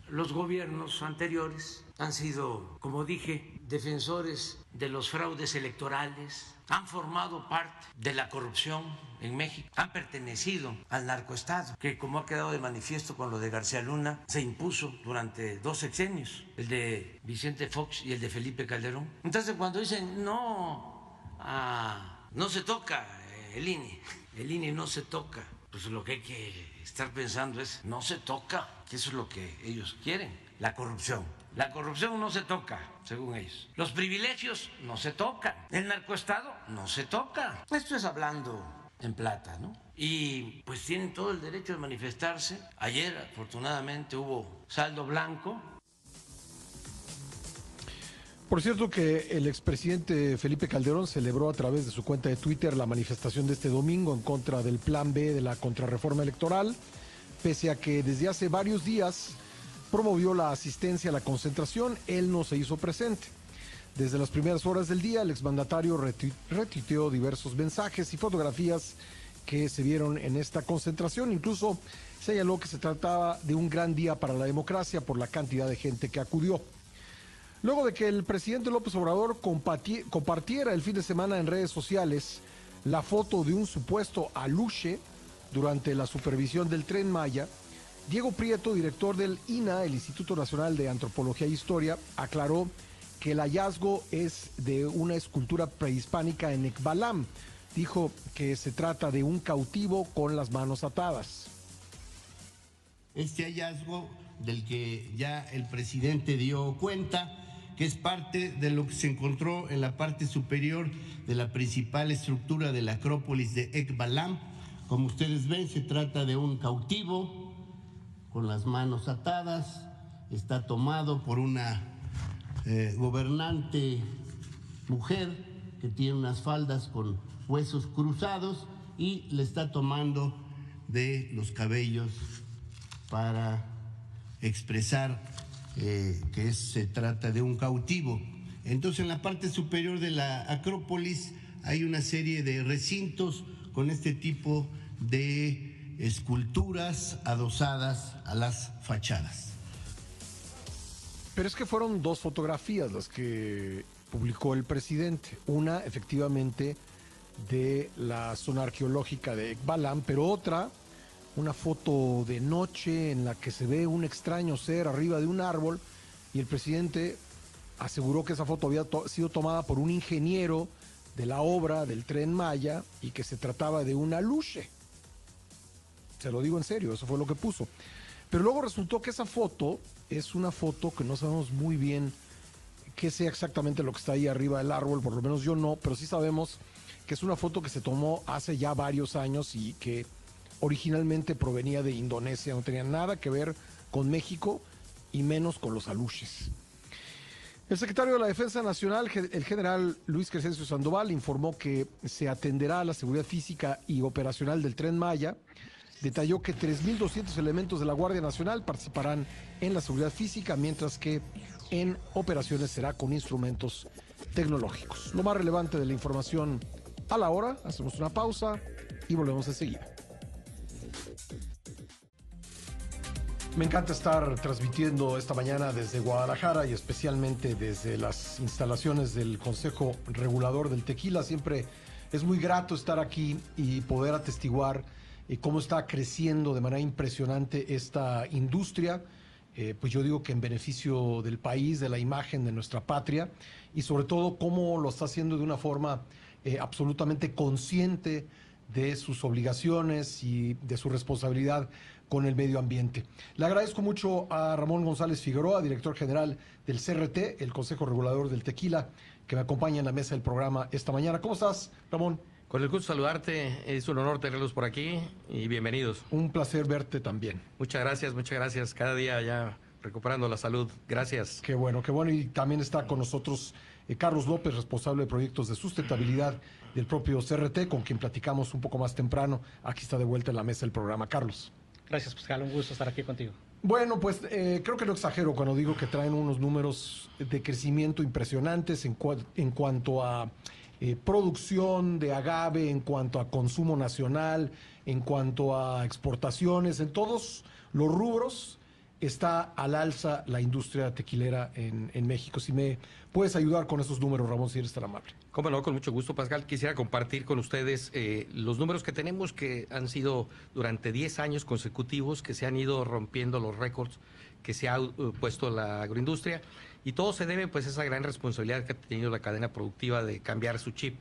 los gobiernos anteriores, han sido, como dije, defensores de los fraudes electorales, han formado parte de la corrupción en México, han pertenecido al narcoestado, que como ha quedado de manifiesto con lo de García Luna, se impuso durante dos sexenios, el de Vicente Fox y el de Felipe Calderón. Entonces cuando dicen no, ah, no se toca el INE, el INE no se toca, pues lo que hay que estar pensando es no se toca, que eso es lo que ellos quieren, la corrupción. La corrupción no se toca, según ellos. Los privilegios no se tocan. El narcoestado no se toca. Esto es hablando en plata, ¿no? Y pues tienen todo el derecho de manifestarse. Ayer, afortunadamente, hubo saldo blanco. Por cierto que el expresidente Felipe Calderón celebró a través de su cuenta de Twitter la manifestación de este domingo en contra del Plan B de la contrarreforma electoral, pese a que desde hace varios días promovió la asistencia a la concentración, él no se hizo presente. Desde las primeras horas del día, el exmandatario retuiteó diversos mensajes y fotografías que se vieron en esta concentración. Incluso señaló que se trataba de un gran día para la democracia por la cantidad de gente que acudió. Luego de que el presidente López Obrador compartiera el fin de semana en redes sociales la foto de un supuesto aluche durante la supervisión del tren Maya, Diego Prieto, director del INA, el Instituto Nacional de Antropología e Historia, aclaró que el hallazgo es de una escultura prehispánica en Ekbalam. Dijo que se trata de un cautivo con las manos atadas. Este hallazgo del que ya el presidente dio cuenta que es parte de lo que se encontró en la parte superior de la principal estructura de la Acrópolis de Ekbalam. Como ustedes ven, se trata de un cautivo con las manos atadas, está tomado por una eh, gobernante mujer que tiene unas faldas con huesos cruzados y le está tomando de los cabellos para expresar eh, que se trata de un cautivo. Entonces en la parte superior de la Acrópolis hay una serie de recintos con este tipo de esculturas adosadas a las fachadas. Pero es que fueron dos fotografías las que publicó el presidente. Una, efectivamente, de la zona arqueológica de Ekbalam, pero otra, una foto de noche en la que se ve un extraño ser arriba de un árbol y el presidente aseguró que esa foto había sido tomada por un ingeniero de la obra del tren Maya y que se trataba de una luche. Se lo digo en serio, eso fue lo que puso. Pero luego resultó que esa foto es una foto que no sabemos muy bien qué sea exactamente lo que está ahí arriba del árbol, por lo menos yo no, pero sí sabemos que es una foto que se tomó hace ya varios años y que originalmente provenía de Indonesia, no tenía nada que ver con México y menos con los aluches. El secretario de la Defensa Nacional, el general Luis Crescencio Sandoval, informó que se atenderá a la seguridad física y operacional del tren Maya. Detalló que 3.200 elementos de la Guardia Nacional participarán en la seguridad física, mientras que en operaciones será con instrumentos tecnológicos. Lo más relevante de la información a la hora, hacemos una pausa y volvemos enseguida. Me encanta estar transmitiendo esta mañana desde Guadalajara y especialmente desde las instalaciones del Consejo Regulador del Tequila. Siempre es muy grato estar aquí y poder atestiguar eh, cómo está creciendo de manera impresionante esta industria. Eh, pues yo digo que en beneficio del país, de la imagen de nuestra patria y sobre todo cómo lo está haciendo de una forma eh, absolutamente consciente de sus obligaciones y de su responsabilidad con el medio ambiente. Le agradezco mucho a Ramón González Figueroa, director general del CRT, el Consejo Regulador del Tequila, que me acompaña en la mesa del programa esta mañana. ¿Cómo estás, Ramón? Con el gusto de saludarte, es un honor tenerlos por aquí y bienvenidos. Un placer verte también. Muchas gracias, muchas gracias. Cada día ya recuperando la salud. Gracias. Qué bueno, qué bueno. Y también está con nosotros eh, Carlos López, responsable de proyectos de sustentabilidad del propio CRT, con quien platicamos un poco más temprano. Aquí está de vuelta en la mesa del programa. Carlos. Gracias, Pascal. Un gusto estar aquí contigo. Bueno, pues eh, creo que no exagero cuando digo que traen unos números de crecimiento impresionantes en, en cuanto a eh, producción de agave, en cuanto a consumo nacional, en cuanto a exportaciones, en todos los rubros está al alza la industria tequilera en, México. Si me puedes ayudar con esos números, Ramón, si eres tan amable. Cómo no, con mucho gusto, Pascal. Quisiera compartir con ustedes eh, los números que tenemos que han sido durante 10 años consecutivos que se han ido rompiendo los récords que se ha uh, puesto la agroindustria y todo se debe pues a esa gran responsabilidad que ha tenido la cadena productiva de cambiar su chip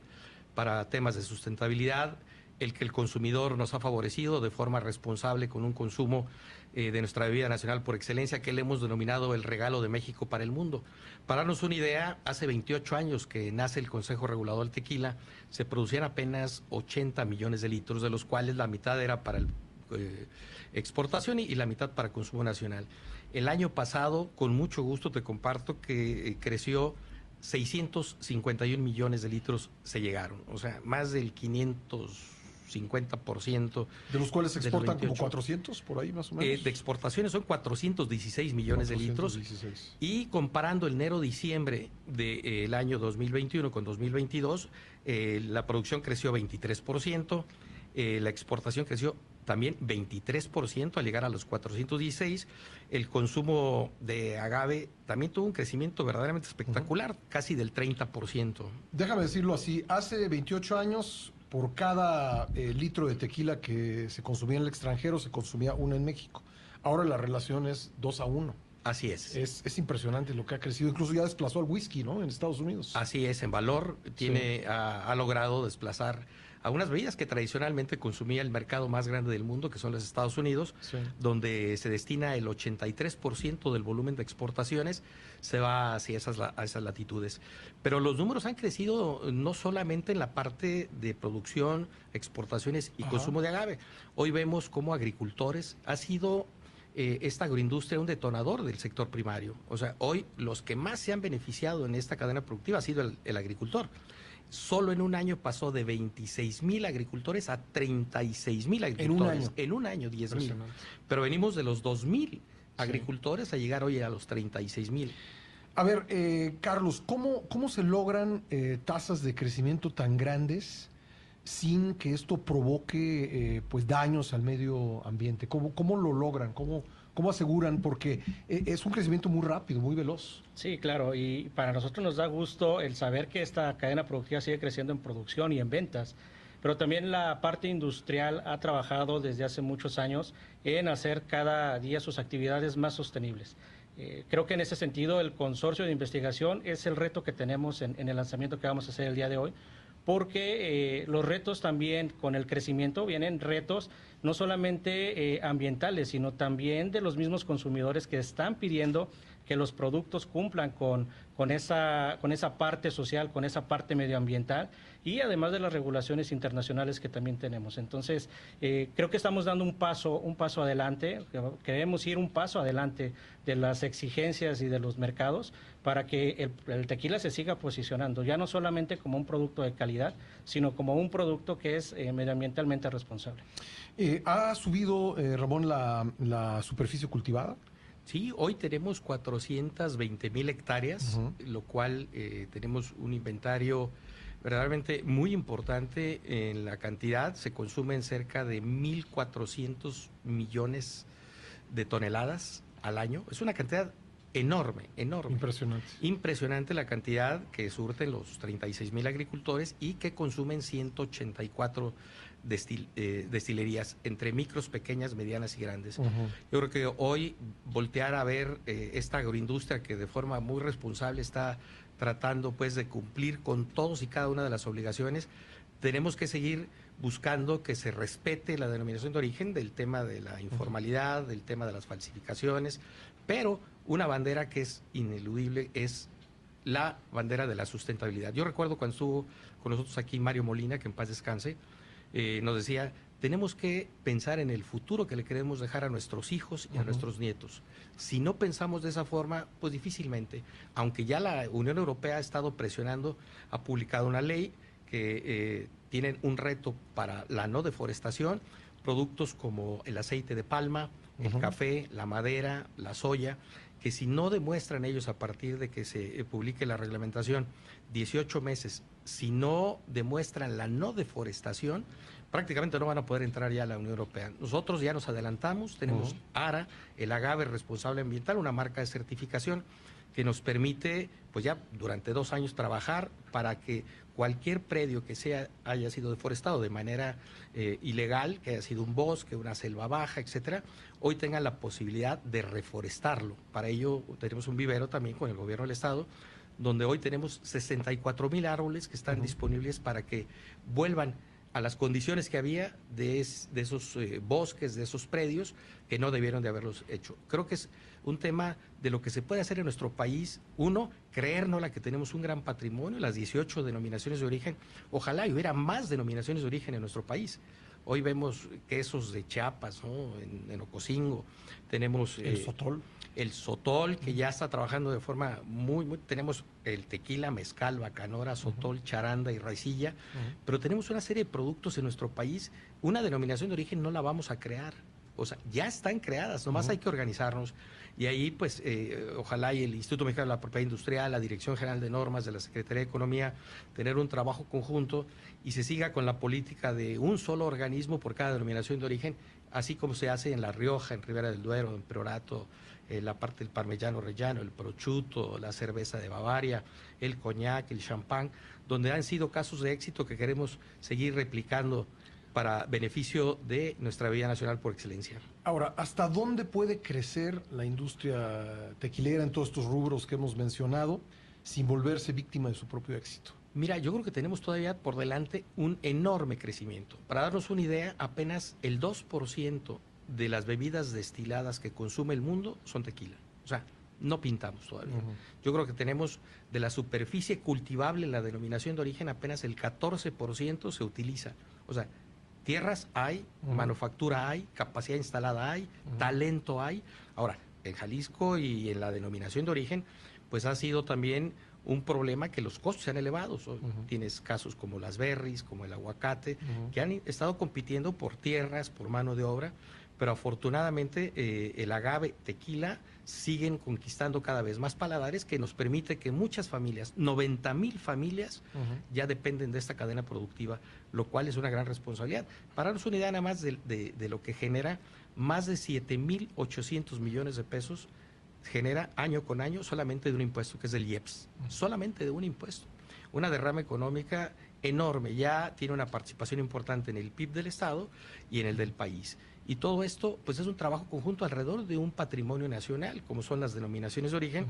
para temas de sustentabilidad, el que el consumidor nos ha favorecido de forma responsable con un consumo eh, de nuestra bebida nacional por excelencia que le hemos denominado el regalo de México para el mundo. Para darnos una idea, hace 28 años que nace el Consejo Regulador del Tequila, se producían apenas 80 millones de litros, de los cuales la mitad era para eh, exportación y, la mitad para consumo nacional. El año pasado, con mucho gusto te comparto que eh, creció 651 millones de litros se llegaron, o sea, más del 500 50%. ¿De los cuales se exportan como 400 por ahí más o menos? Eh, de exportaciones son 416 millones de litros. Y comparando el enero-diciembre del año 2021 con 2022, eh, la producción creció 23%, eh, la exportación creció también 23% al llegar a los 416. El consumo de agave también tuvo un crecimiento verdaderamente espectacular, casi del 30%. Déjame decirlo así, hace 28 años por cada eh, litro de tequila que se consumía en el extranjero, se consumía uno en México. Ahora la relación es dos a uno. Así es. es. impresionante lo que ha crecido. Incluso ya desplazó al whisky, ¿no? En Estados Unidos. Así es, en valor tiene ha, logrado desplazar unas bebidas que tradicionalmente consumía el mercado más grande del mundo, que son los Estados Unidos, donde se destina el 83% del volumen de exportaciones, se va hacia esas, a esas latitudes. Pero los números han crecido no solamente en la parte de producción, exportaciones y consumo de agave. Hoy vemos cómo agricultores ha sido eh, esta agroindustria un detonador del sector primario. O sea, hoy los que más se han beneficiado en esta cadena productiva ha sido el, agricultor. Solo en un año pasó de 26 mil agricultores a 36 mil agricultores. En un año. En un año, 10 mil. Pero venimos de los 2 mil agricultores a llegar hoy a los 36 mil. A ver, eh, Carlos, ¿cómo, ¿cómo se logran eh, tasas de crecimiento tan grandes sin que esto provoque eh, pues daños al medio ambiente? ¿Cómo, cómo lo logran? ¿Cómo, ¿Cómo aseguran? Porque eh, es un crecimiento muy rápido, muy veloz. Sí, claro, y para nosotros nos da gusto el saber que esta cadena productiva sigue creciendo en producción y en ventas, pero también la parte industrial ha trabajado desde hace muchos años en hacer cada día sus actividades más sostenibles. Eh, creo que en ese sentido el consorcio de investigación es el reto que tenemos en, en el lanzamiento que vamos a hacer el día de hoy, porque eh, los retos también con el crecimiento vienen retos no solamente eh, ambientales, sino también de los mismos consumidores que están pidiendo que los productos cumplan con, con, esa, con esa parte social, con esa parte medioambiental y además de las regulaciones internacionales que también tenemos. Entonces, eh, creo que estamos dando un paso, un paso adelante, queremos ir un paso adelante de las exigencias y de los mercados para que el, tequila se siga posicionando, ya no solamente como un producto de calidad, sino como un producto que es eh, medioambientalmente responsable. Eh, ¿Ha subido, Ramón, la, superficie cultivada? Sí, hoy tenemos 420 mil hectáreas, lo cual tenemos un inventario verdaderamente muy importante en la cantidad. Se consumen cerca de 1.400 millones de toneladas al año. Es una cantidad enorme, enorme. Impresionante. Impresionante la cantidad que surten los 36 mil agricultores y que consumen 184 eh, destilerías entre micros, pequeñas, medianas y grandes. Yo creo que hoy voltear a ver eh, esta agroindustria que de forma muy responsable está tratando pues de cumplir con todos y cada una de las obligaciones. Tenemos que seguir buscando que se respete la denominación de origen del tema de la informalidad, del tema de las falsificaciones, pero una bandera que es ineludible es la bandera de la sustentabilidad. Yo recuerdo cuando estuvo con nosotros aquí Mario Molina, que en paz descanse, eh, nos decía, tenemos que pensar en el futuro que le queremos dejar a nuestros hijos y a nuestros nietos. Si no pensamos de esa forma, pues difícilmente, aunque ya la Unión Europea ha estado presionando, ha publicado una ley que eh, tienen un reto para la no deforestación, productos como el aceite de palma, el café, la madera, la soya, que si no demuestran ellos a partir de que se eh, publique la reglamentación 18 meses, si no demuestran la no deforestación, prácticamente no van a poder entrar ya a la Unión Europea. Nosotros ya nos adelantamos, tenemos ARA, el agave responsable ambiental, una marca de certificación que nos permite, pues ya durante dos años trabajar para que cualquier predio que sea haya sido deforestado de manera eh, ilegal, que haya sido un bosque, una selva baja, etcétera, hoy tenga la posibilidad de reforestarlo. Para ello tenemos un vivero también con el gobierno del estado, donde hoy tenemos 64 mil árboles que están disponibles para que vuelvan a las condiciones que había de, esos eh, bosques, de esos predios, que no debieron de haberlos hecho. Creo que es un tema de lo que se puede hacer en nuestro país. Uno, creernos la que tenemos un gran patrimonio, las 18 denominaciones de origen. Ojalá hubiera más denominaciones de origen en nuestro país. Hoy vemos quesos de Chiapas, en, en Ocosingo. Tenemos... El eh, sotol el sotol, que ya está trabajando de forma muy, muy tenemos el tequila, mezcal, bacanora, sotol, charanda y raicilla, pero tenemos una serie de productos en nuestro país, una denominación de origen no la vamos a crear, o sea, ya están creadas, nomás hay que organizarnos. Y ahí, pues, eh, ojalá y el Instituto Mexicano de la Propiedad Industrial, la Dirección General de Normas de la Secretaría de Economía, tener un trabajo conjunto y se siga con la política de un solo organismo por cada denominación de origen, así como se hace en La Rioja, en Ribera del Duero, en Perorato, eh, la parte del parmellano rellano, el prosciutto, la cerveza de Bavaria, el coñac, el champán, donde han sido casos de éxito que queremos seguir replicando para beneficio de nuestra vida nacional por excelencia. Ahora, ¿hasta dónde puede crecer la industria tequilera en todos estos rubros que hemos mencionado sin volverse víctima de su propio éxito? Mira, yo creo que tenemos todavía por delante un enorme crecimiento. Para darnos una idea, apenas el 2% de las bebidas destiladas que consume el mundo son tequila. O sea, no pintamos todavía. Yo creo que tenemos de la superficie cultivable, la denominación de origen, apenas el 14% se utiliza. O sea, tierras hay, manufactura hay, capacidad instalada hay, talento hay. Ahora, en Jalisco y en la denominación de origen, pues ha sido también un problema que los costos se han elevado. Tienes casos como las berries, como el aguacate, que han estado compitiendo por tierras, por mano de obra, pero afortunadamente eh, el agave tequila siguen conquistando cada vez más paladares que nos permite que muchas familias, 90 mil familias, ya dependen de esta cadena productiva, lo cual es una gran responsabilidad. Para darnos una idea nada más de, de lo que genera, más de 7 mil 800 millones de pesos genera año con año solamente de un impuesto que es del IEPS, solamente de un impuesto. Una derrama económica enorme, ya tiene una participación importante en el PIB del Estado y en el del país. Y todo esto, pues es un trabajo conjunto alrededor de un patrimonio nacional, como son las denominaciones de origen,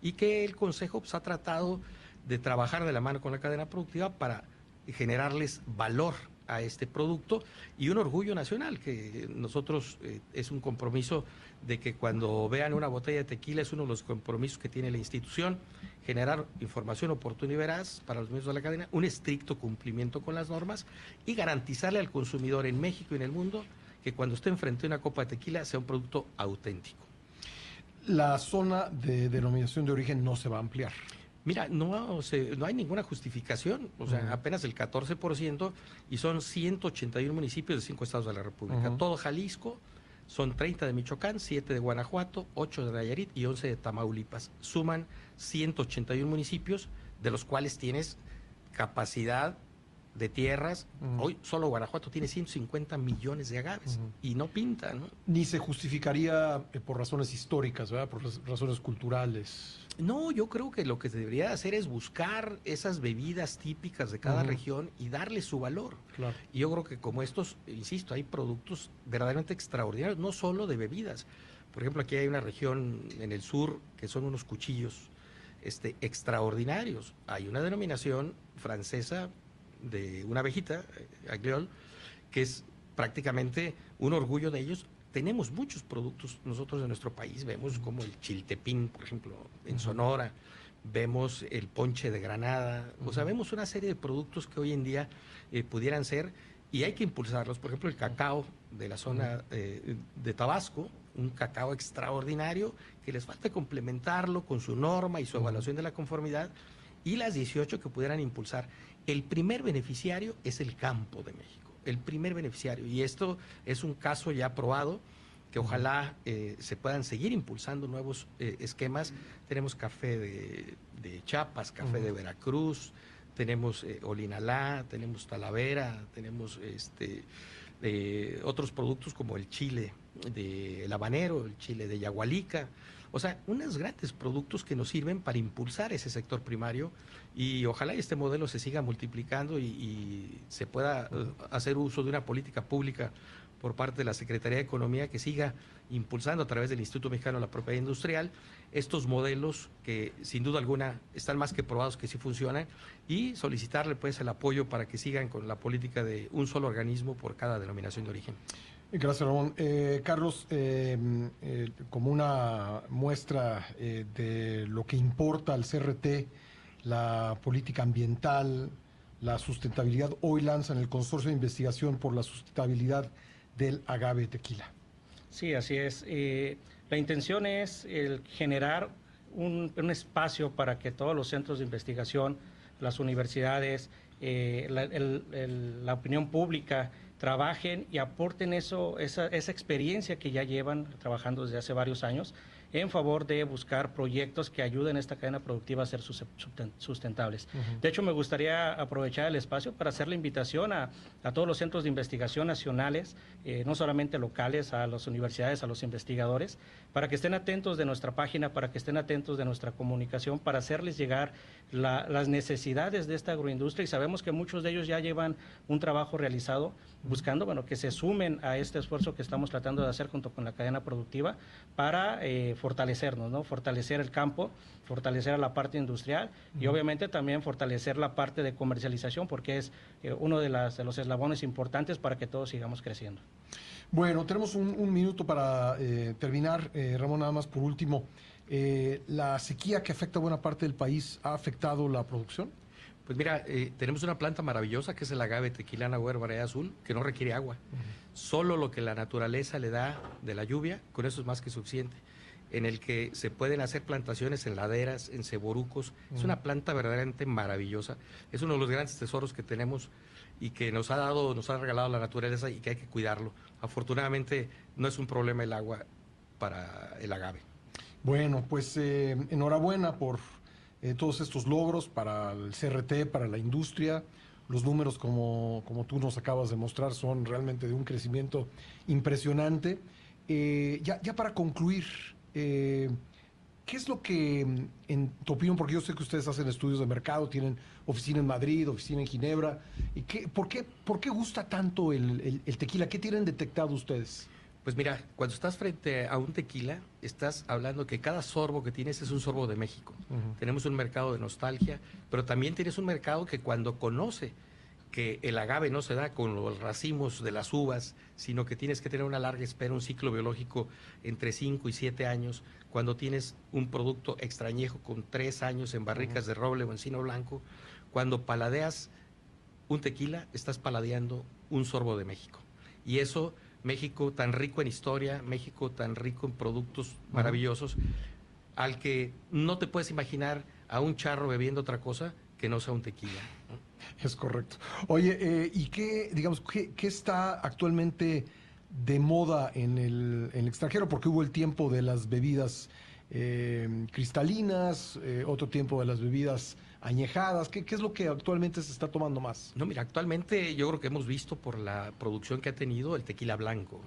y que el Consejo pues, ha tratado de trabajar de la mano con la cadena productiva para generarles valor a este producto y un orgullo nacional, que nosotros eh, es un compromiso de que cuando vean una botella de tequila es uno de los compromisos que tiene la institución, generar información oportuna y veraz para los medios de la cadena, un estricto cumplimiento con las normas y garantizarle al consumidor en México y en el mundo que cuando esté enfrente a una copa de tequila sea un producto auténtico. La zona de denominación de origen no se va a ampliar. Mira, no, no hay ninguna justificación, o sea, apenas el 14% y son 181 municipios de cinco estados de la República. Todo Jalisco, son 30 de Michoacán, 7 de Guanajuato, 8 de Nayarit y 11 de Tamaulipas. Suman 181 municipios, de los cuales tienes capacidad de tierras. Hoy solo Guanajuato tiene 150 millones de agaves y no pinta, ¿no? Ni se justificaría eh, por razones históricas, ¿verdad? Por razones culturales. No, yo creo que lo que se debería hacer es buscar esas bebidas típicas de cada región y darle su valor. Y yo creo que como estos, insisto, hay productos verdaderamente extraordinarios, no solo de bebidas. Por ejemplo, aquí hay una región en el sur que son unos cuchillos este, extraordinarios. Hay una denominación francesa de una abejita, eh, Agliol, que es prácticamente un orgullo de ellos. Tenemos muchos productos nosotros en nuestro país, vemos como el chiltepín, por ejemplo, en Sonora, vemos el ponche de Granada, o sea, vemos una serie de productos que hoy en día eh, pudieran ser y hay que impulsarlos. Por ejemplo, el cacao de la zona eh, de Tabasco, un cacao extraordinario que les falta complementarlo con su norma y su evaluación de la conformidad y las 18 que pudieran impulsar. El primer beneficiario es el campo de México, el primer beneficiario. Y esto es un caso ya probado que ojalá eh, se puedan seguir impulsando nuevos eh, esquemas. Tenemos café de, de Chiapas, café de Veracruz, tenemos eh, Olinalá, tenemos Talavera, tenemos este, otros productos como el chile del habanero, el chile de Yagualica. O sea, unos grandes productos que nos sirven para impulsar ese sector primario y ojalá este modelo se siga multiplicando y, se pueda eh, hacer uso de una política pública por parte de la Secretaría de Economía que siga impulsando a través del Instituto Mexicano de la Propiedad Industrial estos modelos que sin duda alguna están más que probados que sí funcionan y solicitarle pues el apoyo para que sigan con la política de un solo organismo por cada denominación de origen. Gracias, Ramón. Eh, Carlos, eh, eh, como una muestra de lo que importa al CRT, la política ambiental, la sustentabilidad, hoy lanzan el Consorcio de Investigación por la Sustentabilidad del Agave Tequila. Sí, así es. la intención es el generar un, espacio para que todos los centros de investigación, las universidades, la opinión pública, trabajen y aporten eso, esa, esa experiencia que ya llevan trabajando desde hace varios años en favor de buscar proyectos que ayuden a esta cadena productiva a ser sustentables. De hecho, me gustaría aprovechar el espacio para hacer la invitación a, todos los centros de investigación nacionales, eh, no solamente locales, a las universidades, a los investigadores, para que estén atentos de nuestra página, para que estén atentos de nuestra comunicación, para hacerles llegar las necesidades de esta agroindustria. Y sabemos que muchos de ellos ya llevan un trabajo realizado buscando bueno, que se sumen a este esfuerzo que estamos tratando de hacer junto con la cadena productiva para eh, fortalecernos, ¿no? Fortalecer el campo, fortalecer a la parte industrial y obviamente también fortalecer la parte de comercialización porque es eh, uno de, las, de los eslabones importantes para que todos sigamos creciendo. Bueno, tenemos un, minuto para terminar. Ramón, nada más por último. ¿La sequía que afecta a buena parte del país ha afectado la producción? Pues mira, eh, tenemos una planta maravillosa que es el agave tequilana huerva azul, que no requiere agua. Solo lo que la naturaleza le da de la lluvia, con eso es más que suficiente. En el que se pueden hacer plantaciones en laderas, en ceborucos. Es una planta verdaderamente maravillosa. Es uno de los grandes tesoros que tenemos y que nos ha dado, nos ha regalado la naturaleza y que hay que cuidarlo. Afortunadamente no es un problema el agua para el agave. Bueno, pues eh, enhorabuena por eh, todos estos logros para el CRT, para la industria. Los números, como, como tú nos acabas de mostrar, son realmente de un crecimiento impresionante. Eh, ya, ya para concluir, eh, ¿qué es lo que, en tu opinión, porque yo sé que ustedes hacen estudios de mercado, tienen oficina en Madrid, oficina en Ginebra, ¿y qué, por, qué, ¿por qué gusta tanto el, el tequila? ¿Qué tienen detectado ustedes? Pues mira, cuando estás frente a un tequila, estás hablando que cada sorbo que tienes es un sorbo de México. Tenemos un mercado de nostalgia, pero también tienes un mercado que cuando conoce que el agave no se da con los racimos de las uvas, sino que tienes que tener una larga espera, un ciclo biológico entre 5 y 7 años, cuando tienes un producto extrañejo con 3 años en barricas de roble o encino blanco, cuando paladeas un tequila, estás paladeando un sorbo de México. Y eso México tan rico en historia, México tan rico en productos maravillosos, al que no te puedes imaginar a un charro bebiendo otra cosa que no sea un tequila. Es correcto. Oye, eh, ¿y qué, digamos, qué, está actualmente de moda en el, extranjero? Porque hubo el tiempo de las bebidas eh, cristalinas, eh, otro tiempo de las bebidas añejadas? ¿Qué, es lo que actualmente se está tomando más? No, mira, actualmente yo creo que hemos visto por la producción que ha tenido el tequila blanco.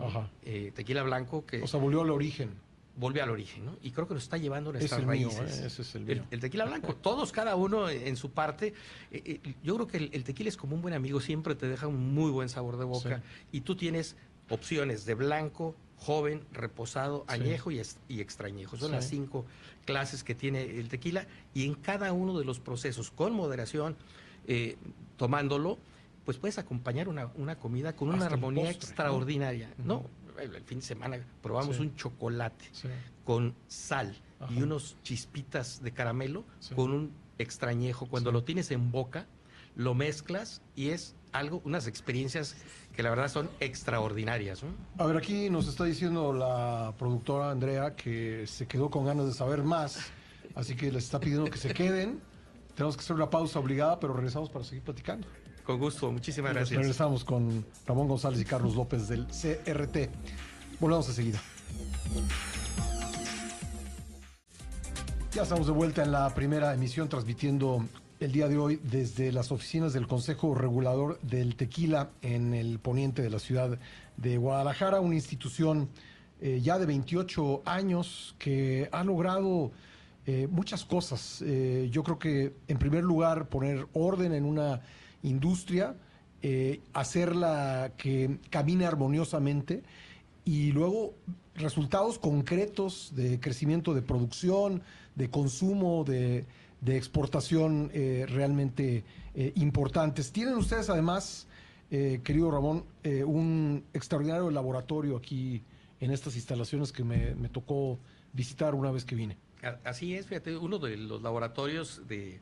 Eh, tequila blanco que... O sea, volvió al origen. Volvió al origen, ¿no? Y creo que nos está llevando a nuestras raíces. ¿eh? Ese es el, el, tequila blanco, todos, cada uno en su parte. Eh, yo creo que el, tequila es como un buen amigo, siempre te deja un muy buen sabor de boca. Y tú tienes opciones de blanco, joven, reposado, añejo y, extrañejo. Son las cinco clases que tiene el tequila y en cada uno de los procesos, con moderación, eh, tomándolo, pues puedes acompañar una, comida con una armonía extraordinaria. ¿no? El, fin de semana probamos un chocolate con sal y unos chispitas de caramelo con un extrañejo. Cuando lo tienes en boca, lo mezclas y es algo, unas experiencias que la verdad son extraordinarias. A ver, aquí nos está diciendo la productora Andrea que se quedó con ganas de saber más, así que les está pidiendo que se queden. Tenemos que hacer una pausa obligada, pero regresamos para seguir platicando. Con gusto, muchísimas gracias. Regresamos con Ramón González y Carlos López del CRT. Volvemos enseguida. Ya estamos de vuelta en la primera emisión transmitiendo el día de hoy desde las oficinas del Consejo Regulador del Tequila en el poniente de la ciudad de Guadalajara, una institución eh, ya de 28 años que ha logrado eh, muchas cosas. Eh, yo creo que, en primer lugar, poner orden en una industria, hacerla que camine armoniosamente y luego resultados concretos de crecimiento de producción, de consumo, de de exportación eh, realmente eh, importantes. Tienen ustedes además, eh, querido Ramón, un extraordinario laboratorio aquí en estas instalaciones que me, tocó visitar una vez que vine. Así es, fíjate, uno de los laboratorios de,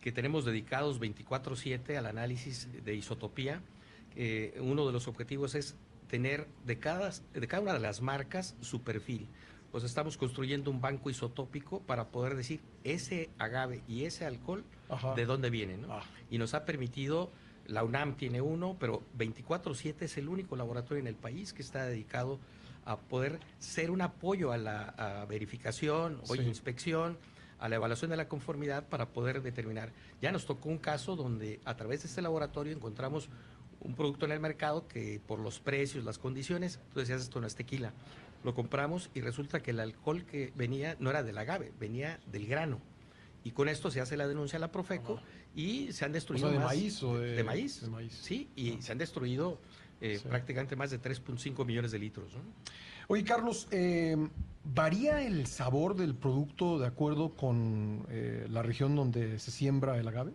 que tenemos dedicados 24/7 al análisis de isotopía, uno de los objetivos es tener de cada, de cada una de las marcas su perfil pues estamos construyendo un banco isotópico para poder decir ese agave y ese alcohol de dónde vienen. ¿no? Ah. Y nos ha permitido, la UNAM tiene uno, pero 24-7 es el único laboratorio en el país que está dedicado a poder ser un apoyo a la verificación o inspección, a la evaluación de la conformidad para poder determinar. Ya nos tocó un caso donde a través de este laboratorio encontramos un producto en el mercado que por los precios, las condiciones, tú decías esto no es tequila, lo compramos y resulta que el alcohol que venía no era del agave, venía del grano. Y con esto se hace la denuncia a la Profeco y se han destruido de maíz o de, maíz. Sí, y se han destruido eh, prácticamente más de 3.5 millones de litros. Oye, Carlos, eh, ¿Varía el sabor del producto de acuerdo con eh, la región donde se siembra el agave?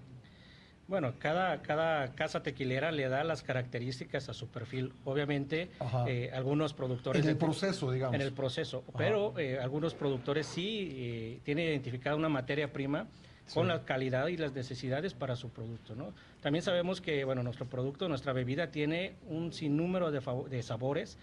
Bueno, cada, cada casa tequilera le da las características a su perfil. Obviamente, eh, algunos productores... En el proceso, digamos. En el proceso. Pero eh, algunos productores sí eh, tienen identificada una materia prima con la calidad y las necesidades para su producto. ¿no? También sabemos que bueno, nuestro producto, nuestra bebida tiene un sinnúmero de, de sabores,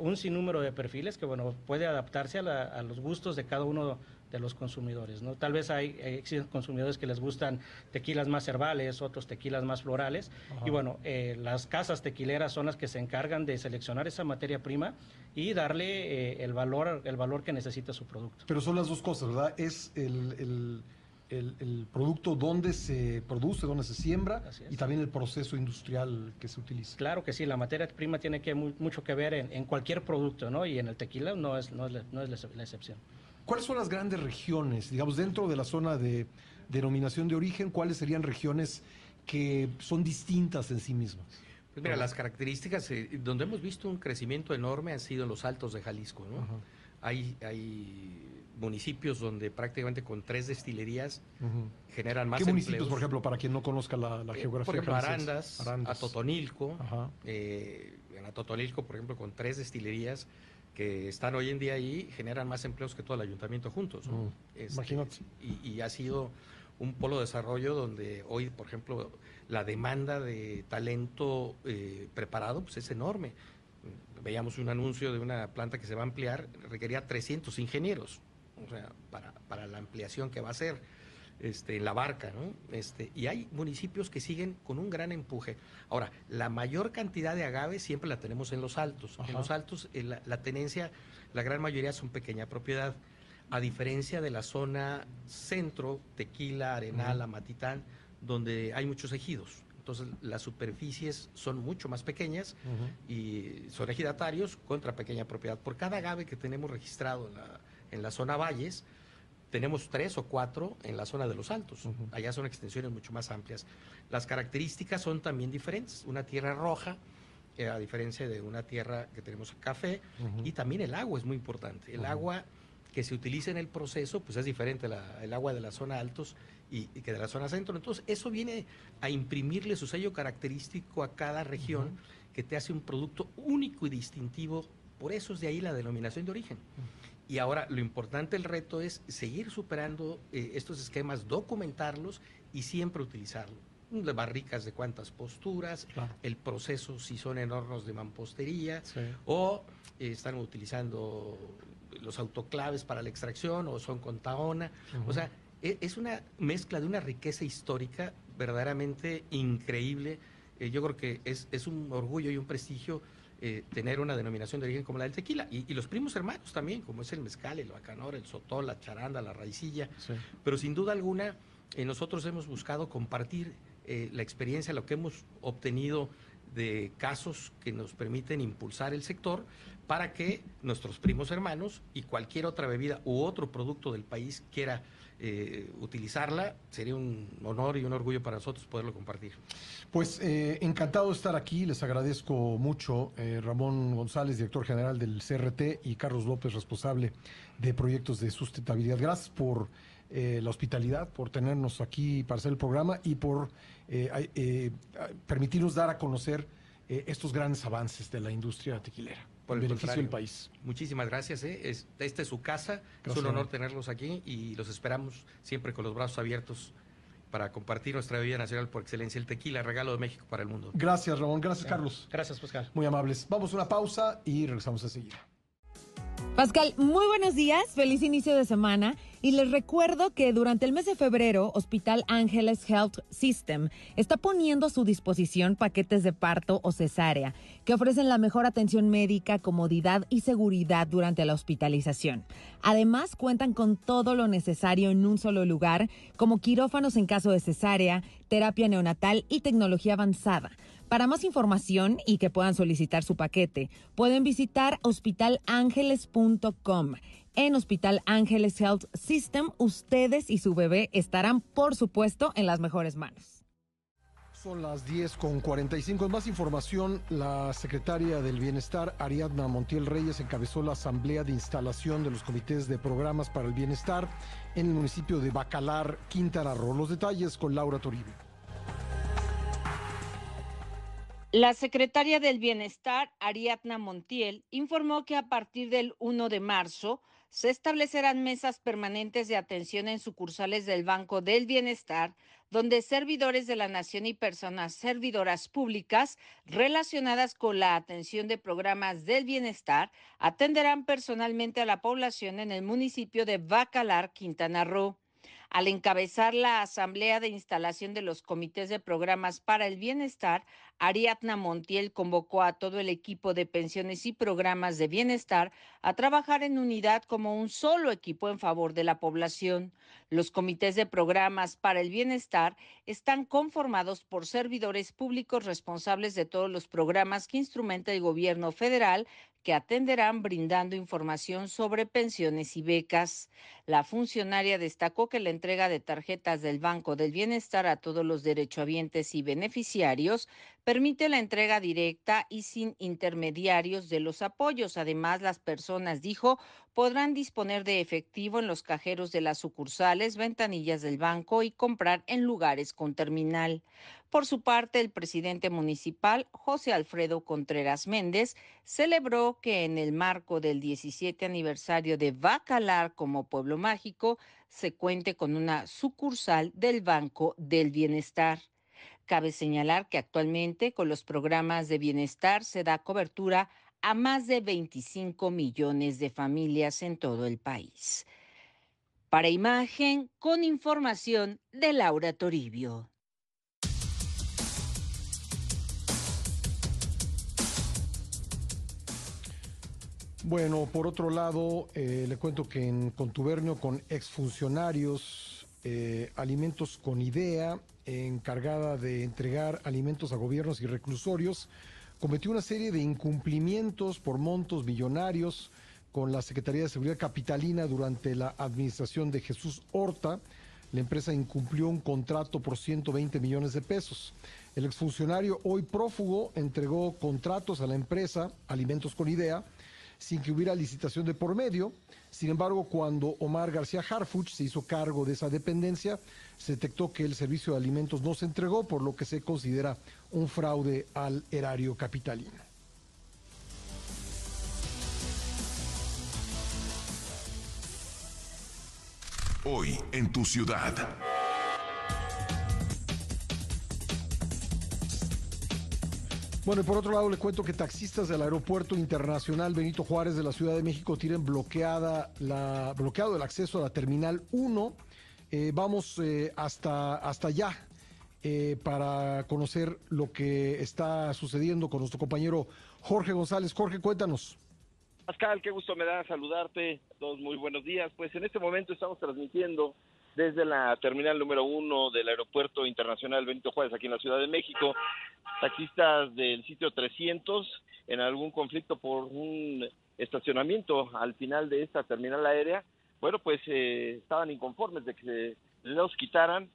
un sinnúmero de perfiles que bueno, puede adaptarse a, a los gustos de cada uno de los consumidores. ¿no? Tal vez hay, consumidores que les gustan tequilas más herbales, otros tequilas más florales. Y bueno, eh, las casas tequileras son las que se encargan de seleccionar esa materia prima y darle eh, el, valor, el valor que necesita su producto. Pero son las dos cosas, ¿verdad? Es el, el, producto donde se produce, donde se siembra y también el proceso industrial que se utiliza. Claro que sí, la materia prima tiene que mucho que ver en, cualquier producto, ¿no? Y en el tequila no es, no es, no es la excepción. ¿Cuáles son las grandes regiones, digamos, dentro de la zona de denominación de origen, cuáles serían regiones que son distintas en sí mismas? Pues mira, las características, eh, donde hemos visto un crecimiento enorme han sido en los altos de Jalisco, ¿no? Hay, hay municipios donde prácticamente con tres destilerías generan más ¿Qué municipios, por ejemplo, para quien no conozca la, eh, geografía? por ejemplo, Arandas, Atotonilco. Eh, en Atotonilco, por ejemplo, con tres destilerías que están hoy en día ahí generan más empleos que todo el ayuntamiento juntos. Mm, este, imagínate. Y, ha sido un polo de desarrollo donde hoy, por ejemplo, la demanda de talento eh, preparado pues es enorme. Veíamos un anuncio de una planta que se va a ampliar, requería 300 ingenieros o sea, para, para la ampliación que va a ser este, en la barca, ¿no? Este, y hay municipios que siguen con un gran empuje. Ahora, la mayor cantidad de agaves siempre la tenemos en los altos. En los altos, eh, la, tenencia, la gran mayoría son pequeña propiedad. A diferencia de la zona centro, Tequila, Arenal, Amatitán, donde hay muchos ejidos. Entonces, las superficies son mucho más pequeñas y son ejidatarios contra pequeña propiedad. Por cada agave que tenemos registrado en la, en la zona valles, tenemos tres o cuatro en la zona de los altos. Allá son extensiones mucho más amplias. Las características son también diferentes. Una tierra roja, eh, a diferencia de una tierra que tenemos café, y también el agua es muy importante. El agua que se utiliza en el proceso, pues es diferente el agua de la zona altos y, que de la zona centro. Entonces, eso viene a imprimirle su sello característico a cada región que te hace un producto único y distintivo. Por eso es de ahí la denominación de origen. Y ahora lo importante, el reto es seguir superando eh, estos esquemas, documentarlos y siempre utilizarlo. De barricas de cuántas posturas, el proceso si son en hornos de mampostería o eh, están utilizando los autoclaves para la extracción o son con taona. O sea, e, es una mezcla de una riqueza histórica verdaderamente increíble. Eh, yo creo que es, es un orgullo y un prestigio eh, tener una denominación de origen como la del tequila. Y, los primos hermanos también, como es el mezcal, el bacanor, el sotol, la charanda, la raicilla. Pero sin duda alguna, eh, nosotros hemos buscado compartir eh, la experiencia, lo que hemos obtenido de casos que nos permiten impulsar el sector para que nuestros primos hermanos y cualquier otra bebida u otro producto del país quiera eh, utilizarla, sería un honor y un orgullo para nosotros poderlo compartir. Pues eh, encantado de estar aquí, les agradezco mucho eh, Ramón González, director general del CRT, y Carlos López, responsable de proyectos de sustentabilidad. Gracias por la hospitalidad, por tenernos aquí para hacer el programa y por permitirnos dar a conocer estos grandes avances de la industria tequilera por el beneficio del país. Muchísimas gracias. ¿eh? esta es su casa. es un honor tenerlos aquí y los esperamos siempre con los brazos abiertos para compartir nuestra bebida nacional por excelencia, el tequila, regalo de México para el mundo. Gracias, Ramón. Gracias, Carlos. Gracias, Pascal. Muy amables. Vamos a una pausa y regresamos enseguida. Pascal, muy buenos días, feliz inicio de semana y les recuerdo que durante el mes de febrero Hospital Ángeles Health System está poniendo a su disposición paquetes de parto o cesárea que ofrecen la mejor atención médica, comodidad y seguridad durante la hospitalización. Además, cuentan con todo lo necesario en un solo lugar, como quirófanos en caso de cesárea, terapia neonatal y tecnología avanzada. Para más información y que puedan solicitar su paquete, pueden visitar hospitalangeles.com. En Hospital Ángeles Health System, ustedes y su bebé estarán, por supuesto, en las mejores manos. Son las 10 con 45. Más información, la secretaria del Bienestar, Ariadna Montiel Reyes, encabezó la asamblea de instalación de los comités de programas para el bienestar en el municipio de Bacalar, Quintana Roo. Los detalles con Laura Toribio. La secretaria del Bienestar, Ariadna Montiel, informó que a partir del 1 de marzo se establecerán mesas permanentes de atención en sucursales del Banco del Bienestar, donde servidores de la Nación y personas servidoras públicas relacionadas con la atención de programas del bienestar atenderán personalmente a la población en el municipio de Bacalar, Quintana Roo. Al encabezar la asamblea de instalación de los comités de programas para el bienestar, Ariadna Montiel convocó a todo el equipo de pensiones y programas de bienestar a trabajar en unidad como un solo equipo en favor de la población. Los comités de programas para el bienestar están conformados por servidores públicos responsables de todos los programas que instrumenta el gobierno federal que atenderán brindando información sobre pensiones y becas. La funcionaria destacó que la entrega de tarjetas del Banco del Bienestar a todos los derechohabientes y beneficiarios permite la entrega directa y sin intermediarios de los apoyos. Además, las personas, dijo, podrán disponer de efectivo en los cajeros de las sucursales, ventanillas del banco y comprar en lugares con terminal. Por su parte, el presidente municipal, José Alfredo Contreras Méndez, celebró que en el marco del 17 aniversario de Bacalar como pueblo mágico, se cuente con una sucursal del Banco del Bienestar. Cabe señalar que actualmente con los programas de bienestar se da cobertura a más de 25 millones de familias en todo el país. Para imagen, con información de Laura Toribio. Bueno, por otro lado, eh, le cuento que en contubernio con exfuncionarios, eh, Alimentos con Idea encargada de entregar alimentos a gobiernos y reclusorios, cometió una serie de incumplimientos por montos millonarios con la Secretaría de Seguridad Capitalina durante la administración de Jesús Horta. La empresa incumplió un contrato por 120 millones de pesos. El exfuncionario, hoy prófugo, entregó contratos a la empresa Alimentos con Idea sin que hubiera licitación de por medio. Sin embargo, cuando Omar García Harfuch se hizo cargo de esa dependencia, se detectó que el servicio de alimentos no se entregó, por lo que se considera un fraude al erario capitalino. Hoy en tu ciudad. Bueno, y por otro lado le cuento que taxistas del Aeropuerto Internacional Benito Juárez de la Ciudad de México tienen bloqueada la, bloqueado el acceso a la Terminal 1. Eh, vamos eh, hasta, hasta allá eh, para conocer lo que está sucediendo con nuestro compañero Jorge González. Jorge, cuéntanos. Pascal, qué gusto me da saludarte. Todos muy buenos días. Pues en este momento estamos transmitiendo desde la terminal número uno del Aeropuerto Internacional Benito Juárez, aquí en la Ciudad de México. Taxistas del sitio 300 en algún conflicto por un estacionamiento al final de esta terminal aérea, bueno, pues eh, estaban inconformes de que se los quitaran,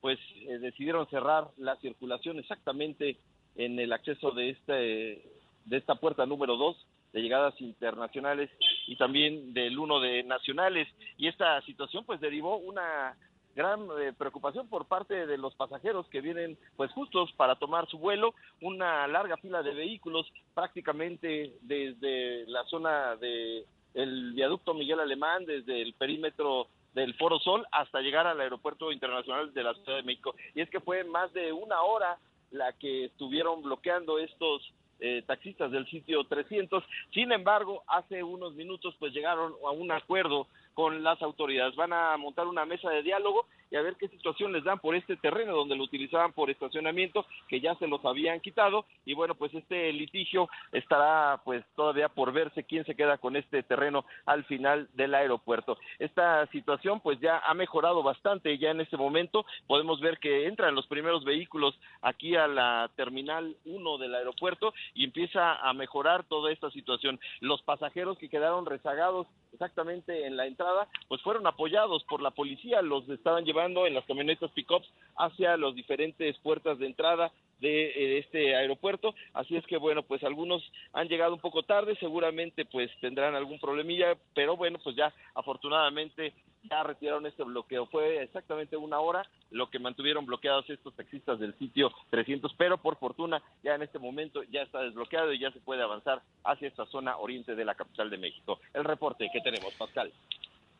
pues eh, decidieron cerrar la circulación exactamente en el acceso de este de esta puerta número 2 de llegadas internacionales y también del uno de nacionales. Y esta situación pues derivó una gran eh, preocupación por parte de los pasajeros que vienen pues justos para tomar su vuelo, una larga fila de vehículos prácticamente desde la zona de el viaducto Miguel Alemán, desde el perímetro del Foro Sol hasta llegar al aeropuerto internacional de la Ciudad de México. Y es que fue más de una hora la que estuvieron bloqueando estos eh, taxistas del sitio 300. Sin embargo, hace unos minutos pues llegaron a un acuerdo con las autoridades. Van a montar una mesa de diálogo y a ver qué situación les dan por este terreno donde lo utilizaban por estacionamiento, que ya se los habían quitado. Y bueno, pues este litigio estará pues todavía por verse quién se queda con este terreno al final del aeropuerto. Esta situación pues ya ha mejorado bastante ya en este momento. Podemos ver que entran los primeros vehículos aquí a la terminal 1 del aeropuerto y empieza a mejorar toda esta situación. Los pasajeros que quedaron rezagados exactamente en la entrada, pues fueron apoyados por la policía, los estaban llevando en las camionetas pick-ups hacia las diferentes puertas de entrada de eh, este aeropuerto, así es que bueno, pues algunos han llegado un poco tarde, seguramente pues tendrán algún problemilla, pero bueno, pues ya afortunadamente ya retiraron este bloqueo, fue exactamente una hora lo que mantuvieron bloqueados estos taxistas del sitio 300, pero por fortuna ya en este momento ya está desbloqueado y ya se puede avanzar hacia esta zona oriente de la capital de México. El reporte que tenemos, Pascal.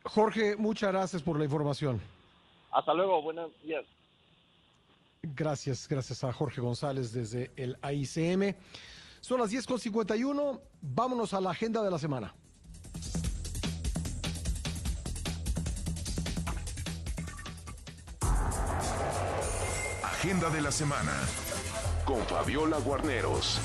Jorge, muchas gracias por la información. Hasta luego, buenos días. Gracias, gracias a Jorge González desde el AICM. Son las 10.51, vámonos a la agenda de la semana. Agenda de la semana con Fabiola Guarneros.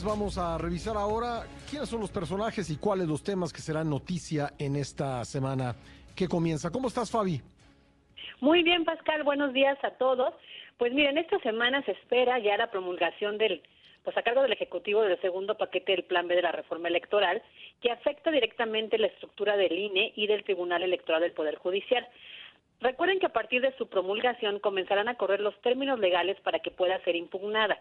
Vamos a revisar ahora quiénes son los personajes y cuáles los temas que serán noticia en esta semana que comienza. ¿Cómo estás, Fabi? Muy bien, Pascal, buenos días a todos. Pues miren, esta semana se espera ya la promulgación del, pues a cargo del Ejecutivo del segundo paquete del Plan B de la reforma electoral, que afecta directamente la estructura del INE y del Tribunal Electoral del Poder Judicial. Recuerden que a partir de su promulgación comenzarán a correr los términos legales para que pueda ser impugnada.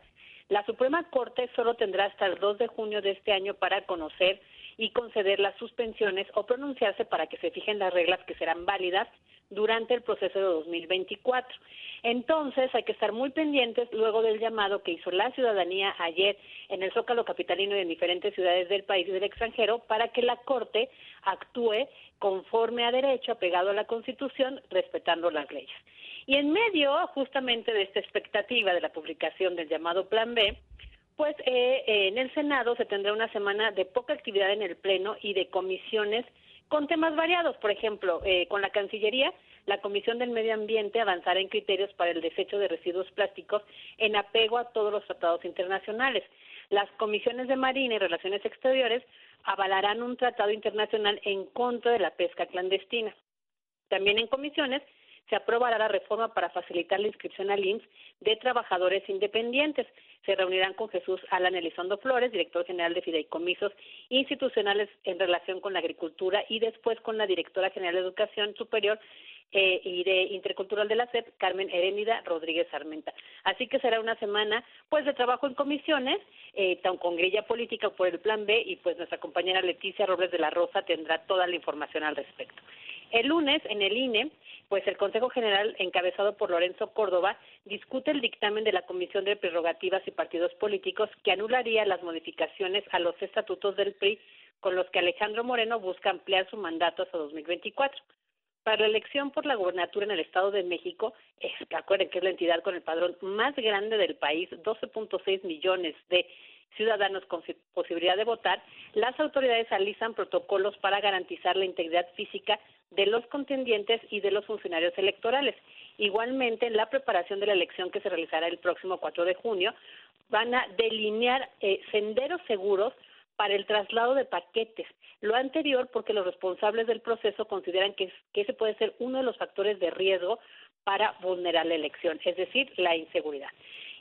La Suprema Corte solo tendrá hasta el 2 de junio de este año para conocer y conceder las suspensiones o pronunciarse para que se fijen las reglas que serán válidas durante el proceso de 2024. Entonces hay que estar muy pendientes luego del llamado que hizo la ciudadanía ayer en el Zócalo Capitalino y en diferentes ciudades del país y del extranjero para que la Corte actúe conforme a derecho, apegado a la Constitución, respetando las leyes. Y en medio justamente de esta expectativa de la publicación del llamado Plan B, pues eh, eh, en el Senado se tendrá una semana de poca actividad en el Pleno y de comisiones con temas variados. Por ejemplo, eh, con la Cancillería, la Comisión del Medio Ambiente avanzará en criterios para el desecho de residuos plásticos en apego a todos los tratados internacionales. Las comisiones de Marina y Relaciones Exteriores avalarán un tratado internacional en contra de la pesca clandestina. También en comisiones se aprobará la reforma para facilitar la inscripción al IMSS de trabajadores independientes. Se reunirán con Jesús Alan Elizondo Flores, director general de Fideicomisos Institucionales en relación con la agricultura, y después con la directora general de Educación Superior eh, y de Intercultural de la SEP, Carmen Heréndida Rodríguez Armenta. Así que será una semana pues de trabajo en comisiones, eh, con grilla política por el Plan B, y pues nuestra compañera Leticia Robles de la Rosa tendrá toda la información al respecto. El lunes, en el INE, pues el Consejo General, encabezado por Lorenzo Córdoba, discute el dictamen de la Comisión de Prerrogativas y Partidos Políticos que anularía las modificaciones a los estatutos del PRI con los que Alejandro Moreno busca ampliar su mandato hasta 2024. Para la elección por la gobernatura en el Estado de México, es, que es la entidad con el padrón más grande del país, 12.6 millones de ciudadanos con posibilidad de votar, las autoridades alistan protocolos para garantizar la integridad física de los contendientes y de los funcionarios electorales. Igualmente, en la preparación de la elección que se realizará el próximo 4 de junio, van a delinear eh, senderos seguros para el traslado de paquetes. Lo anterior porque los responsables del proceso consideran que, que ese puede ser uno de los factores de riesgo para vulnerar la elección, es decir, la inseguridad.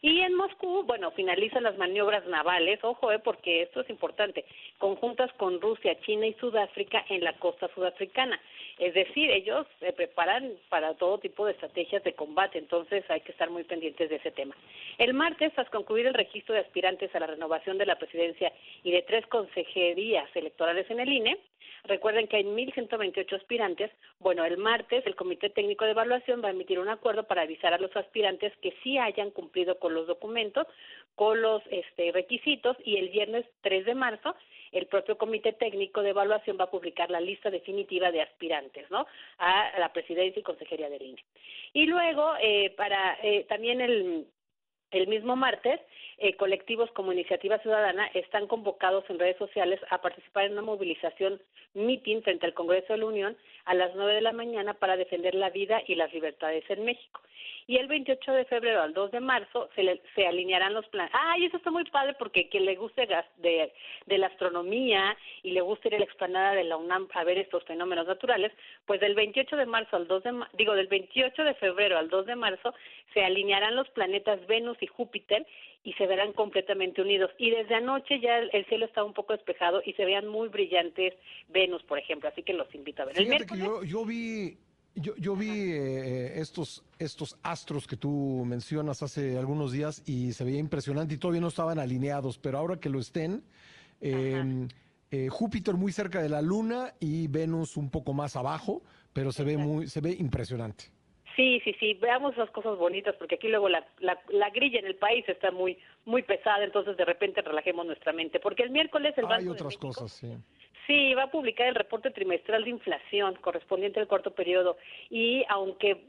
Y en Moscú, bueno, finalizan las maniobras navales, ojo, eh, porque esto es importante, conjuntas con Rusia, China y Sudáfrica en la costa sudafricana. Es decir, ellos se preparan para todo tipo de estrategias de combate, entonces hay que estar muy pendientes de ese tema. El martes, tras concluir el registro de aspirantes a la renovación de la presidencia y de tres consejerías electorales en el INE, Recuerden que hay 1.128 aspirantes. Bueno, el martes el Comité Técnico de Evaluación va a emitir un acuerdo para avisar a los aspirantes que sí hayan cumplido con los documentos, con los este, requisitos y el viernes 3 de marzo el propio Comité Técnico de Evaluación va a publicar la lista definitiva de aspirantes, ¿no? A la presidencia y consejería del INE. Y luego, eh, para eh, también el, el mismo martes, eh, colectivos como Iniciativa Ciudadana están convocados en redes sociales a participar en una movilización meeting frente al Congreso de la Unión a las 9 de la mañana para defender la vida y las libertades en México. Y el 28 de febrero al 2 de marzo se, se alinearán los planes. Ah, eso está muy padre porque quien le guste de, de la astronomía y le guste ir a la explanada de la UNAM a ver estos fenómenos naturales, pues del 28 de marzo al 2 de digo del 28 de febrero al 2 de marzo se alinearán los planetas Venus y Júpiter y se verán completamente unidos. Y desde anoche ya el cielo está un poco despejado y se vean muy brillantes Venus, por ejemplo, así que los invito a ver. Fíjate que yo, yo vi yo, yo vi eh, estos, estos astros que tú mencionas hace algunos días y se veía impresionante y todavía no estaban alineados, pero ahora que lo estén, em, eh, Júpiter muy cerca de la Luna y Venus un poco más abajo, pero se ve muy, se ve impresionante. Sí, sí, sí, veamos las cosas bonitas, porque aquí luego la, la, grilla en el país está muy, muy pesada, entonces de repente relajemos nuestra mente, porque el miércoles el Hay otras cosas, sí. Sí, va a publicar el reporte trimestral de inflación correspondiente al cuarto periodo y aunque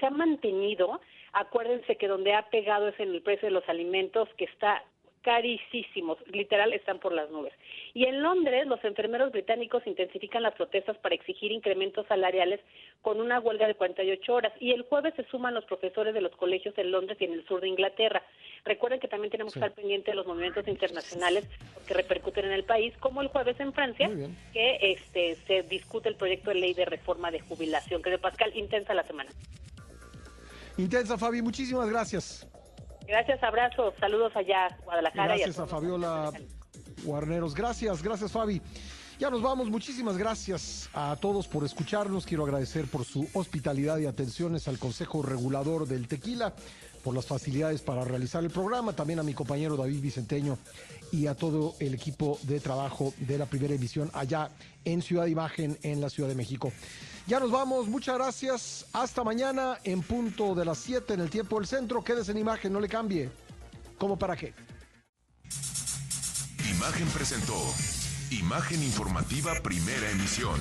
se ha mantenido, acuérdense que donde ha pegado es en el precio de los alimentos que está carísimos, literal están por las nubes. Y en Londres, los enfermeros británicos intensifican las protestas para exigir incrementos salariales con una huelga de 48 horas. Y el jueves se suman los profesores de los colegios en Londres y en el sur de Inglaterra. Recuerden que también tenemos que estar pendientes de los movimientos internacionales que repercuten en el país, como el jueves en Francia, que este, se discute el proyecto de ley de reforma de jubilación. Que de Pascal, intensa la semana. Intensa, Fabi, muchísimas gracias. Gracias, abrazos, saludos allá, Guadalajara. Gracias a, Fabiola Guarneros. Gracias, gracias, Fabi. Ya nos vamos, muchísimas gracias a todos por escucharnos. Quiero agradecer por su hospitalidad y atenciones al Consejo Regulador del Tequila, por las facilidades para realizar el programa, también a mi compañero David Vicenteño y a todo el equipo de trabajo de la primera emisión allá en Ciudad Imagen, en la Ciudad de México. Ya nos vamos, muchas gracias. Hasta mañana en punto de las 7 en el tiempo del centro. Quédese en imagen, no le cambie. ¿Cómo para qué? Imagen presentó Imagen Informativa Primera Emisión.